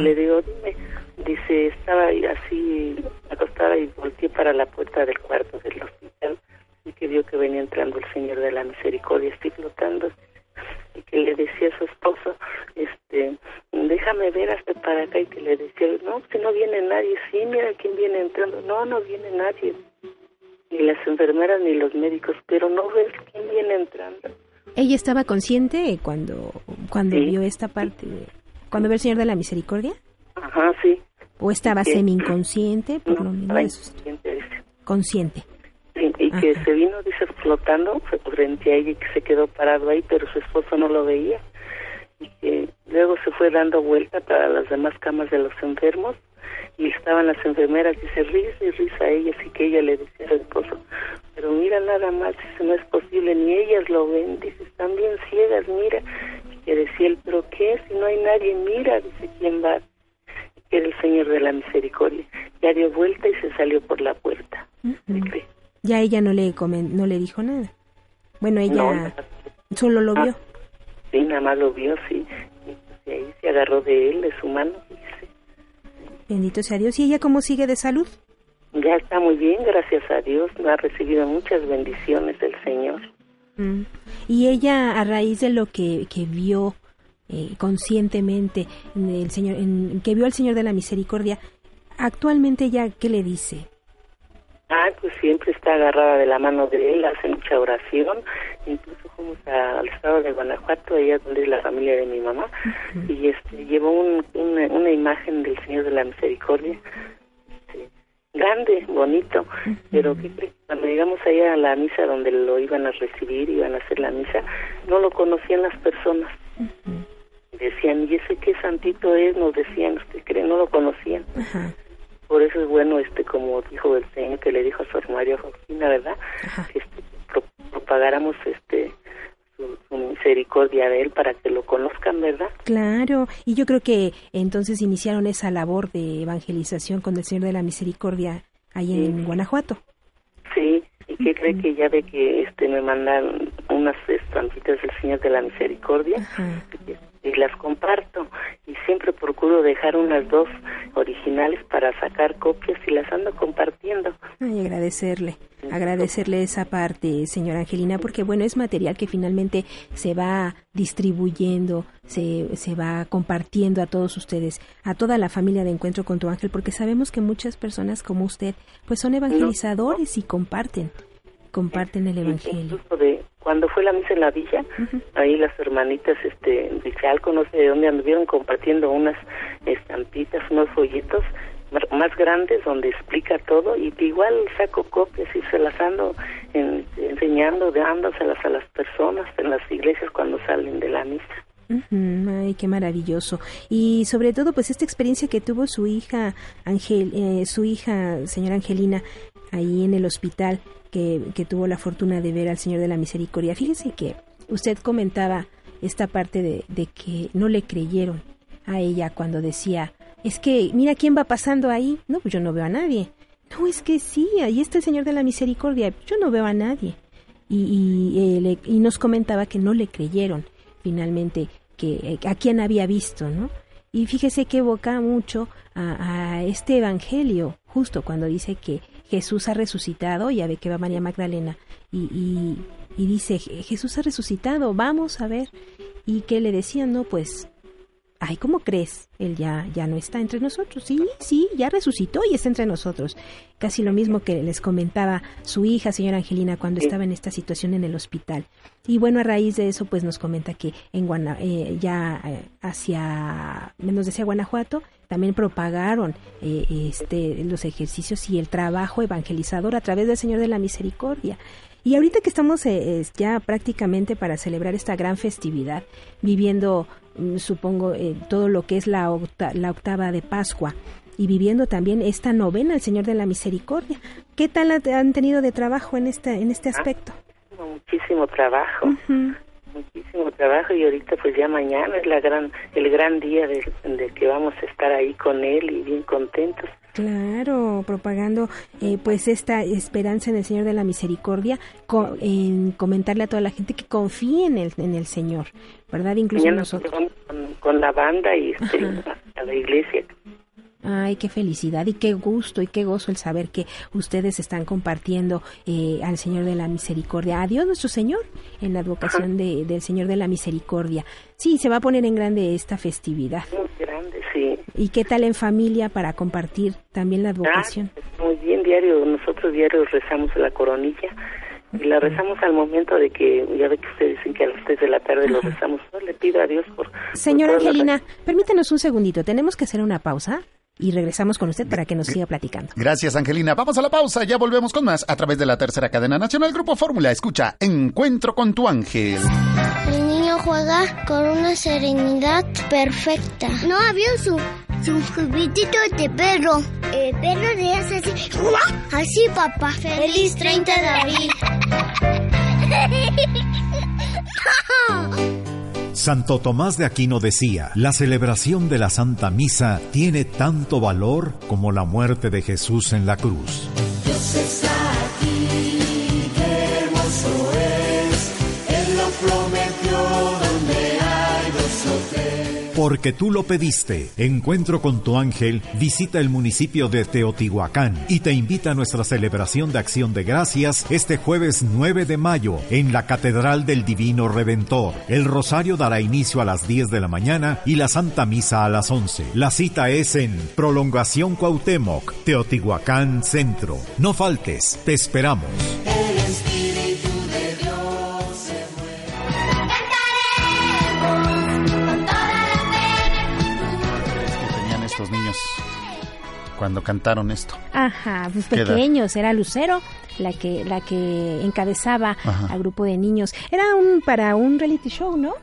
Le digo, dime. Dice, estaba así acostada y volteé para la puerta del cuarto del hospital y que vio que venía entrando el Señor de la Misericordia, estoy flotando y que le decía a su esposo, este, déjame ver hasta para acá y que le decía, no, si no viene nadie, sí, mira quién viene entrando, no, no viene nadie, ni las enfermeras ni los médicos, pero no ves quién viene entrando. ¿Ella estaba consciente cuando, cuando Sí. vio esta parte? de- cuando vio el Señor de la Misericordia? Ajá, sí. ¿O estaba Sí. semi-inconsciente? Por lo sus- inconsciente, dice. Consciente. Sí, y que se vino, dice, flotando frente a ella y que se quedó parado ahí, pero su esposo no lo veía. Y que luego se fue dando vuelta para las demás camas de los enfermos y estaban las enfermeras, dice, risa y risa a ellas y que ella le decía al esposo, pero mira nada más, dice, no es posible, ni ellas lo ven, dice, están bien ciegas, mira. Y que decía él, pero ¿qué? Si no hay nadie, mira, dice, ¿quién va? Y que era el Señor de la Misericordia. Ya dio vuelta y se salió por la puerta. Ya ella no le comen- no le dijo nada. Bueno, ella No, solo lo vio. Sí, nada más lo vio, sí. Y pues, ahí se agarró de él, de su mano. dice. Bendito sea Dios. ¿Y ella cómo sigue de salud? Ya está muy bien, gracias a Dios. Ha recibido muchas bendiciones del Señor. Mm. Y ella, a raíz de lo que, que vio eh, conscientemente, en el Señor, en, que vio al Señor de la Misericordia, actualmente ella, ¿qué le dice? Ah, pues siempre está agarrada de la mano de él, hace mucha oración. Incluso fuimos a- al estado de Guanajuato, allá donde es la familia de mi mamá, y este llevó un- una, una imagen del Señor de la Misericordia, este, grande, bonito, pero ¿qué crees? cuando llegamos allá a la misa donde lo iban a recibir, iban a hacer la misa, no lo conocían las personas. Decían, ¿y ese qué santito es? Nos decían, ¿usted cree? No lo conocían. Por eso es bueno, este, como dijo el Señor que le dijo a su María Faustina, ¿verdad? Este, propagáramos este su, su misericordia de él para que lo conozcan, ¿verdad? Claro, y yo creo que entonces iniciaron esa labor de evangelización con el Señor de la Misericordia ahí en Guanajuato. Sí, y que cree que ya ve que este me mandan unas estampitas del Señor de la Misericordia y las comparto y siempre procuro dejar unas dos originales para sacar copias y las ando compartiendo. Ay, agradecerle, agradecerle esa parte, señora Angelina, porque bueno, es material que finalmente se va distribuyendo, se, se va compartiendo a todos ustedes, a toda la familia de Encuentro con tu Ángel, porque sabemos que muchas personas como usted, pues son evangelizadores y comparten, comparten el Evangelio. Incluso de cuando fue la misa en la villa, ahí las hermanitas este de Chalco, no sé de dónde anduvieron compartiendo unas estampitas, unos folletos más grandes donde explica todo y igual saco copias y se las ando en- enseñando, dándoselas a las personas en las iglesias cuando salen de la misa. Ay, qué maravilloso. Y sobre todo, pues esta experiencia que tuvo su hija, Angel, eh, su hija, señora Angelina, ahí en el hospital, que, tuvo la fortuna de ver al Señor de la Misericordia. Fíjese que usted comentaba esta parte de, que no le creyeron a ella cuando decía, es que mira quién va pasando ahí. No, pues yo no veo a nadie. No, es que sí, ahí está el Señor de la Misericordia. Yo no veo a nadie. Y, y, eh, nos comentaba que no le creyeron finalmente que eh, a quién había visto, ¿no? Y fíjese que evoca mucho a, a este evangelio, justo cuando dice que Jesús ha resucitado, ya ve que va María Magdalena, y, y, y dice, "Je- Jesús ha resucitado, vamos a ver. Y que le decían, no, pues, ay, ¿cómo crees? Él ya, ya no está entre nosotros. Sí, sí, ya resucitó y está entre nosotros. Casi lo mismo que les comentaba su hija, señora Angelina, cuando estaba en esta situación en el hospital. Y bueno, a raíz de eso, pues nos comenta que en Guana, eh, ya eh, hacia, nos decía Guanajuato, también propagaron eh, este, los ejercicios y el trabajo evangelizador a través del Señor de la Misericordia. Y ahorita que estamos eh, ya prácticamente para celebrar esta gran festividad, viviendo, supongo, eh, todo lo que es la, octa- la octava de Pascua y viviendo también esta novena al Señor de la Misericordia, ¿qué tal ha- han tenido de trabajo en este, en este aspecto? Muchísimo trabajo, muchísimo trabajo y ahorita pues ya mañana es la gran, el gran día de, de que vamos a estar ahí con él y bien contentos. Claro, propagando eh, pues esta esperanza en el Señor de la Misericordia, co- en comentarle a toda la gente que confíe en el, en el Señor, ¿verdad? Incluso nosotros. con, con la banda y este, a la iglesia. Ay, qué felicidad y qué gusto y qué gozo el saber que ustedes están compartiendo eh, al Señor de la Misericordia, a Dios nuestro Señor, en la advocación de, del Señor de la Misericordia. Sí, se va a poner en grande esta festividad. Muy grande, sí. ¿Y qué tal en familia para compartir también la advocación? Muy bien, diario, nosotros diario rezamos la coronilla y la rezamos al momento de que, ya ve que ustedes dicen que a las 3 de la tarde lo rezamos. Yo le pido a Dios por... Señora por Angelina, permítanos un segundito, tenemos que hacer una pausa y regresamos con usted para que nos siga platicando. Gracias, Angelina. Vamos a la pausa, ya volvemos con más a través de la tercera cadena nacional Grupo Fórmula. Escucha, Encuentro con tu ángel. El niño juega con una serenidad perfecta. No había su, su juguetito de perro. El perro le hace así. Así, papá. Feliz 30 de abril. *laughs* Santo Tomás de Aquino decía, la celebración de la Santa Misa tiene tanto valor como la muerte de Jesús en la cruz. Dios está porque tú lo pediste. Encuentro con tu ángel, visita el municipio de Teotihuacán y te invita a nuestra celebración de acción de gracias este jueves 9 de mayo en la Catedral del Divino Redentor. El rosario dará inicio a las 10 de la mañana y la Santa Misa a las 11. La cita es en Prolongación Cuauhtémoc, Teotihuacán Centro. No faltes, te esperamos. Cuando cantaron esto? Ajá, pues pequeños, era Lucero la que la que encabezaba Ajá. al grupo de niños. Era un para un reality show, ¿no?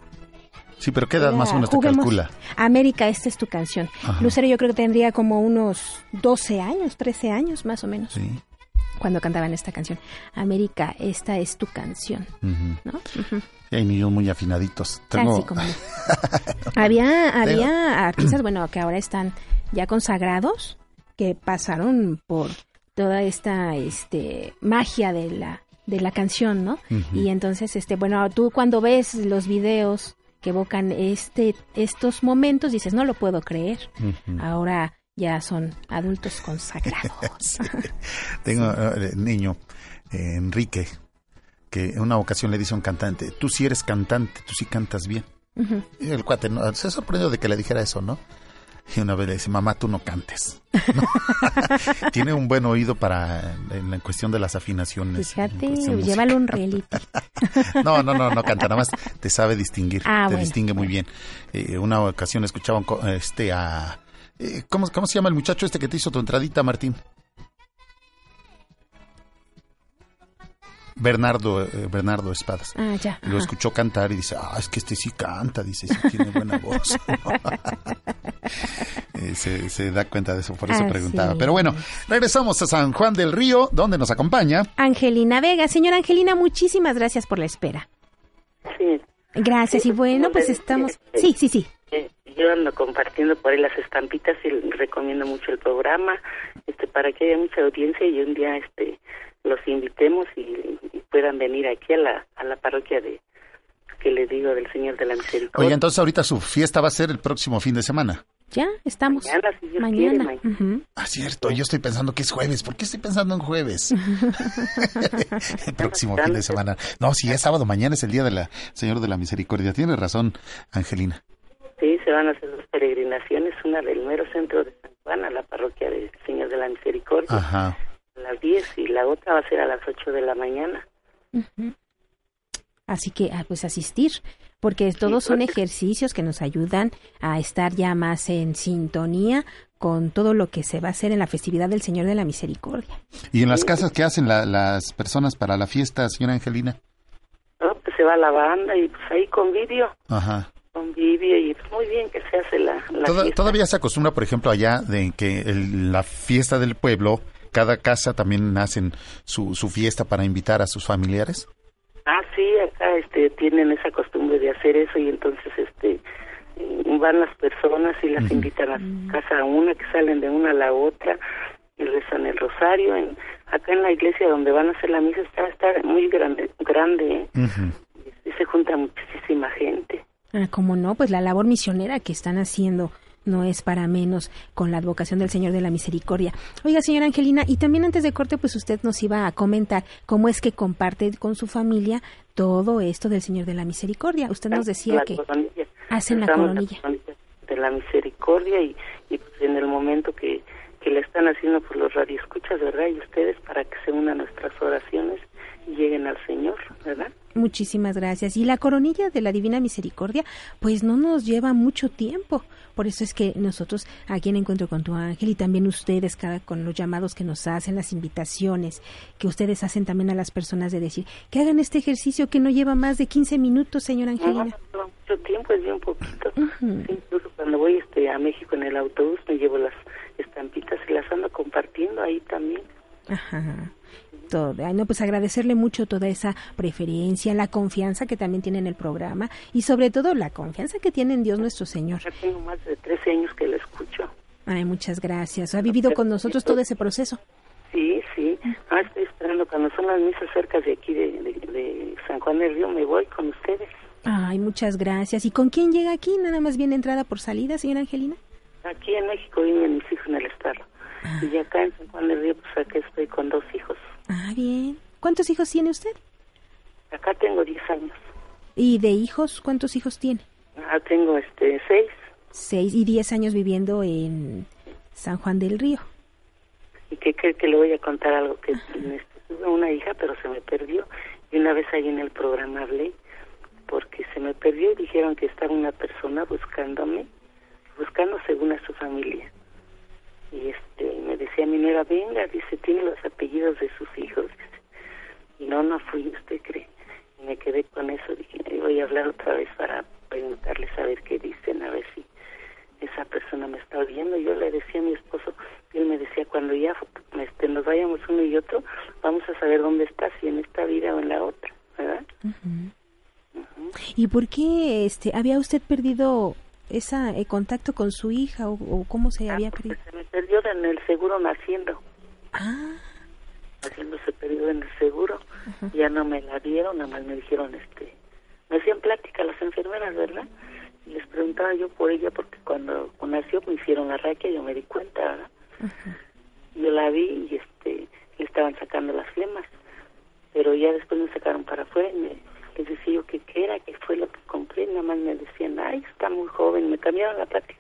Sí, pero ¿qué edad Era más o menos te calcula? América, esta es tu canción. Ajá. Lucero yo creo que tendría como unos 12 años, 13 años más o menos. Cuando cantaban esta canción. América, esta es tu canción, Ujú. ¿no? Y hay niños muy afinaditos. Tengo- como. *laughs* Había, había artistas, bueno, que ahora están ya consagrados, que pasaron por toda esta este magia de la de la canción, ¿no? Y entonces este, bueno, tú cuando ves los videos que evocan este estos momentos dices, no lo puedo creer. Ahora ya son adultos consagrados. *laughs* Tengo eh, niño, eh, Enrique, que en una ocasión le dice a un cantante, tú sí eres cantante, tú sí cantas bien. El cuate ¿no? se sorprendió de que le dijera eso, ¿no? Y una vez le dice, mamá, tú no cantes. ¿no? *laughs* Tiene un buen oído para en la cuestión de las afinaciones. Fíjate, llévalo un reality. *laughs* No, no, no, no canta, nada más te sabe distinguir, Ah, te bueno, distingue muy bien. Eh, una ocasión escuchaba un co- este a eh, ¿cómo, ¿cómo se llama el muchacho este que te hizo tu entradita, Martín? Bernardo, eh, Bernardo Espadas. Ah, ya. Lo escuchó cantar y dice, ah, es que este sí canta, dice, sí tiene buena voz. *laughs* Eh, se, se da cuenta de eso, por eso Así preguntaba. Pero bueno, regresamos a San Juan del Río, donde nos acompaña. Angelina Vega, señora Angelina, muchísimas gracias por la espera. Sí. Gracias y bueno, pues estamos Sí, sí, sí. Eh, Yo ando compartiendo por ahí las estampitas y recomiendo mucho el programa este para que haya mucha audiencia y un día este los invitemos y, y puedan venir aquí a la, a la parroquia de que le digo del Señor de la Misericordia. Oye, entonces ahorita su fiesta va a ser el próximo fin de semana. Ya, estamos. Mañana, si Dios Mañana. quiere, mañana. Ujú. Ah, cierto, yo estoy pensando que es jueves. ¿Por qué estoy pensando en jueves? *laughs* el próximo fin de semana. No, si es sábado, mañana es el día de la Señor de la Misericordia. Tienes razón, Angelina. Sí, se van a hacer dos peregrinaciones, una del mero centro de San Juan a la parroquia del Señor de la Misericordia Ajá. A las 10 y la otra va a ser a las 8 de la mañana. Así que, ah, pues asistir, porque todos son ejercicios que nos ayudan a estar ya más en sintonía con todo lo que se va a hacer en la festividad del Señor de la Misericordia. ¿Y en las casas qué hacen la- las personas para la fiesta, señora Angelina? Pues se va la banda y pues ahí convivio, Ajá. convivio y pues muy bien que se hace la, la Toda- fiesta. todavía se acostumbra, por ejemplo, allá de que el- la fiesta del pueblo, cada casa también hacen su, su fiesta para invitar a sus familiares. Ah, sí, acá este, tienen esa costumbre de hacer eso y entonces este van las personas y las invitan a su casa a una, que salen de una a la otra y rezan el rosario. En, acá en la iglesia donde van a hacer la misa está, está muy grande, grande ¿eh? y se junta muchísima gente. Ah, como no, pues la labor misionera que están haciendo no es para menos con la advocación del Señor de la Misericordia. Oiga, señora Angelina, y también antes de corte, pues usted nos iba a comentar cómo es que comparte con su familia todo esto del Señor de la Misericordia. Usted nos decía La que coronilla. hacen la coronilla. de la misericordia y, y pues en el momento que, que le están haciendo por los radioescuchas, ¿verdad? Y ustedes para que se unan a nuestras oraciones lleguen al Señor, ¿verdad? Muchísimas gracias. Y la coronilla de la Divina Misericordia, pues no nos lleva mucho tiempo. Por eso es que nosotros aquí en Encuentro con tu Ángel y también ustedes cada con los llamados que nos hacen, las invitaciones que ustedes hacen también a las personas de decir que hagan este ejercicio que no lleva más de 15 minutos, señora Angelina. No lleva mucho tiempo, es bien poquito. Sí, incluso cuando voy este a México en el autobús me llevo las estampitas y las ando compartiendo ahí también. Ajá. Ay, no, pues agradecerle mucho toda esa preferencia, la confianza que también tiene en el programa y sobre todo la confianza que tiene en Dios nuestro Señor. Ya tengo más de 13 años que la escucho. Ay, muchas gracias. Ha vivido con nosotros todo ese proceso. Sí, sí. Ah, estoy esperando cuando son las misas cerca de aquí de, de, de San Juan del Río, me voy con ustedes. Ay, muchas gracias. ¿Y con quién llega aquí? ¿Nada más viene entrada por salida, señora Angelina? Aquí en México viven mis hijos en el estado. Y acá en San Juan del Río, pues aquí estoy con dos hijos. Ah, bien. ¿Cuántos hijos tiene usted? Acá tengo 10 años. ¿Y de hijos? ¿Cuántos hijos tiene? Ah, tengo este seis. Seis y diez años viviendo en San Juan del Río. Y que cree que le voy a contar algo que este, tuve una hija, pero se me perdió. Y una vez ahí en el programa hablé porque se me perdió y dijeron que estaba una persona buscándome, buscando según a su familia. Y este me decía mi nuera, venga, dice, tiene los apellidos de sus hijos. Y no, no fui, ¿usted cree? Y me quedé con eso, dije, voy a hablar otra vez para preguntarles a ver qué dicen, a ver si esa persona me está oyendo. Yo le decía a mi esposo, y él me decía, cuando ya este, nos vayamos uno y otro, vamos a saber dónde está, si en esta vida o en la otra, ¿verdad? ¿Y por qué este, había usted perdido ese contacto con su hija o, o cómo se había perdido? Se me perdió en el seguro naciendo. Ah. Naciendo se perdió en el seguro. Ya no me la dieron, nada más me dijeron, este, me hacían plática las enfermeras, ¿verdad? Y les preguntaba yo por ella porque cuando nació me hicieron la raquia yo me di cuenta, ¿verdad? Yo la vi y este, le estaban sacando las flemas. Pero ya después me sacaron para afuera y me, les decía yo que qué era, que fue lo que compré, y nada más me decían, ay, está muy joven, me cambiaron la plática.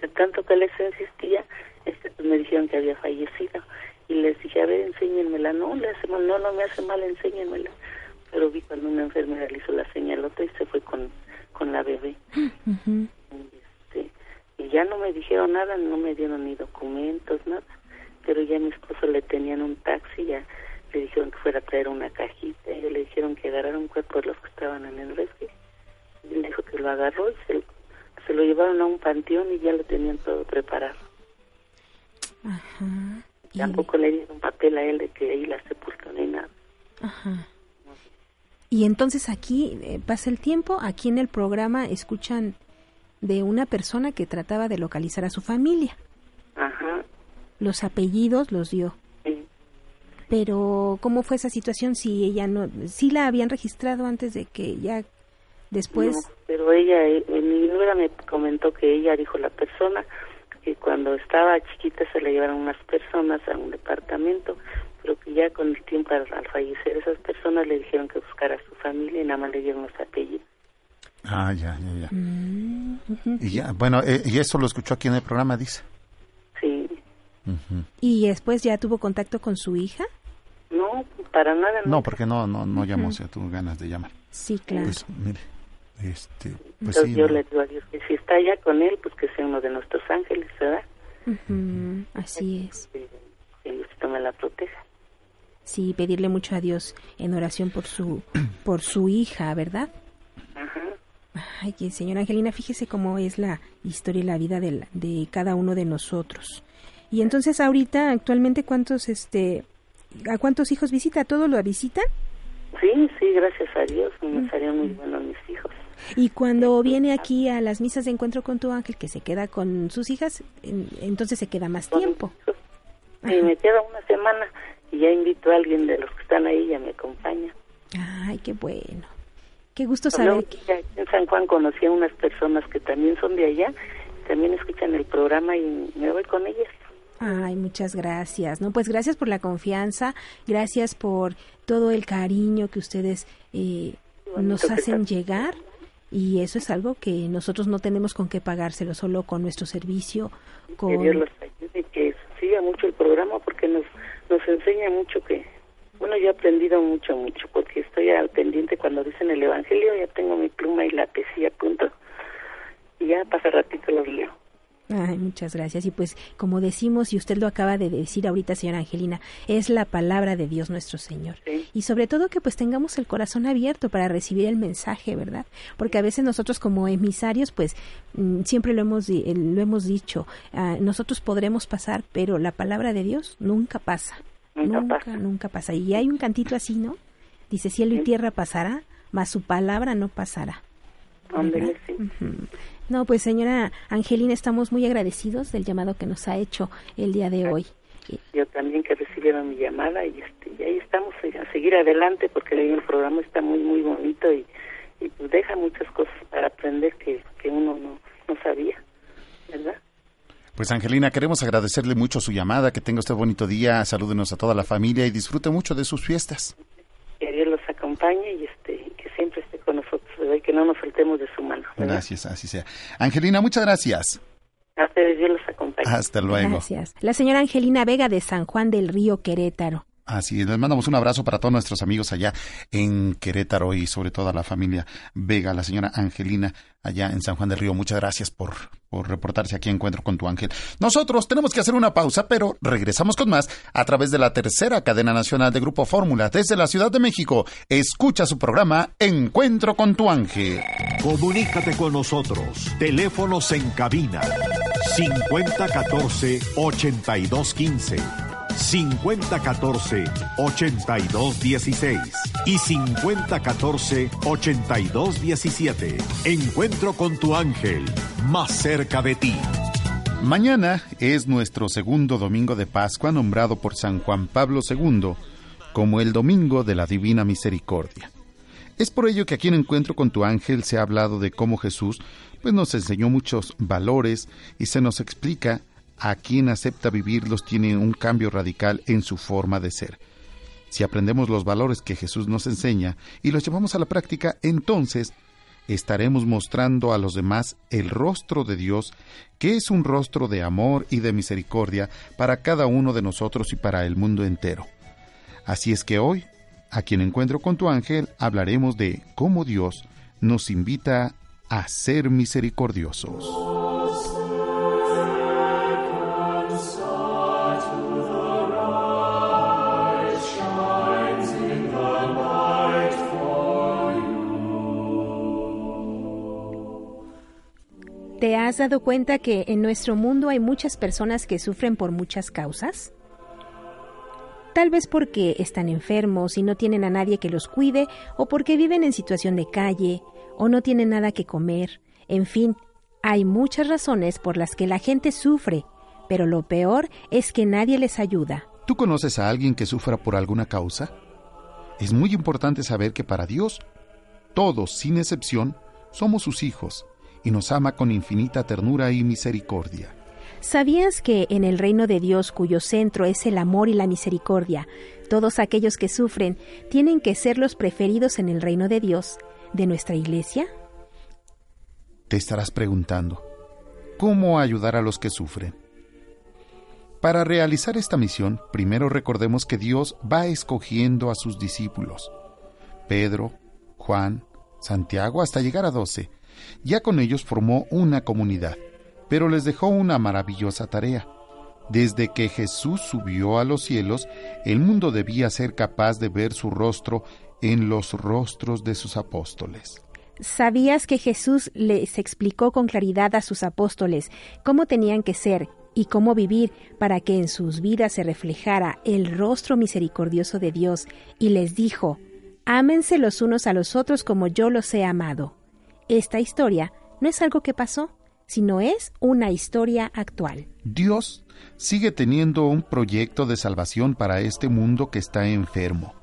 De tanto que les insistía, este, pues me dijeron que había fallecido. Y les dije, a ver, enséñenmela. No, le hace mal, no, no me hace mal, enséñenmela. Pero vi cuando una enfermera le hizo la señalota y se fue con, con la bebé. este, y ya no me dijeron nada, no me dieron ni documentos, nada. Pero ya a mi esposo le tenían un taxi, ya le dijeron que fuera a traer una cajita, y le dijeron que agarrara un cuerpo de los que estaban en el rescue. Y él dijo que lo agarró y se, se lo llevaron a un panteón y ya lo tenían todo preparado. Ajá. Tampoco le dieron papel a él de que ahí la sepultó ni nada. Ajá. Y entonces aquí eh, pasa el tiempo, aquí en el programa escuchan de una persona que trataba de localizar a su familia. Ajá. Los apellidos los dio. Pero ¿cómo fue esa situación si ella no sí la habían registrado antes de que ya después No, pero ella, mi nuera me comentó que ella dijo la persona que cuando estaba chiquita se le llevaron unas personas a un departamento, pero que ya con el tiempo al, al fallecer esas personas le dijeron que buscara a su familia y nada más le dieron los apellidos. Ah, ya, ya, ya. Mm. Y ya, bueno, eh, y eso lo escuchó aquí en el programa, dice. Sí, y después ya tuvo contacto con su hija. No, para nada. No, porque no, no, no llamó, o sea, tuvo ganas de llamar. Sí, claro. Pues, mire, este, pues Entonces sí, yo ¿no? le digo a Dios que si está allá con él, pues que sea uno de nuestros ángeles, ¿verdad? Así es. Que Diosito me la proteja. Sí, pedirle mucho a Dios en oración por su *clears throat* por su hija, ¿verdad? Ay, que señora Angelina, fíjese cómo es la historia y la vida de, la- de cada uno de nosotros. Y entonces ahorita, actualmente, ¿cuántos, este, a cuántos hijos visita? ¿A todos lo visitan? Sí, sí, gracias a Dios, me salieron muy buenos mis hijos. Y cuando viene aquí a las misas de encuentro con tu ángel, que se queda con sus hijas, en- entonces se queda más tiempo. Y me queda una semana y ya invito a alguien de los que están ahí, ya me acompaña. Ay, qué bueno. Qué gusto saber que... en San Juan conocí a unas personas que también son de allá, también escuchan el programa y me voy con ellas. Ay, muchas gracias. No, pues gracias por la confianza, gracias por todo el cariño que ustedes eh, nos hacen llegar y eso es algo que nosotros no tenemos con qué pagárselo, solo con nuestro servicio, Que Dios con los ayude y que siga mucho el programa porque nos, nos enseña mucho que, bueno, yo he aprendido mucho, mucho, porque estoy al pendiente cuando dicen el Evangelio, ya tengo mi pluma y lápiz y apunto, y ya pasa ratito los leo. Ay, muchas gracias. Y pues, como decimos, y usted lo acaba de decir ahorita, señora Angelina, es la palabra de Dios nuestro Señor. Y sobre todo que pues tengamos el corazón abierto para recibir el mensaje, ¿verdad? Porque a veces nosotros como emisarios, pues mm, siempre lo hemos, eh, lo hemos dicho, ah, nosotros podremos pasar, pero la palabra de Dios nunca pasa. Nunca nunca, nunca pasa. Y hay un cantito así, ¿no? Dice, cielo y tierra pasará, mas su palabra no pasará. ¿verdad? No, pues señora Angelina, estamos muy agradecidos del llamado que nos ha hecho el día de hoy. Yo también que recibieron mi llamada y, este, y ahí estamos eh, a seguir adelante porque el programa está muy, muy bonito y, y pues deja muchas cosas para aprender que, que uno no, no sabía, ¿verdad? Pues Angelina, queremos agradecerle mucho su llamada, que tenga usted bonito día, salúdenos a toda la familia y disfrute mucho de sus fiestas. Que Dios los acompañe y este que siempre esté con nosotros, ¿verdad? Y que no nos soltemos de su mano. ¿verdad? Gracias, así sea. Angelina, muchas gracias. A ustedes Dios los acompañe. Hasta luego. Gracias. La señora Angelina Vega de San Juan del Río Querétaro. Así es, les mandamos un abrazo para todos nuestros amigos allá en Querétaro y sobre todo a la familia Vega, la señora Angelina allá en San Juan del Río. Muchas gracias por, por reportarse aquí Encuentro con tu Ángel. Nosotros tenemos que hacer una pausa, pero regresamos con más a través de la tercera cadena nacional de Grupo Fórmula desde la Ciudad de México. Escucha su programa Encuentro con tu Ángel. Comunícate con nosotros. Teléfonos en cabina 5014 8215. 5014-8216 y 5014-8217. Encuentro con tu ángel, más cerca de ti. Mañana es nuestro segundo domingo de Pascua nombrado por San Juan Pablo II como el Domingo de la Divina Misericordia. Es por ello que aquí en Encuentro con tu ángel se ha hablado de cómo Jesús pues nos enseñó muchos valores y se nos explica a quien acepta vivirlos tiene un cambio radical en su forma de ser. Si aprendemos los valores que Jesús nos enseña y los llevamos a la práctica, entonces estaremos mostrando a los demás el rostro de Dios, que es un rostro de amor y de misericordia para cada uno de nosotros y para el mundo entero. Así es que hoy, a quien encuentro con tu ángel, hablaremos de cómo Dios nos invita a ser misericordiosos. ¿Te has dado cuenta que en nuestro mundo hay muchas personas que sufren por muchas causas? Tal vez porque están enfermos y no tienen a nadie que los cuide, o porque viven en situación de calle, o no tienen nada que comer. En fin, hay muchas razones por las que la gente sufre, pero lo peor es que nadie les ayuda. ¿Tú conoces a alguien que sufra por alguna causa? Es muy importante saber que para Dios, todos, sin excepción, somos sus hijos y nos ama con infinita ternura y misericordia. ¿Sabías que en el reino de Dios, cuyo centro es el amor y la misericordia, todos aquellos que sufren tienen que ser los preferidos en el reino de Dios, de nuestra iglesia? Te estarás preguntando, ¿cómo ayudar a los que sufren? Para realizar esta misión, primero recordemos que Dios va escogiendo a sus discípulos, Pedro, Juan, Santiago, hasta llegar a doce, ya con ellos formó una comunidad, pero les dejó una maravillosa tarea. Desde que Jesús subió a los cielos, el mundo debía ser capaz de ver su rostro en los rostros de sus apóstoles. ¿Sabías que Jesús les explicó con claridad a sus apóstoles cómo tenían que ser y cómo vivir para que en sus vidas se reflejara el rostro misericordioso de Dios y les dijo, Ámense los unos a los otros como yo los he amado? Esta historia no es algo que pasó, sino es una historia actual. Dios sigue teniendo un proyecto de salvación para este mundo que está enfermo.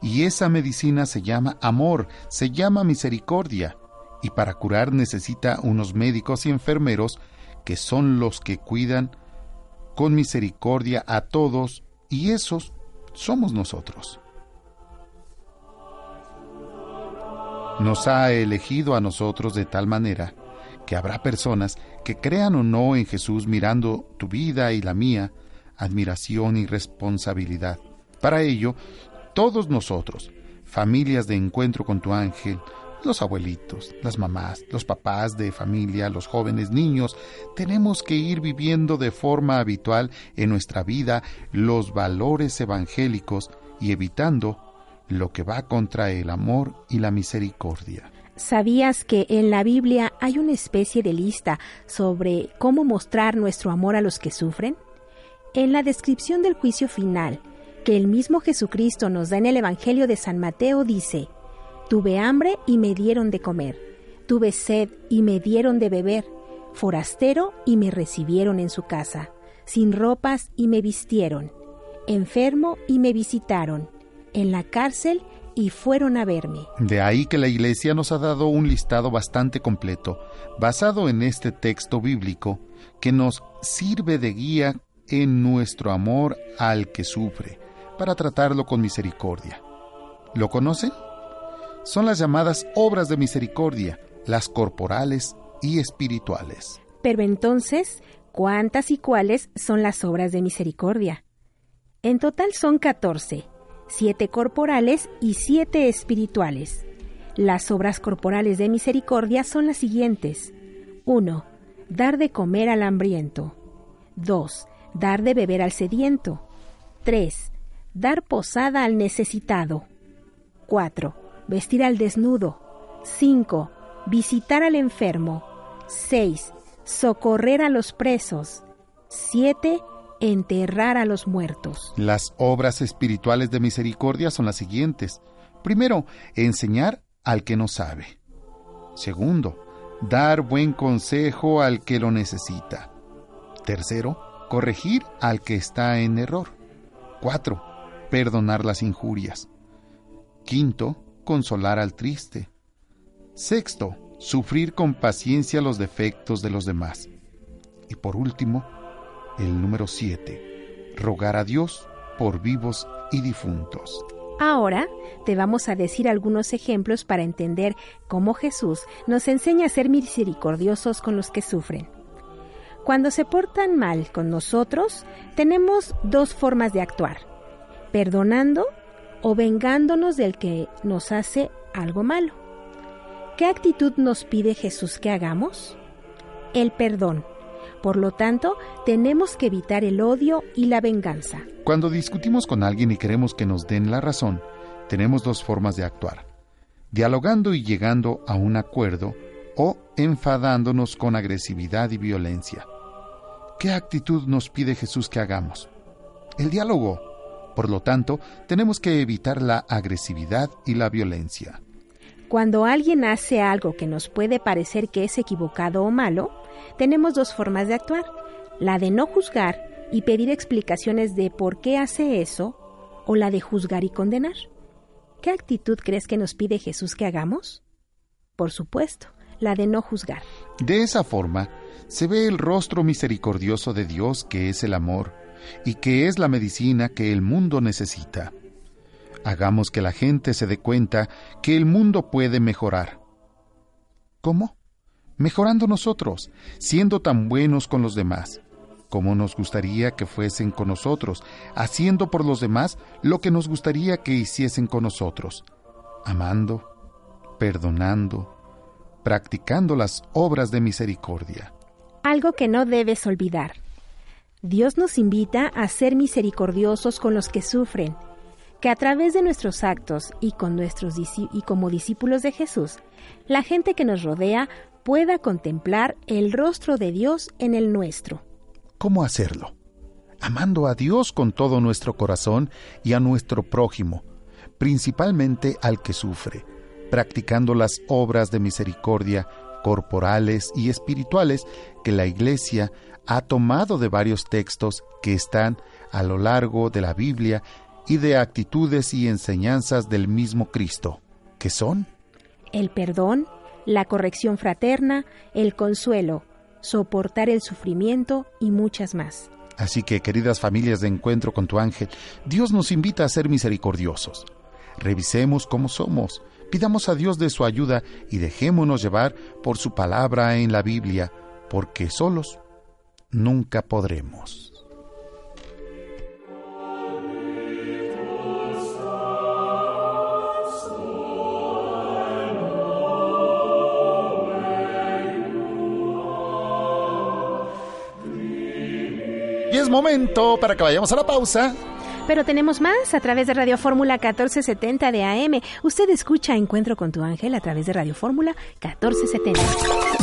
Y esa medicina se llama amor, se llama misericordia. Y para curar necesita unos médicos y enfermeros que son los que cuidan con misericordia a todos, y esos somos nosotros. Nos ha elegido a nosotros de tal manera que habrá personas que crean o no en Jesús mirando tu vida y la mía, admiración y responsabilidad. Para ello, todos nosotros, familias de encuentro con tu ángel, los abuelitos, las mamás, los papás de familia, los jóvenes niños, tenemos que ir viviendo de forma habitual en nuestra vida los valores evangélicos y evitando lo que va contra el amor y la misericordia. ¿Sabías que en la Biblia hay una especie de lista sobre cómo mostrar nuestro amor a los que sufren? En la descripción del juicio final, que el mismo Jesucristo nos da en el Evangelio de San Mateo, dice, Tuve hambre y me dieron de comer, tuve sed y me dieron de beber, forastero y me recibieron en su casa, sin ropas y me vistieron, enfermo y me visitaron en la cárcel y fueron a verme. De ahí que la Iglesia nos ha dado un listado bastante completo, basado en este texto bíblico, que nos sirve de guía en nuestro amor al que sufre, para tratarlo con misericordia. ¿Lo conocen? Son las llamadas obras de misericordia, las corporales y espirituales. Pero entonces, ¿cuántas y cuáles son las obras de misericordia? En total son 14, siete corporales y siete espirituales. Las obras corporales de misericordia son las siguientes. 1. Dar de comer al hambriento. 2. Dar de beber al sediento. 3. Dar posada al necesitado. 4. Vestir al desnudo. 5. Visitar al enfermo. 6. Socorrer a los presos. 7 enterrar a los muertos. Las obras espirituales de misericordia son las siguientes. Primero, enseñar al que no sabe. Segundo, dar buen consejo al que lo necesita. Tercero, corregir al que está en error. Cuatro, perdonar las injurias. Quinto, consolar al triste. Sexto, sufrir con paciencia los defectos de los demás. Y por último, el número 7. Rogar a Dios por vivos y difuntos. Ahora te vamos a decir algunos ejemplos para entender cómo Jesús nos enseña a ser misericordiosos con los que sufren. Cuando se portan mal con nosotros, tenemos dos formas de actuar, perdonando o vengándonos del que nos hace algo malo. ¿Qué actitud nos pide Jesús que hagamos? El perdón. Por lo tanto, tenemos que evitar el odio y la venganza. Cuando discutimos con alguien y queremos que nos den la razón, tenemos dos formas de actuar. Dialogando y llegando a un acuerdo o enfadándonos con agresividad y violencia. ¿Qué actitud nos pide Jesús que hagamos? El diálogo. Por lo tanto, tenemos que evitar la agresividad y la violencia. Cuando alguien hace algo que nos puede parecer que es equivocado o malo, tenemos dos formas de actuar. La de no juzgar y pedir explicaciones de por qué hace eso, o la de juzgar y condenar. ¿Qué actitud crees que nos pide Jesús que hagamos? Por supuesto, la de no juzgar. De esa forma, se ve el rostro misericordioso de Dios que es el amor y que es la medicina que el mundo necesita. Hagamos que la gente se dé cuenta que el mundo puede mejorar. ¿Cómo? Mejorando nosotros, siendo tan buenos con los demás, como nos gustaría que fuesen con nosotros, haciendo por los demás lo que nos gustaría que hiciesen con nosotros, amando, perdonando, practicando las obras de misericordia. Algo que no debes olvidar. Dios nos invita a ser misericordiosos con los que sufren que a través de nuestros actos y, con nuestros y como discípulos de Jesús, la gente que nos rodea pueda contemplar el rostro de Dios en el nuestro. ¿Cómo hacerlo? Amando a Dios con todo nuestro corazón y a nuestro prójimo, principalmente al que sufre, practicando las obras de misericordia corporales y espirituales que la Iglesia ha tomado de varios textos que están a lo largo de la Biblia y de actitudes y enseñanzas del mismo Cristo, que son el perdón, la corrección fraterna, el consuelo, soportar el sufrimiento y muchas más. Así que, queridas familias de encuentro con tu ángel, Dios nos invita a ser misericordiosos. Revisemos cómo somos, pidamos a Dios de su ayuda y dejémonos llevar por su palabra en la Biblia, porque solos nunca podremos. Es momento para que vayamos a la pausa. Pero tenemos más a través de Radio Fórmula 1470 de AM. Usted escucha Encuentro con tu ángel a través de Radio Fórmula 1470.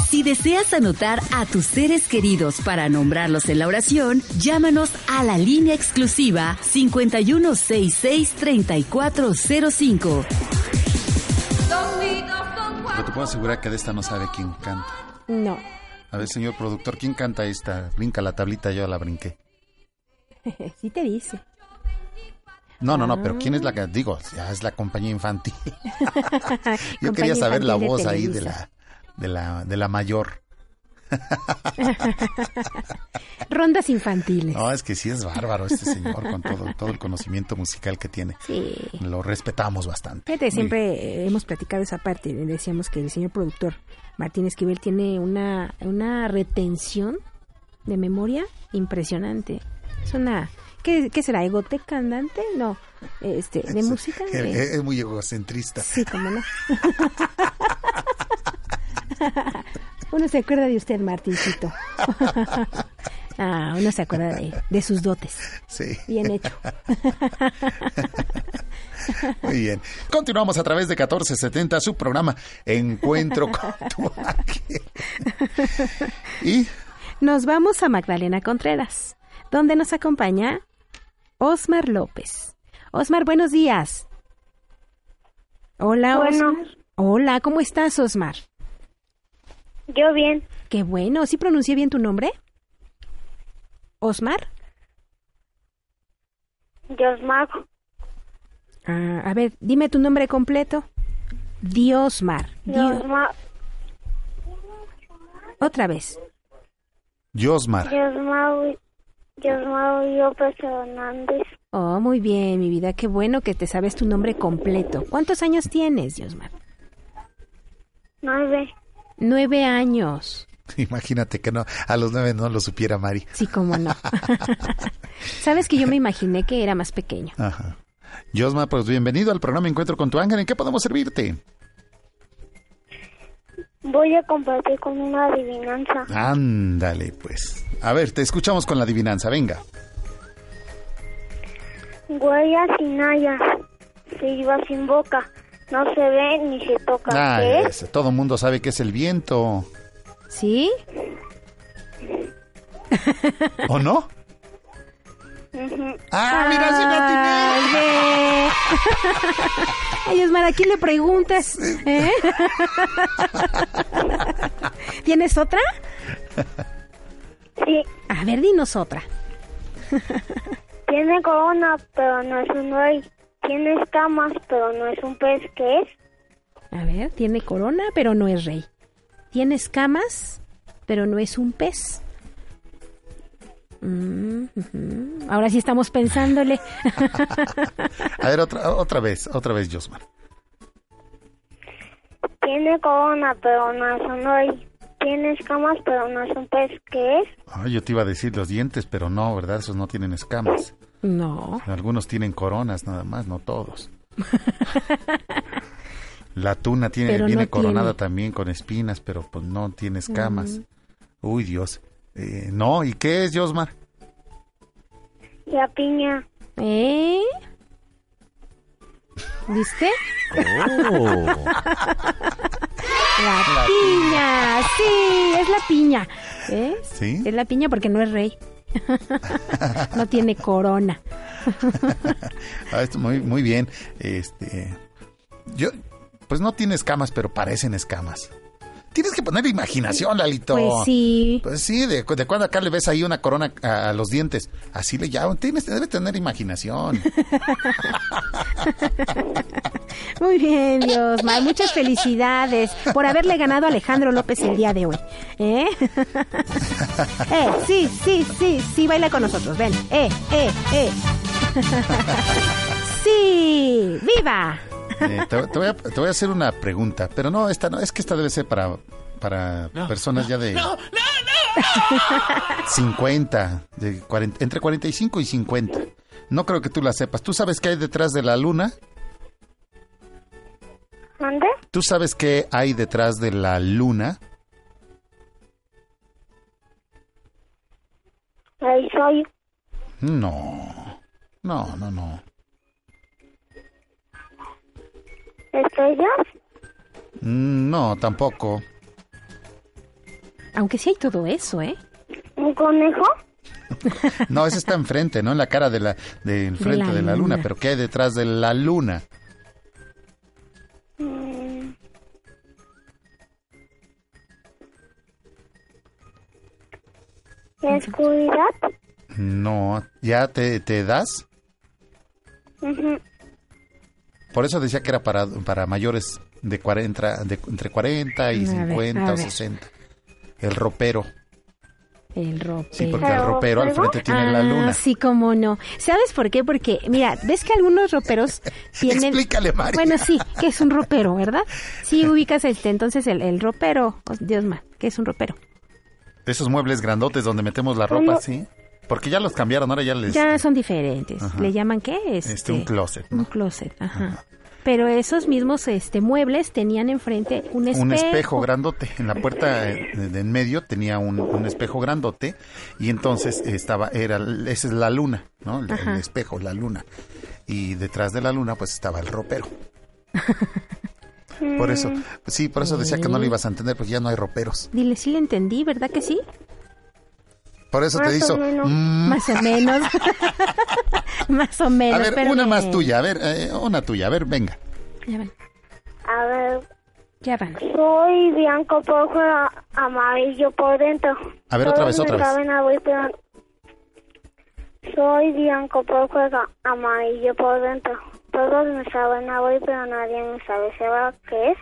Si deseas anotar a tus seres queridos para nombrarlos en la oración, llámanos a la línea exclusiva 5166-3405. Yo te puedo asegurar que de esta no sabe quién canta. No. A ver, señor productor, ¿quién canta esta? Brinca la tablita, yo la brinqué. *laughs* sí te dice. No, no, no, pero ¿quién es la que digo? Ya es la compañía infantil. *laughs* Yo quería saber la voz ahí de la, de la, de la mayor. *laughs* Rondas infantiles. No, es que sí es bárbaro este señor con todo, todo el conocimiento musical que tiene. Sí. Lo respetamos bastante. Fíjate, siempre hemos platicado esa parte. Decíamos que el señor productor Martín Esquivel tiene una, una retención de memoria impresionante. Es una... ¿Qué, qué será? ¿Egoteca andante? No. Este, ¿De música? Es, es muy egocentrista. Sí, cómo no. *laughs* uno se acuerda de usted, Martincito. *laughs* ah, uno se acuerda de, de sus dotes. Sí. Bien hecho. *laughs* Muy bien. Continuamos a través de 1470, su programa Encuentro con tu ángel. Y Nos vamos a Magdalena Contreras, donde nos acompaña Osmar López. Osmar, buenos días. Hola, Bueno. Osmar. Hola, ¿cómo estás, Osmar? Yo bien. Qué bueno. ¿Sí pronuncié bien tu nombre? ¿Osmar? Diosmar. Ah, a ver, dime tu nombre completo. Diosmar. Dio- Diosmar. Otra vez. Josmar. Diosmar. López Hernández. Oh, muy bien, mi vida. Qué bueno que te sabes tu nombre completo. ¿Cuántos años tienes, Diosmar? Nueve. Nueve años. *laughs* Imagínate que no, a los nueve no lo supiera Mari. Sí, cómo no. *laughs* Sabes que yo me imaginé que era más pequeño. Ajá. Josmar, pues bienvenido al programa Encuentro con tu ángel. ¿En qué podemos servirte? Voy a compartir con una adivinanza. Ándale, pues. A ver, te escuchamos con la adivinanza, venga. Huellas sin hayas. Se iba sin boca. No se ve ni se toca. Ah, ¿Qué es? ese, todo mundo sabe que es el viento. ¿Sí? ¿O no? Ujú. Ah, mira, sí Ay, ve. Ay, Osmar, ¿a quién le preguntas? ¿Eh? ¿Tienes otra? Sí. A ver, dinos otra. Tiene corona, pero no es un rey. Tiene escamas, pero no es un pez. ¿Qué es? A ver, tiene corona, pero no es rey. Tiene escamas, pero no es un pez. Mm. Ahora sí estamos pensándole. *laughs* A ver, otra, otra vez, otra vez, Josmar. Tiene corona, pero no es un rey. Tiene escamas, pero no es un pez. ¿Qué es? Ay, yo te iba a decir los dientes, pero no, ¿verdad? Esos no tienen escamas. No. Algunos tienen coronas nada más, no todos. *laughs* La tuna tiene, Pero viene no coronada tiene. también con espinas, pero pues no tiene escamas. Mm. Uy, Dios. Eh, no, ¿y qué es, Josmar? La piña. ¿Eh? ¿Viste? Oh. La piña, sí, es la piña. ¿Eh? ¿Sí? Es la piña porque no es rey. *laughs* no tiene corona. *laughs* Ah, esto muy, muy bien. Este, yo, pues no tiene escamas, pero parecen escamas. Tienes que poner imaginación, Lalito. Pues sí. Pues sí, de, de cuando acá le ves ahí una corona a, a los dientes. Así le llaman. Tienes, debes tener imaginación. *laughs* Muy bien, Dios, muchas felicidades por haberle ganado a Alejandro López el día de hoy. ¿Eh? *laughs* eh, sí, sí, sí, sí, baila con nosotros, ven. Eh, eh, eh. *laughs* sí, viva. Eh, te, te voy a, te voy a hacer una pregunta, pero no, esta no, es que esta debe ser para, para personas ya de 50, de 40, entre 45 y 50. No creo que tú la sepas. ¿Tú sabes qué hay detrás de la luna? ¿Dónde? ¿Tú sabes qué hay detrás de la luna? Ahí soy. No, no, no, no. ¿Estrellas? Mm, No, tampoco. Aunque sí hay todo eso, ¿eh? ¿Un conejo? *laughs* No, ese está enfrente, ¿no? En la cara de la, de enfrente la de la luna. luna. Pero ¿qué hay detrás de la luna? Mm. ¿La oscuridad? No, ¿ya te, te das? Por eso decía que era para, para mayores de 40, de, entre 40 y A ver, 50 a o ver. 60. El ropero. El ropero. Sí, porque el ropero al frente tiene la Ah, luna. Sí, cómo no. ¿Sabes por qué? Porque, mira, ves que algunos roperos *laughs* tienen... Explícale, Mari. Bueno, sí, que es un ropero, ¿verdad? Sí, *laughs* ubicas este, entonces el, el ropero. Oh, Dios mío, que es un ropero. Esos muebles grandotes donde metemos la ropa, sí. Porque ya los cambiaron, ahora ya les... Ya son diferentes. Ajá. ¿Le llaman qué? Este, Este, un closet. Un closet, ajá. Pero esos mismos este, muebles tenían enfrente un espejo. Un espejo grandote. En la puerta de, de en medio tenía un, un espejo grandote y entonces estaba, era, esa es la luna, ¿no? El, el espejo, la luna. Y detrás de la luna pues estaba el ropero. *laughs* Por eso, sí, por eso decía que no lo ibas a entender porque ya no hay roperos. Dile, sí le entendí, ¿verdad que sí? Por eso te Más o hizo... menos. mm. Más o menos. *laughs* Más o menos. A ver, pero una más tuya, a ver, eh, una tuya, a ver, venga. Ya van. A ver, Ya van. soy blanco por fuera, amarillo por dentro. A ver, otra vez, otra vez. saben abrir, pero- Soy blanco por fuera, amarillo por dentro. Todos me saben abrir, pero nadie me sabe cerrar. ¿Qué es?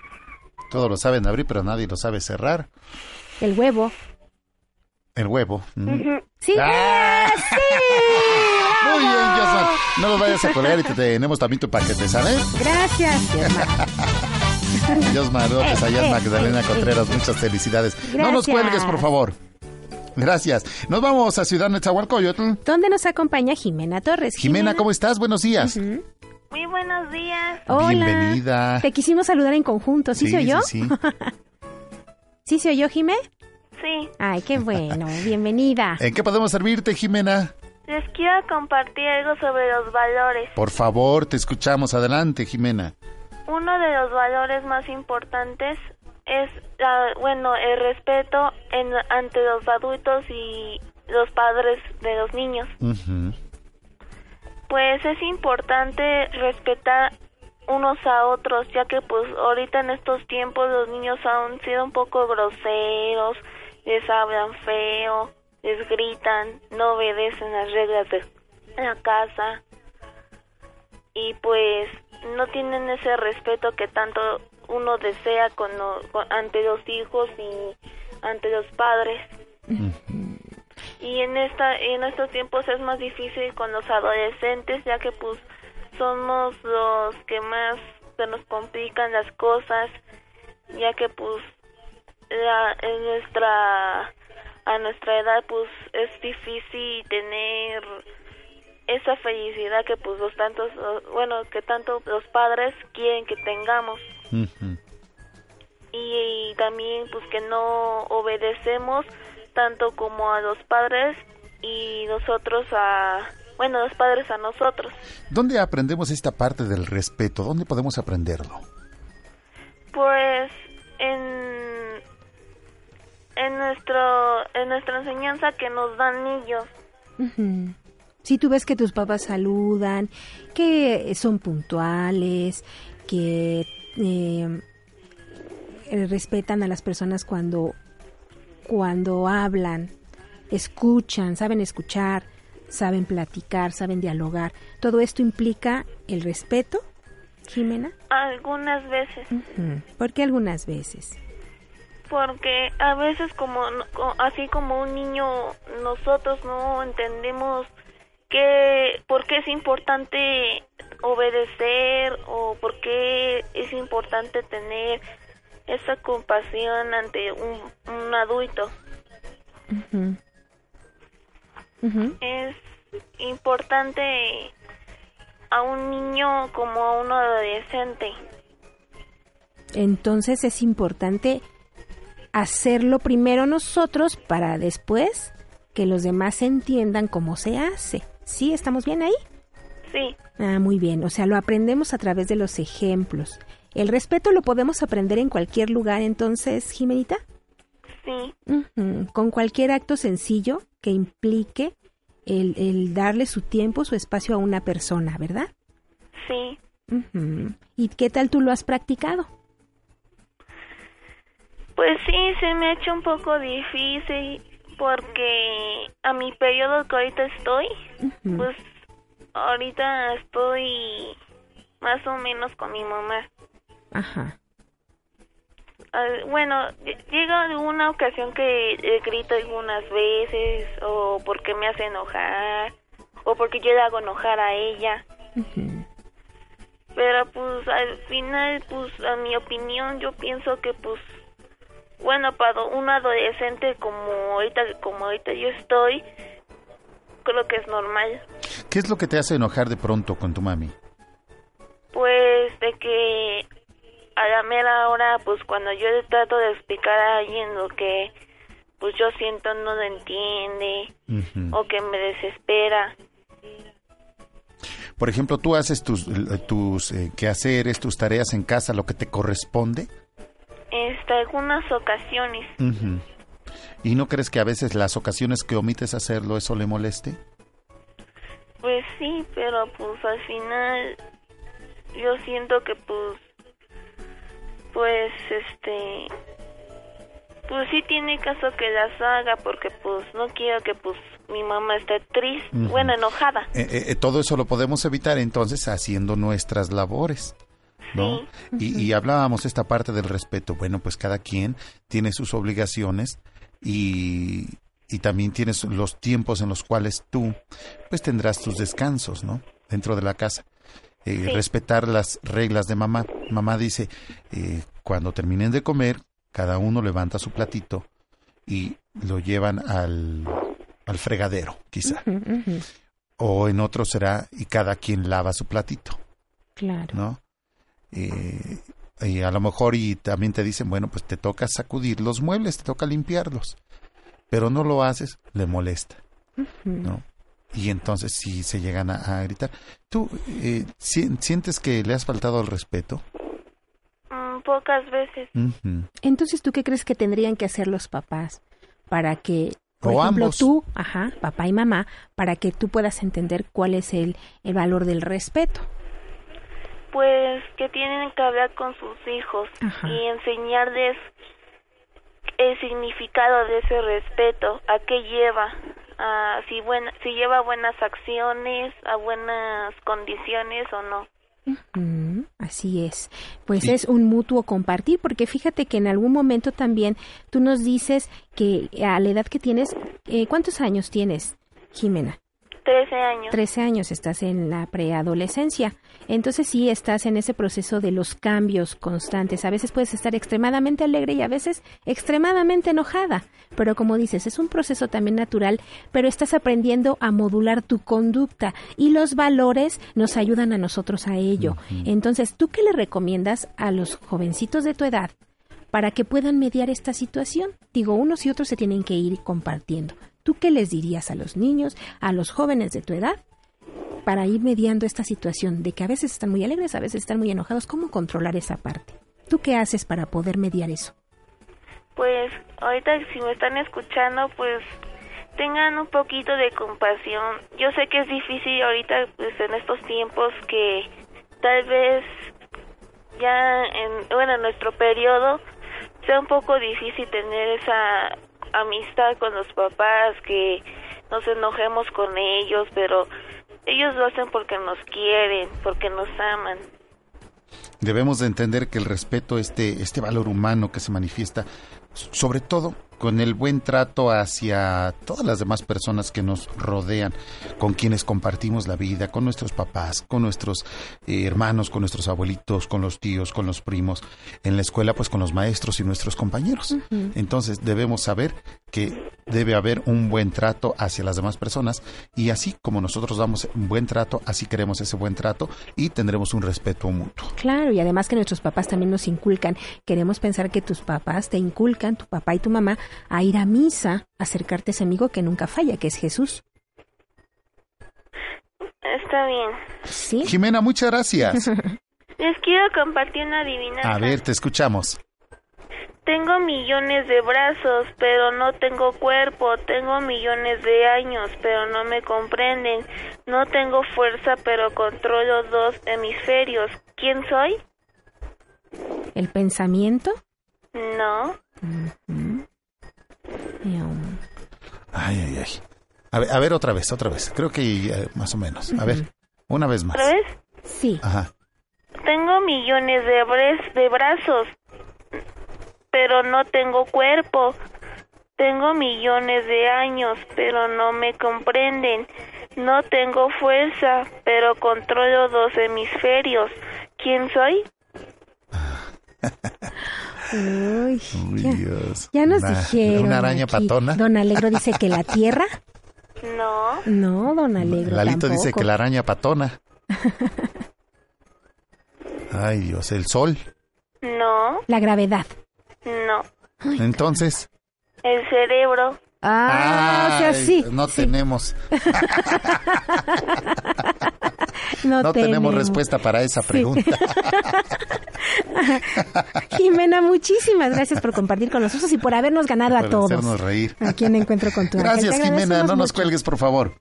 Todos lo saben abrir, pero nadie lo sabe cerrar. El huevo. El huevo. mm. Sí. ¡Ah! ¡Sí! Muy bien, Josman. No los vayas a colgar y te tenemos también tu paquete, ¿sale? Gracias. Josman *laughs* López, allá es Magdalena Contreras, muchas felicidades. No nos cuelgues, por favor. Gracias. Nos vamos a Ciudad Nezahualcóyotl. ¿Dónde nos acompaña Jimena Torres? Jimena, ¿cómo estás? Buenos días. Muy buenos días. Hola. Bienvenida. Te quisimos saludar en conjunto. ¿Sí, Sí, se oyó? sí, sí. *laughs* ¿Sí se oyó, Jimé? Sí, Ay, qué bueno. *laughs* Bienvenida. ¿En qué podemos servirte, Jimena? les quiero compartir algo sobre los valores. Por favor, te escuchamos. Adelante, Jimena. Uno de los valores más importantes es, la, bueno, el respeto en, ante los adultos y los padres de los niños. Ujú. Pues es importante respetar unos a otros, ya que pues ahorita en estos tiempos los niños han sido un poco groseros, les hablan feo, les gritan, no obedecen las reglas de la casa y pues no tienen ese respeto que tanto uno desea con, con- ante los hijos y ante los padres. Y en esta en estos tiempos es más difícil con los adolescentes, ya que pues somos los que más se nos complican las cosas, ya que pues la, en nuestra a nuestra edad pues es difícil tener esa felicidad que pues los tantos bueno que tanto los padres quieren que tengamos Ujú. y, también pues que no obedecemos tanto como a los padres y nosotros a bueno los padres a nosotros ¿Dónde aprendemos esta parte del respeto? ¿Dónde podemos aprenderlo? pues en en nuestro en nuestra enseñanza que nos dan niños. Si tú ves que tus papás saludan, que son puntuales, que eh, eh, respetan a las personas cuando, cuando hablan, escuchan, saben escuchar, saben platicar, saben dialogar. Todo esto implica el respeto, Jimena. algunas veces Ujú. Porque algunas veces. Porque a veces como co- así como un niño nosotros no entendemos que por qué es importante obedecer o por qué es importante tener esa compasión ante un, un adulto. Es importante a un niño como a un adolescente. Entonces es importante hacerlo primero nosotros para después que los demás entiendan cómo se hace. ¿Sí? ¿Estamos bien ahí? sí Ah, muy bien. O sea, lo aprendemos a través de los ejemplos. El respeto lo podemos aprender en cualquier lugar, entonces, Jimenita. sí Con cualquier acto sencillo que implique el, el darle su tiempo, su espacio a una persona, ¿verdad? sí. ¿Y qué tal tú lo has practicado? Pues sí, se me ha hecho un poco difícil porque a mi periodo que ahorita estoy, pues ahorita estoy más o menos con mi mamá. Ajá. Ah, bueno, ll- llega una ocasión que eh, grito algunas veces o porque me hace enojar o porque yo le hago enojar a ella. Pero pues al final, pues a mi opinión, yo pienso que pues bueno, para un adolescente como ahorita como ahorita yo estoy, creo que es normal. ¿Qué es lo que te hace enojar de pronto con tu mami? Pues de que a la mera hora, pues cuando yo le trato de explicar a alguien lo que pues yo siento no lo entiende o que me desespera. Por ejemplo, tú haces tus, eh, tus eh, quehaceres, tus tareas en casa, lo que te corresponde. Este, algunas ocasiones. ¿Y no crees que a veces las ocasiones que omites hacerlo eso le moleste? pues sí, pero pues al final yo siento que pues pues este pues sí tiene caso que las haga porque pues no quiero que pues mi mamá esté triste, Ujú. bueno, enojada. Eh, eh, eh, todo eso lo podemos evitar entonces haciendo nuestras labores. ¿No? Y, y hablábamos esta parte del respeto. Bueno, pues cada quien tiene sus obligaciones y, y también tienes los tiempos en los cuales tú pues tendrás tus descansos, ¿no? Dentro de la casa. Eh, Sí. Respetar las reglas de mamá. Mamá dice, eh, cuando terminen de comer, cada uno levanta su platito y lo llevan al, al fregadero, quizá. O en otro será y cada quien lava su platito. Claro. ¿no? Eh, y a lo mejor y también te dicen, bueno, pues te toca sacudir los muebles, te toca limpiarlos, pero no lo haces, le molesta, ¿no? Y entonces sí se llegan a, a gritar. ¿Tú eh, si- sientes que le has faltado al respeto? Mm, pocas veces. Entonces, ¿tú qué crees que tendrían que hacer los papás para que, por O ejemplo, ambos. tú, ajá, papá y mamá, para que tú puedas entender cuál es el, el valor del respeto? Pues que tienen que hablar con sus hijos y enseñarles el significado de ese respeto, a qué lleva, a si buena, si lleva buenas acciones, a buenas condiciones o no. Mm, así es. Pues es un mutuo compartir, porque fíjate que en algún momento también tú nos dices que a la edad que tienes, eh, ¿cuántos años tienes, Jimena? Trece años. 13 años, estás en la preadolescencia. Entonces sí estás en ese proceso de los cambios constantes. A veces puedes estar extremadamente alegre y a veces extremadamente enojada. Pero como dices, es un proceso también natural, pero estás aprendiendo a modular tu conducta y los valores nos ayudan a nosotros a ello. Entonces, ¿tú qué le recomiendas a los jovencitos de tu edad para que puedan mediar esta situación? Digo, unos y otros se tienen que ir compartiendo. ¿Tú qué les dirías a los niños, a los jóvenes de tu edad, para ir mediando esta situación de que a veces están muy alegres, a veces están muy enojados? ¿Cómo controlar esa parte? ¿Tú qué haces para poder mediar eso? Pues ahorita si me están escuchando, pues tengan un poquito de compasión. Yo sé que es difícil ahorita pues en estos tiempos que tal vez ya en bueno, en nuestro periodo sea un poco difícil tener esa amistad con los papás, que nos enojemos con ellos, pero ellos lo hacen porque nos quieren, porque nos aman. Debemos de entender que el respeto, este, este valor humano que se manifiesta, sobre todo con el buen trato hacia todas las demás personas que nos rodean, con quienes compartimos la vida, con nuestros papás, con nuestros eh, hermanos, con nuestros abuelitos, con los tíos, con los primos, en la escuela pues con los maestros y nuestros compañeros. Entonces debemos saber que debe haber un buen trato hacia las demás personas y así como nosotros damos un buen trato, así queremos ese buen trato y tendremos un respeto mutuo. Claro, y además que nuestros papás también nos inculcan. Queremos pensar que tus papás te inculcan, tu papá y tu mamá, a ir a misa, acercarte a ese amigo que nunca falla, que es Jesús. Está bien. Sí. Jimena, muchas gracias. *laughs* Les quiero compartir una adivinanza. A ver, te escuchamos. Tengo millones de brazos, pero no tengo cuerpo. Tengo millones de años, pero no me comprenden. No tengo fuerza, pero controlo dos hemisferios. ¿Quién soy? El pensamiento. No. Ay, ay, ay. A ver, a ver otra vez, otra vez. Creo que eh, más o menos. A ver. Una vez más. ¿Otra vez? Sí. Ajá. Tengo millones de, bres- de brazos, pero no tengo cuerpo. Tengo millones de años, pero no me comprenden. No tengo fuerza, pero controlo dos hemisferios. ¿Quién soy? *laughs* Uy, Uy, ya, Dios. ya nos Una- dijeron. Una araña aquí. patona. Don Alegro dice que la tierra. *laughs* No. No, don Alegro. Lalito dice tampoco. que la araña patona. *laughs* Ay, Dios, el sol. No. La gravedad. No. Entonces. El cerebro. Ah, o sea, Ay, sí. No tenemos, *laughs* No, no tenemos respuesta para esa pregunta. *laughs* Jimena, muchísimas gracias por compartir con nosotros y por habernos ganado a todos. hacernos reír. Aquí en Encuentro con tu. Gracias, Jimena. No nos mucho. cuelgues, por favor.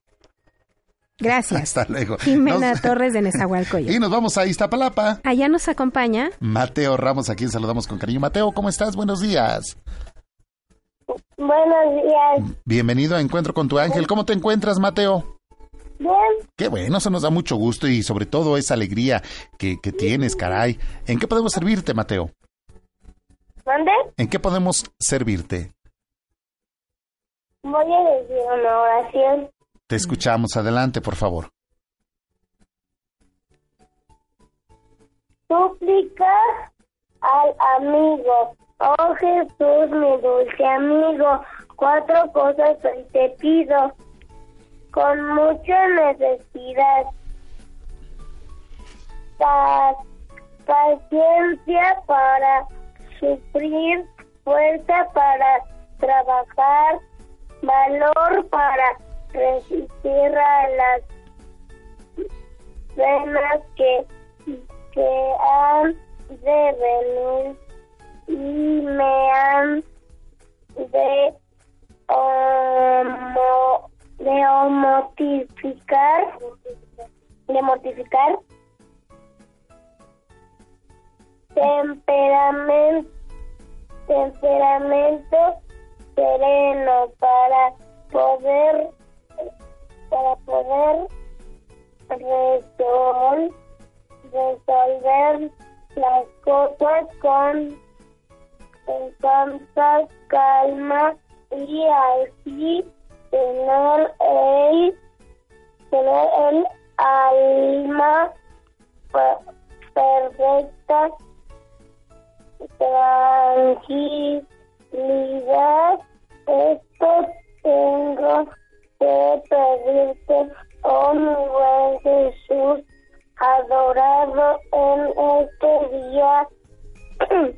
Gracias. Hasta luego. Jimena Nos- Torres de Nezahualcóyotl. *laughs* Y nos vamos a Iztapalapa. Allá nos acompaña. Mateo Ramos, a quien saludamos con cariño. Mateo, ¿cómo estás? Buenos días. Buenos días. Bienvenido a Encuentro con tu Ángel. ¿Cómo te encuentras, Mateo? Bien. Qué bueno, eso nos da mucho gusto y sobre todo esa alegría que, que tienes, caray. ¿En qué podemos servirte, Mateo? ¿Dónde? ¿En qué podemos servirte? Voy a decir una oración. Te escuchamos. Adelante, por favor. Súplica al amigo. Oh Jesús, mi dulce amigo, cuatro cosas hoy te pido. Con mucha necesidad. Pa- paciencia para sufrir, fuerza para trabajar, valor para resistir a las penas que, que han de venir y me han de de mortificar de mortificar temperamento temperamento sereno para poder para poder resol- resolver las cosas con, con tanta calma y así tener el tener el alma per- perfecta tranquilidad. Esto tengo que pedirte oh mi buen Jesús adorado en este día. *clears throat*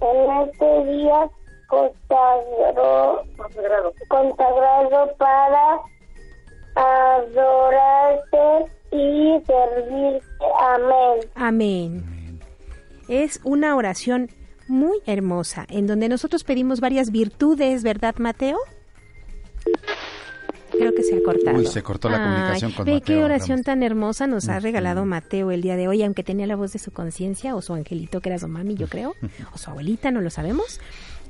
En este día consagrado consagrado para adorarte y servirte amén Amén. Es una oración muy hermosa en donde nosotros pedimos varias virtudes, ¿verdad, Mateo? Creo que se ha cortado. Uy, se cortó la Ay, comunicación con ve Mateo. qué oración tan hermosa nos ha regalado Mateo el día de hoy, aunque tenía la voz de su conciencia o su angelito que era su mami, yo creo, *laughs* o su abuelita, no lo sabemos.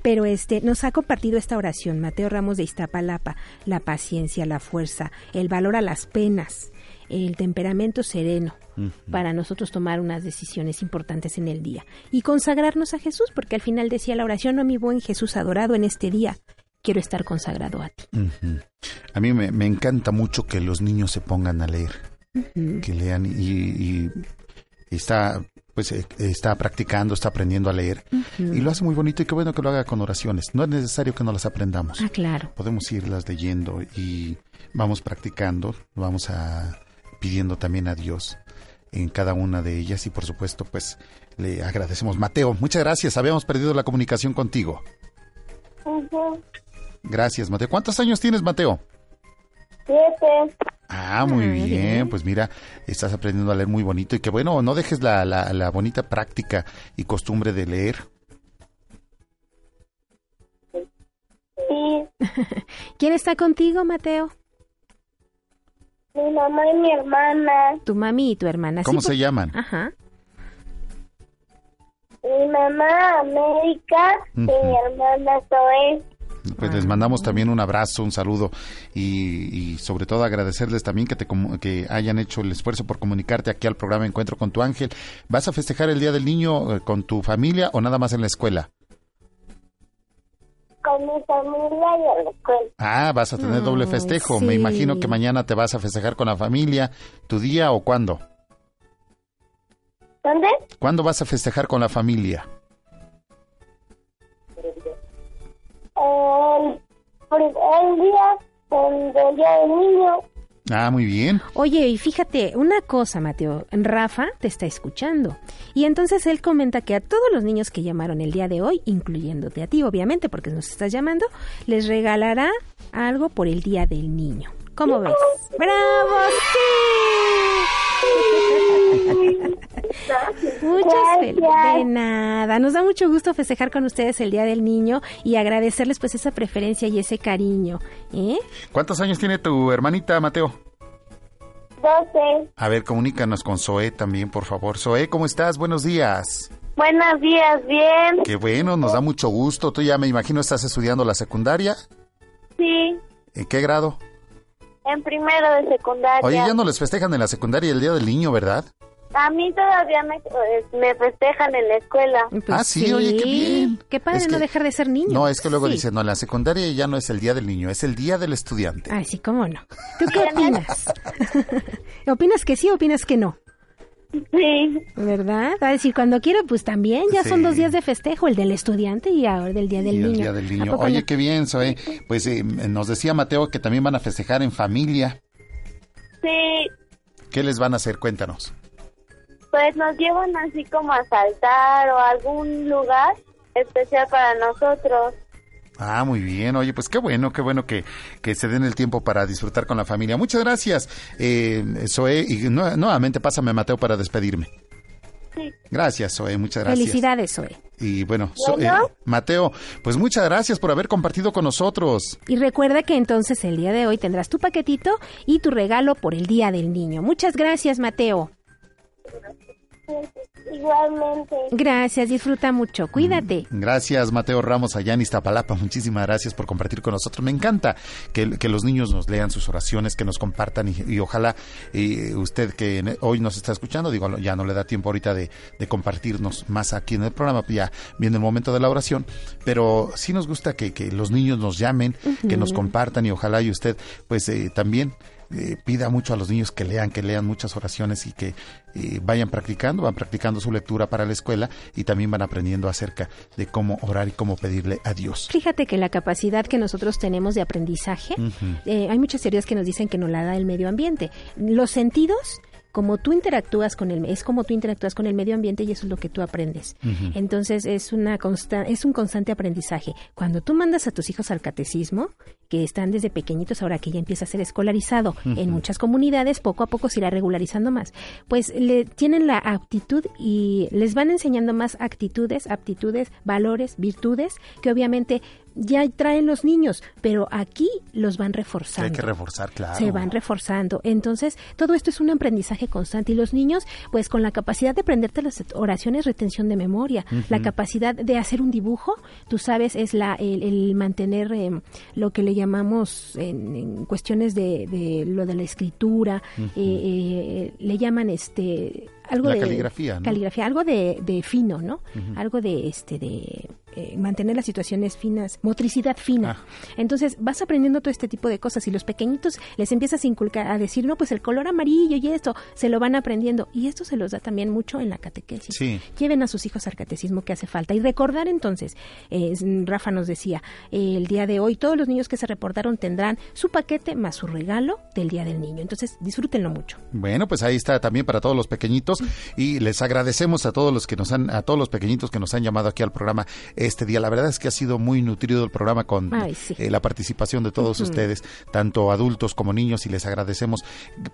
Pero este nos ha compartido esta oración Mateo Ramos de Iztapalapa, la paciencia, la fuerza, el valor a las penas, el temperamento sereno para nosotros tomar unas decisiones importantes en el día y consagrarnos a Jesús, porque al final decía la oración, no mi buen Jesús adorado en este día, quiero estar consagrado a ti. A mí me, me encanta mucho que los niños se pongan a leer, que lean y, y- y está pues eh, está practicando, está aprendiendo a leer y lo hace muy bonito y qué bueno que lo haga con oraciones. No es necesario que no las aprendamos. Ah, claro. Podemos irlas leyendo y vamos practicando, vamos a pidiendo también a Dios en cada una de ellas y por supuesto pues le agradecemos. Mateo, muchas gracias. Habíamos perdido la comunicación contigo. Gracias, Mateo. ¿Cuántos años tienes, Mateo? Siete Ah, muy Ah, bien. Pues mira, estás aprendiendo a leer muy bonito y que bueno, no dejes la, la, la bonita práctica y costumbre de leer. sí *laughs* ¿Quién está contigo, Mateo? mi mamá y mi hermana Tu mami y tu hermana. ¿Cómo Sí, se por- llaman? Ajá. mi mamá América y mi hermana Zoe Pues les mandamos también un abrazo, un saludo y, y sobre todo agradecerles también que, te, que hayan hecho el esfuerzo por comunicarte aquí al programa Encuentro con tu ángel. ¿Vas a festejar el Día del Niño eh, con tu familia o nada más en la escuela? Con mi familia y en la escuela. Ah, vas a tener doble Ay, festejo. Me imagino que mañana te vas a festejar con la familia. ¿Tu día o cuándo? ¿Dónde? ¿Cuándo vas a festejar con la familia? El, el día del del día del niño. Ah, muy bien. Oye, y fíjate, una cosa, Mateo, Rafa te está escuchando. Y entonces él comenta que a todos los niños que llamaron el día de hoy, incluyéndote a ti, obviamente, porque nos estás llamando, les regalará algo por el Día del Niño. ¿Cómo ves? ¡Bravo! ¡Sí! Muchas fel- de nada. Nos da mucho gusto festejar con ustedes el Día del Niño y agradecerles pues esa preferencia y ese cariño. ¿eh? ¿Cuántos años tiene tu hermanita, Mateo? Doce. A ver, comunícanos con Zoé también, por favor. Zoé, ¿cómo estás? Buenos días. Buenos días, bien. Qué bueno, nos da mucho gusto. Tú ya me imagino estás estudiando la secundaria. Sí, ¿En qué grado? En primero de secundaria. Oye, ya no les festejan en la secundaria el Día del Niño, ¿verdad? A mí todavía me, eh, me festejan en la escuela. ah, sí, oye, qué bien. Qué padre Es no que- dejar de ser niño. No, es que luego Sí. dicen, no, en la secundaria ya no es el Día del Niño, es el Día del Estudiante. Ay, sí, cómo no. ¿Tú qué opinas? *laughs* ¿Opinas que sí o opinas que no? Sí. ¿Verdad? Va a decir, cuando quiera, pues también, ya son dos días de festejo, el del estudiante y ahora del Día del Y el Niño. Día del ¿A Niño. Oye, no? qué bien, Zoé. Pues eh, nos decía Mateo que también van a festejar en familia. Sí, ¿Qué les van a hacer? Cuéntanos. pues nos llevan así como a saltar o a algún lugar especial para nosotros. Ah, muy bien. Oye, pues qué bueno, qué bueno que, que se den el tiempo para disfrutar con la familia. Muchas gracias, eh, Zoé. Y nu- nuevamente pásame a Mateo para despedirme. Sí. Gracias, Zoé. Muchas gracias. Felicidades, Zoe. Y bueno, Zo- Bueno. eh, Mateo, pues muchas gracias por haber compartido con nosotros. Y recuerda que entonces el día de hoy tendrás tu paquetito y tu regalo por el Día del Niño. Muchas gracias, Mateo. Igualmente. Gracias, disfruta mucho. Cuídate. Gracias, Mateo Ramos, allá en Iztapalapa. Muchísimas gracias por compartir con nosotros. Me encanta que, que los niños nos lean sus oraciones, que nos compartan y, y ojalá eh, usted que hoy nos está escuchando, digo, ya no le da tiempo ahorita de, de compartirnos más aquí en el programa, pues ya viene el momento de la oración, pero sí nos gusta que, que los niños nos llamen, que nos compartan y ojalá y usted pues eh, también eh, pida mucho a los niños que lean, que lean muchas oraciones y que eh, vayan practicando, van practicando su lectura para la escuela y también van aprendiendo acerca de cómo orar y cómo pedirle a Dios. Fíjate que la capacidad que nosotros tenemos de aprendizaje, eh, hay muchas teorías que nos dicen que nos la da el medio ambiente. Los sentidos, como tú interactúas con el, es como tú interactúas con el medio ambiente y eso es lo que tú aprendes. Entonces es una consta- es un constante aprendizaje. Cuando tú mandas a tus hijos al catecismo, que están desde pequeñitos, ahora que ya empieza a ser escolarizado en muchas comunidades, poco a poco se irá regularizando más. Pues le tienen la aptitud y les van enseñando más actitudes, aptitudes, valores, virtudes que obviamente ya traen los niños, pero aquí los van reforzando hay que reforzar, claro. se van reforzando. Entonces, todo esto es un aprendizaje constante y los niños, pues con la capacidad de aprenderte las oraciones, retención de memoria, la capacidad de hacer un dibujo, tú sabes, es la el, el mantener eh, lo que le llamamos en, en cuestiones de, de lo de la escritura, eh, eh, le llaman este algo La de caligrafía, ¿no? caligrafía, algo de, de fino, ¿no? Algo de este de eh, mantener las situaciones finas, motricidad fina. Entonces vas aprendiendo todo este tipo de cosas y los pequeñitos les empiezas a inculcar, a decir, no, pues el color amarillo y esto, se lo van aprendiendo. Y esto se los da también mucho en la catequesis. Sí. Lleven a sus hijos al catecismo que hace falta. Y recordar entonces, eh, Rafa nos decía, eh, el día de hoy todos los niños que se reportaron tendrán su paquete más su regalo del Día del Niño. Entonces disfrútenlo mucho. Bueno, pues ahí está también para todos los pequeñitos y les agradecemos a todos los que nos han, a todos los pequeñitos que nos han llamado aquí al programa este día. La verdad es que ha sido muy nutrido el programa con Ay, sí. eh, la participación de todos ustedes, tanto adultos como niños, y les agradecemos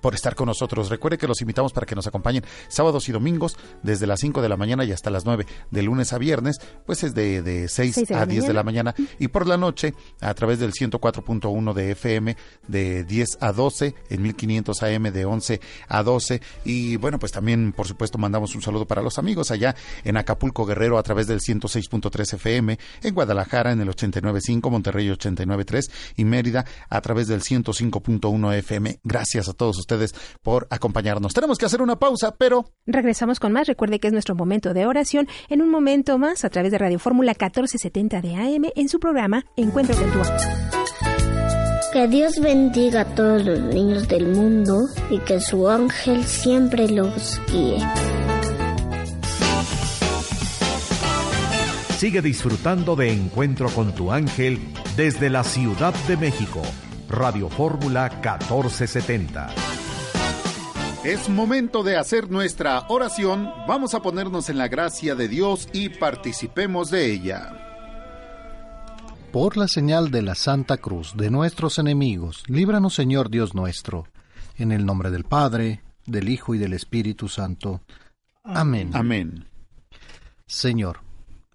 por estar con nosotros. Recuerde que los invitamos para que nos acompañen sábados y domingos desde las 5 de la mañana y hasta las 9, de lunes a viernes, pues es de, de 6 Seis de la a 10 de la mañana. mañana y por la noche a través del 104.1 de FM de 10 a 12 en 1500 AM de 11 a 12 y bueno pues también por supuesto mandamos un saludo para los amigos allá en Acapulco Guerrero a través del 106.3 FM, en Guadalajara en el 89.5, Monterrey 89.3 y Mérida a través del 105.1 FM. Gracias a todos ustedes por acompañarnos. Tenemos que hacer una pausa, pero... Regresamos con más. Recuerde que es nuestro momento de oración en un momento más a través de Radio Fórmula 1470 de AM en su programa Encuentro con tu Que Dios bendiga a todos los niños del mundo y que su ángel siempre los guíe. Sigue disfrutando de Encuentro con tu ángel desde la Ciudad de México. Radio Fórmula 1470. Es momento de hacer nuestra oración. Vamos a ponernos en la gracia de Dios y participemos de ella. Por la señal de la Santa Cruz de nuestros enemigos, líbranos Señor Dios nuestro. En el nombre del Padre, del Hijo y del Espíritu Santo. Amén. Amén. Señor,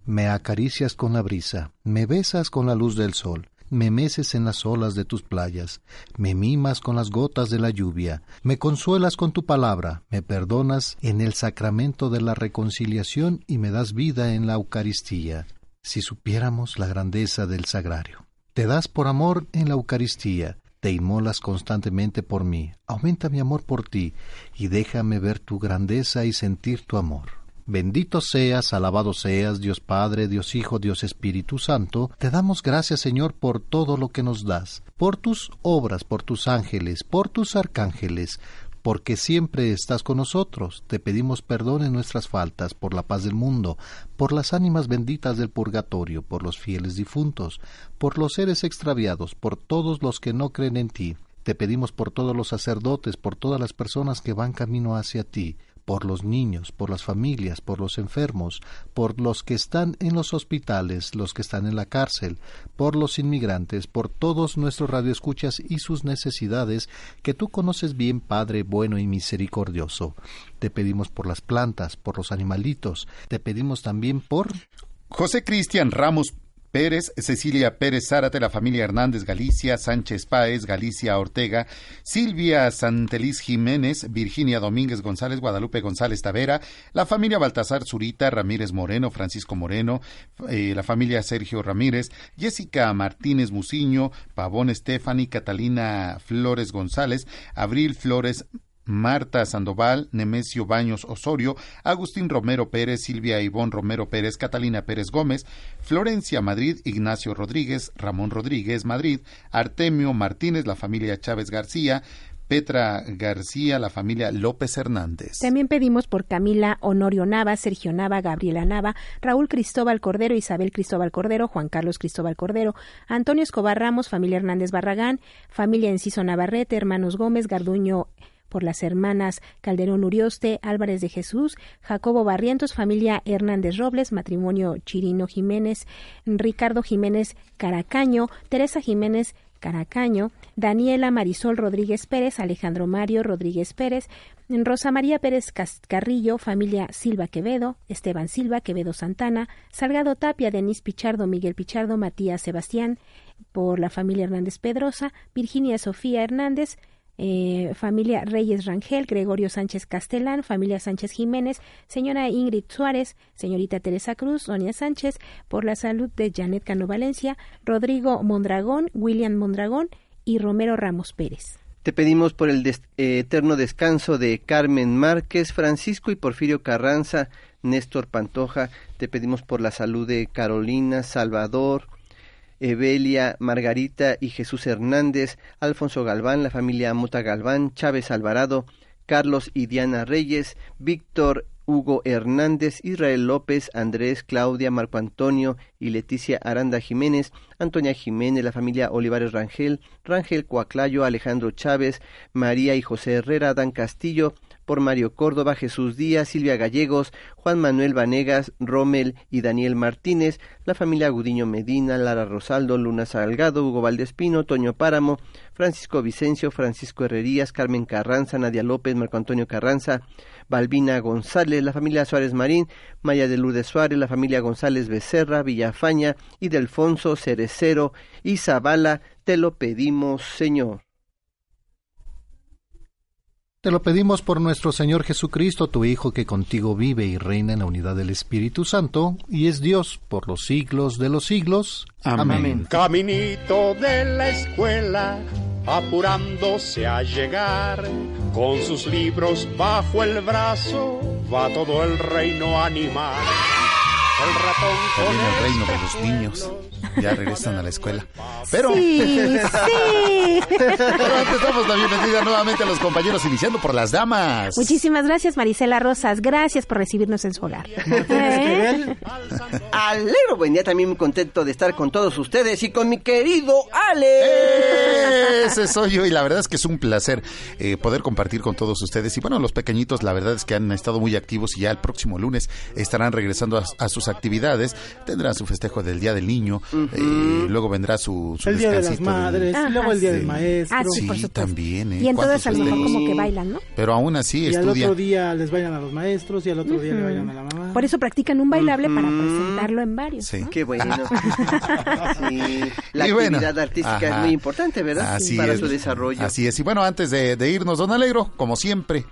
me acaricias con la brisa, me besas con la luz del sol, me meces en las olas de tus playas, me mimas con las gotas de la lluvia, me consuelas con tu palabra, me perdonas en el sacramento de la reconciliación y me das vida en la Eucaristía. Si supiéramos la grandeza del sagrario. Te das por amor en la Eucaristía, te inmolas constantemente por mí, aumenta mi amor por ti y déjame ver tu grandeza y sentir tu amor. Bendito seas, alabado seas, Dios Padre, Dios Hijo, Dios Espíritu Santo. Te damos gracias, Señor, por todo lo que nos das, por tus obras, por tus ángeles, por tus arcángeles, porque siempre estás con nosotros. Te pedimos perdón en nuestras faltas, por la paz del mundo, por las ánimas benditas del purgatorio, por los fieles difuntos, por los seres extraviados, por todos los que no creen en ti. Te pedimos por todos los sacerdotes, por todas las personas que van camino hacia ti, por los niños, por las familias, por los enfermos, por los que están en los hospitales, los que están en la cárcel, por los inmigrantes, por todos nuestros radioescuchas y sus necesidades, que tú conoces bien, Padre bueno y misericordioso. Te pedimos por las plantas, por los animalitos, te pedimos también por José Cristian Ramos Pérez, Cecilia Pérez Zárate, la familia Hernández Galicia, Sánchez Páez, Galicia Ortega, Silvia Santeliz Jiménez, Virginia Domínguez González, Guadalupe González Tavera, la familia Baltasar Zurita, Ramírez Moreno, Francisco Moreno, eh, la familia Sergio Ramírez, Jessica Martínez Muciño, Pavón Estefani, Catalina Flores González, Abril Flores Marta Sandoval, Nemesio Baños Osorio, Agustín Romero Pérez, Silvia Ivón Romero Pérez, Catalina Pérez Gómez, Florencia Madrid, Ignacio Rodríguez, Ramón Rodríguez Madrid, Artemio Martínez, la familia Chávez García, Petra García, la familia López Hernández. También pedimos por Camila Honorio Nava, Sergio Nava, Gabriela Nava, Raúl Cristóbal Cordero, Isabel Cristóbal Cordero, Juan Carlos Cristóbal Cordero, Antonio Escobar Ramos, familia Hernández Barragán, familia Enciso Navarrete, hermanos Gómez, Garduño por las hermanas Calderón Urioste, Álvarez de Jesús, Jacobo Barrientos, familia Hernández Robles, matrimonio Chirino Jiménez, Ricardo Jiménez Caracaño, Teresa Jiménez Caracaño, Daniela Marisol Rodríguez Pérez, Alejandro Mario Rodríguez Pérez, Rosa María Pérez Carrillo, familia Silva Quevedo, Esteban Silva, Quevedo Santana, Salgado Tapia, Denis Pichardo, Miguel Pichardo, Matías Sebastián, por la familia Hernández Pedrosa, Virginia Sofía Hernández, eh, familia Reyes Rangel, Gregorio Sánchez Castelán, familia Sánchez Jiménez, señora Ingrid Suárez, señorita Teresa Cruz, Sonia Sánchez, por la salud de Janet Cano Valencia, Rodrigo Mondragón, William Mondragón y Romero Ramos Pérez. Te pedimos por el eh, eterno descanso de Carmen Márquez, Francisco y Porfirio Carranza, Néstor Pantoja. Te pedimos por la salud de Carolina, Salvador, Evelia, Margarita y Jesús Hernández, Alfonso Galván, la familia Mota Galván, Chávez Alvarado, Carlos y Diana Reyes, Víctor Hugo Hernández, Israel López, Andrés, Claudia, Marco Antonio y Leticia Aranda Jiménez, Antonia Jiménez, la familia Olivares Rangel, Rangel Coaclayo, Alejandro Chávez, María y José Herrera, Dan Castillo, por Mario Córdoba, Jesús Díaz, Silvia Gallegos, Juan Manuel Vanegas, Rommel y Daniel Martínez, la familia Gudiño Medina, Lara Rosaldo, Luna Salgado, Hugo Valdespino, Toño Páramo, Francisco Vicencio, Francisco Herrerías, Carmen Carranza, Nadia López, Marco Antonio Carranza, Balbina González, la familia Suárez Marín, Maya de Lourdes Suárez, la familia González Becerra, Villafaña y Delfonso Cerecero y Zabala, te lo pedimos, Señor. Te lo pedimos por nuestro Señor Jesucristo, tu Hijo, que contigo vive y reina en la unidad del Espíritu Santo, y es Dios por los siglos de los siglos. Amén. Caminito de la escuela, apurándose a llegar, con sus libros bajo el brazo, va todo el reino animal. El ratón con viene el reino de los niños. Ya regresan a la escuela. Pero, Sí, sí. *laughs* pero antes damos la bienvenida nuevamente a los compañeros, iniciando por las damas. Muchísimas gracias, Marisela Rosas. Gracias por recibirnos en su hogar. ¿Eh? Alegro, buen día, también muy contento de estar con todos ustedes y con mi querido Ale. Ese soy yo y la verdad es que es un placer eh, poder compartir con todos ustedes. Y bueno, los pequeñitos, la verdad es que han estado muy activos y ya el próximo lunes estarán regresando a, a sus actividades. Tendrán su festejo del Día del Niño, eh, luego vendrá su, su El Día de las del- Madres, y luego el Día del Sí. Maestro. Ah, sí, por Sí, supuesto. también. ¿eh? Y entonces ¿Cuántos a lo mejor como que bailan, ¿no? Pero aún así y al otro día les vayan a los maestros y al otro día le vayan a la mamá. Por eso practican un bailable para presentarlo en varios. Sí. ¿no? Qué bueno. *laughs* Sí, la Y bueno, actividad artística es ajá. muy importante, ¿verdad? Así Para es. su desarrollo. Así es. Y bueno, antes de, de irnos, don Alegro, como siempre.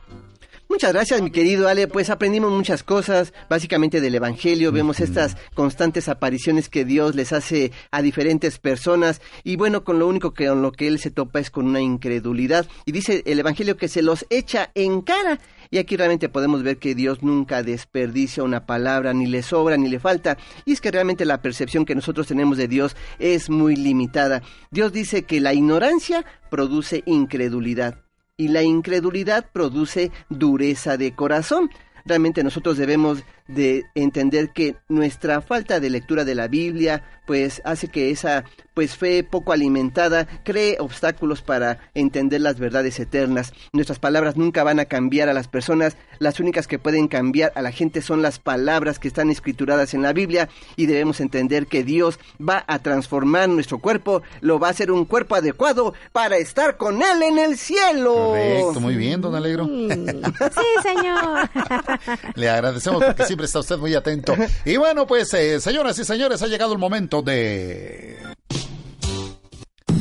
Muchas gracias, mi querido Ale. Pues aprendimos muchas cosas, básicamente del Evangelio. Vemos estas constantes apariciones que Dios les hace a diferentes personas. Y bueno, con lo único que con lo que él se topa es con una incredulidad. Y dice el Evangelio que se los echa en cara. Y aquí realmente podemos ver que Dios nunca desperdicia una palabra, ni le sobra, ni le falta. Y es que realmente la percepción que nosotros tenemos de Dios es muy limitada. Dios dice que la ignorancia produce incredulidad y la incredulidad produce dureza de corazón. Realmente nosotros debemos de entender que nuestra falta de lectura de la Biblia pues hace que esa pues fe poco alimentada cree obstáculos para entender las verdades eternas. Nuestras palabras nunca van a cambiar a las personas, las únicas que pueden cambiar a la gente son las palabras que están escrituradas en la Biblia y debemos entender que Dios va a transformar nuestro cuerpo, lo va a hacer un cuerpo adecuado para estar con él en el cielo. Correcto, muy bien, don Alegro. Sí, señor. *laughs* Le agradecemos porque *laughs* siempre está usted muy atento. *laughs* Y bueno, pues, eh, señoras y señores, ha llegado el momento de...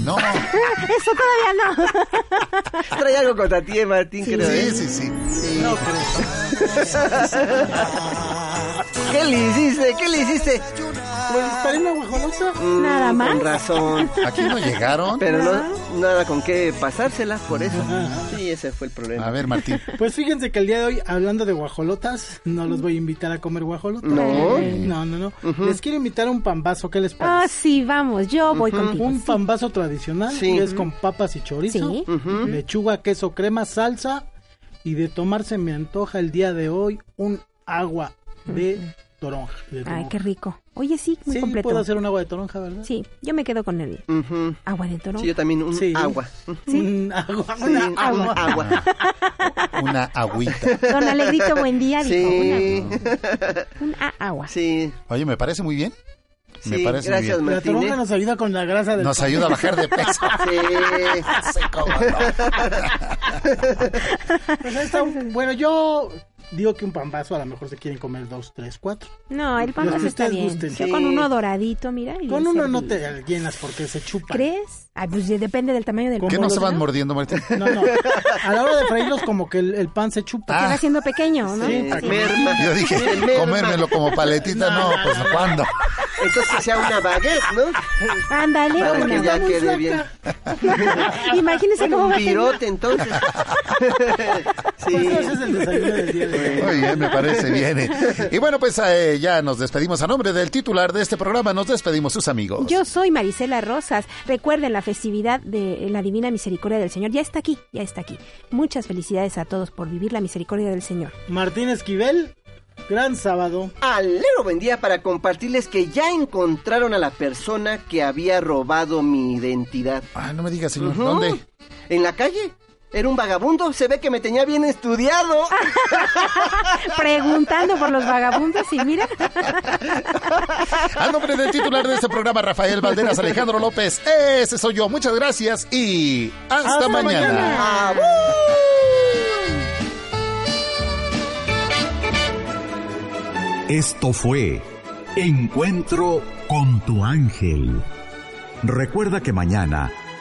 No, *laughs* Eso todavía no. *laughs* Trae algo contra ti, Martín, creo. sí, ¿eh? sí, sí. No, ¿Qué le hiciste? ¿Qué le hiciste? Pues para una guajolota. Mm, Nada más. Con razón. *laughs* Aquí no llegaron. Pero no, nada con qué pasárselas, por eso. Sí, ese fue el problema. A ver, Martín. Pues fíjense que el día de hoy, hablando de guajolotas, no los voy a invitar a comer guajolotas. No. No, no, no. Les quiero invitar a un pambazo. ¿Qué les Ah, parece? sí, vamos, yo voy contigo. Un sí. pambazo tradicional. Sí. que es con papas y chorizo. Sí. Lechuga, queso, crema, salsa. Y de tomarse me antoja el día de hoy un agua de toronja. de Ay, toronja. qué rico. Oye, sí, muy Sí, completo. puedo hacer un agua de toronja, ¿verdad? Sí, yo me quedo con el Ujú. agua de toro. Sí, yo también un Sí. agua. Un agua, Sí, una un agua. agua. Una agüita. Don Alegrito, buen día. dijo, Sí. una- un agua. Sí. Oye, me parece muy bien. Me Sí, parece gracias, muy bien. La Martín. toronja ¿eh? nos ayuda con la grasa del Nos pan. ayuda a bajar de peso. *laughs* Sí. *laughs* Sí, cómo no. Pues ahí está un- bueno, yo digo que un pambazo a lo mejor se quieren comer dos, tres, cuatro. No, el que está bien. gusten. Yo Sí. con uno doradito, mira. y Con uno no te llenas porque se chupa. ¿Crees? Ah, pues depende del tamaño del ¿Cómo ¿Qué pan. no se van mordiendo, Martín? *laughs* No, no. A la hora de freírlos como que el, el pan se chupa. Se Ah. va haciendo pequeño, ¿no? Sí, Sí. Merma. Yo dije, comérmelo como paletita, no, pues ¿cuándo? Entonces que sea una baguette, ¿no? Ándale, Para una. que ya quede bien. *laughs* Imagínese cómo va un a virote, entonces. *laughs* Pues Sí. ese es el desayuno del día de hoy. Muy bien, me parece bien. Y bueno, pues eh, ya nos despedimos a nombre del titular de este programa. Nos despedimos sus amigos. Yo soy Marisela Rosas. Recuerden la festividad de la Divina Misericordia del Señor. Ya está aquí, ya está aquí. Muchas felicidades a todos por vivir la misericordia del Señor. Martín Esquivel, gran sábado. Alero buen día para compartirles que ya encontraron a la persona que había robado mi identidad. Ah, no me digas, señor. ¿Dónde? En la calle. Era un vagabundo, se ve que me tenía bien estudiado. *laughs* Preguntando por los vagabundos y mira. A nombre del titular de este programa, Rafael Valderas Alejandro López. Ese soy yo. Muchas gracias y hasta, Hasta mañana. mañana. Esto fue Encuentro con tu ángel. Recuerda que mañana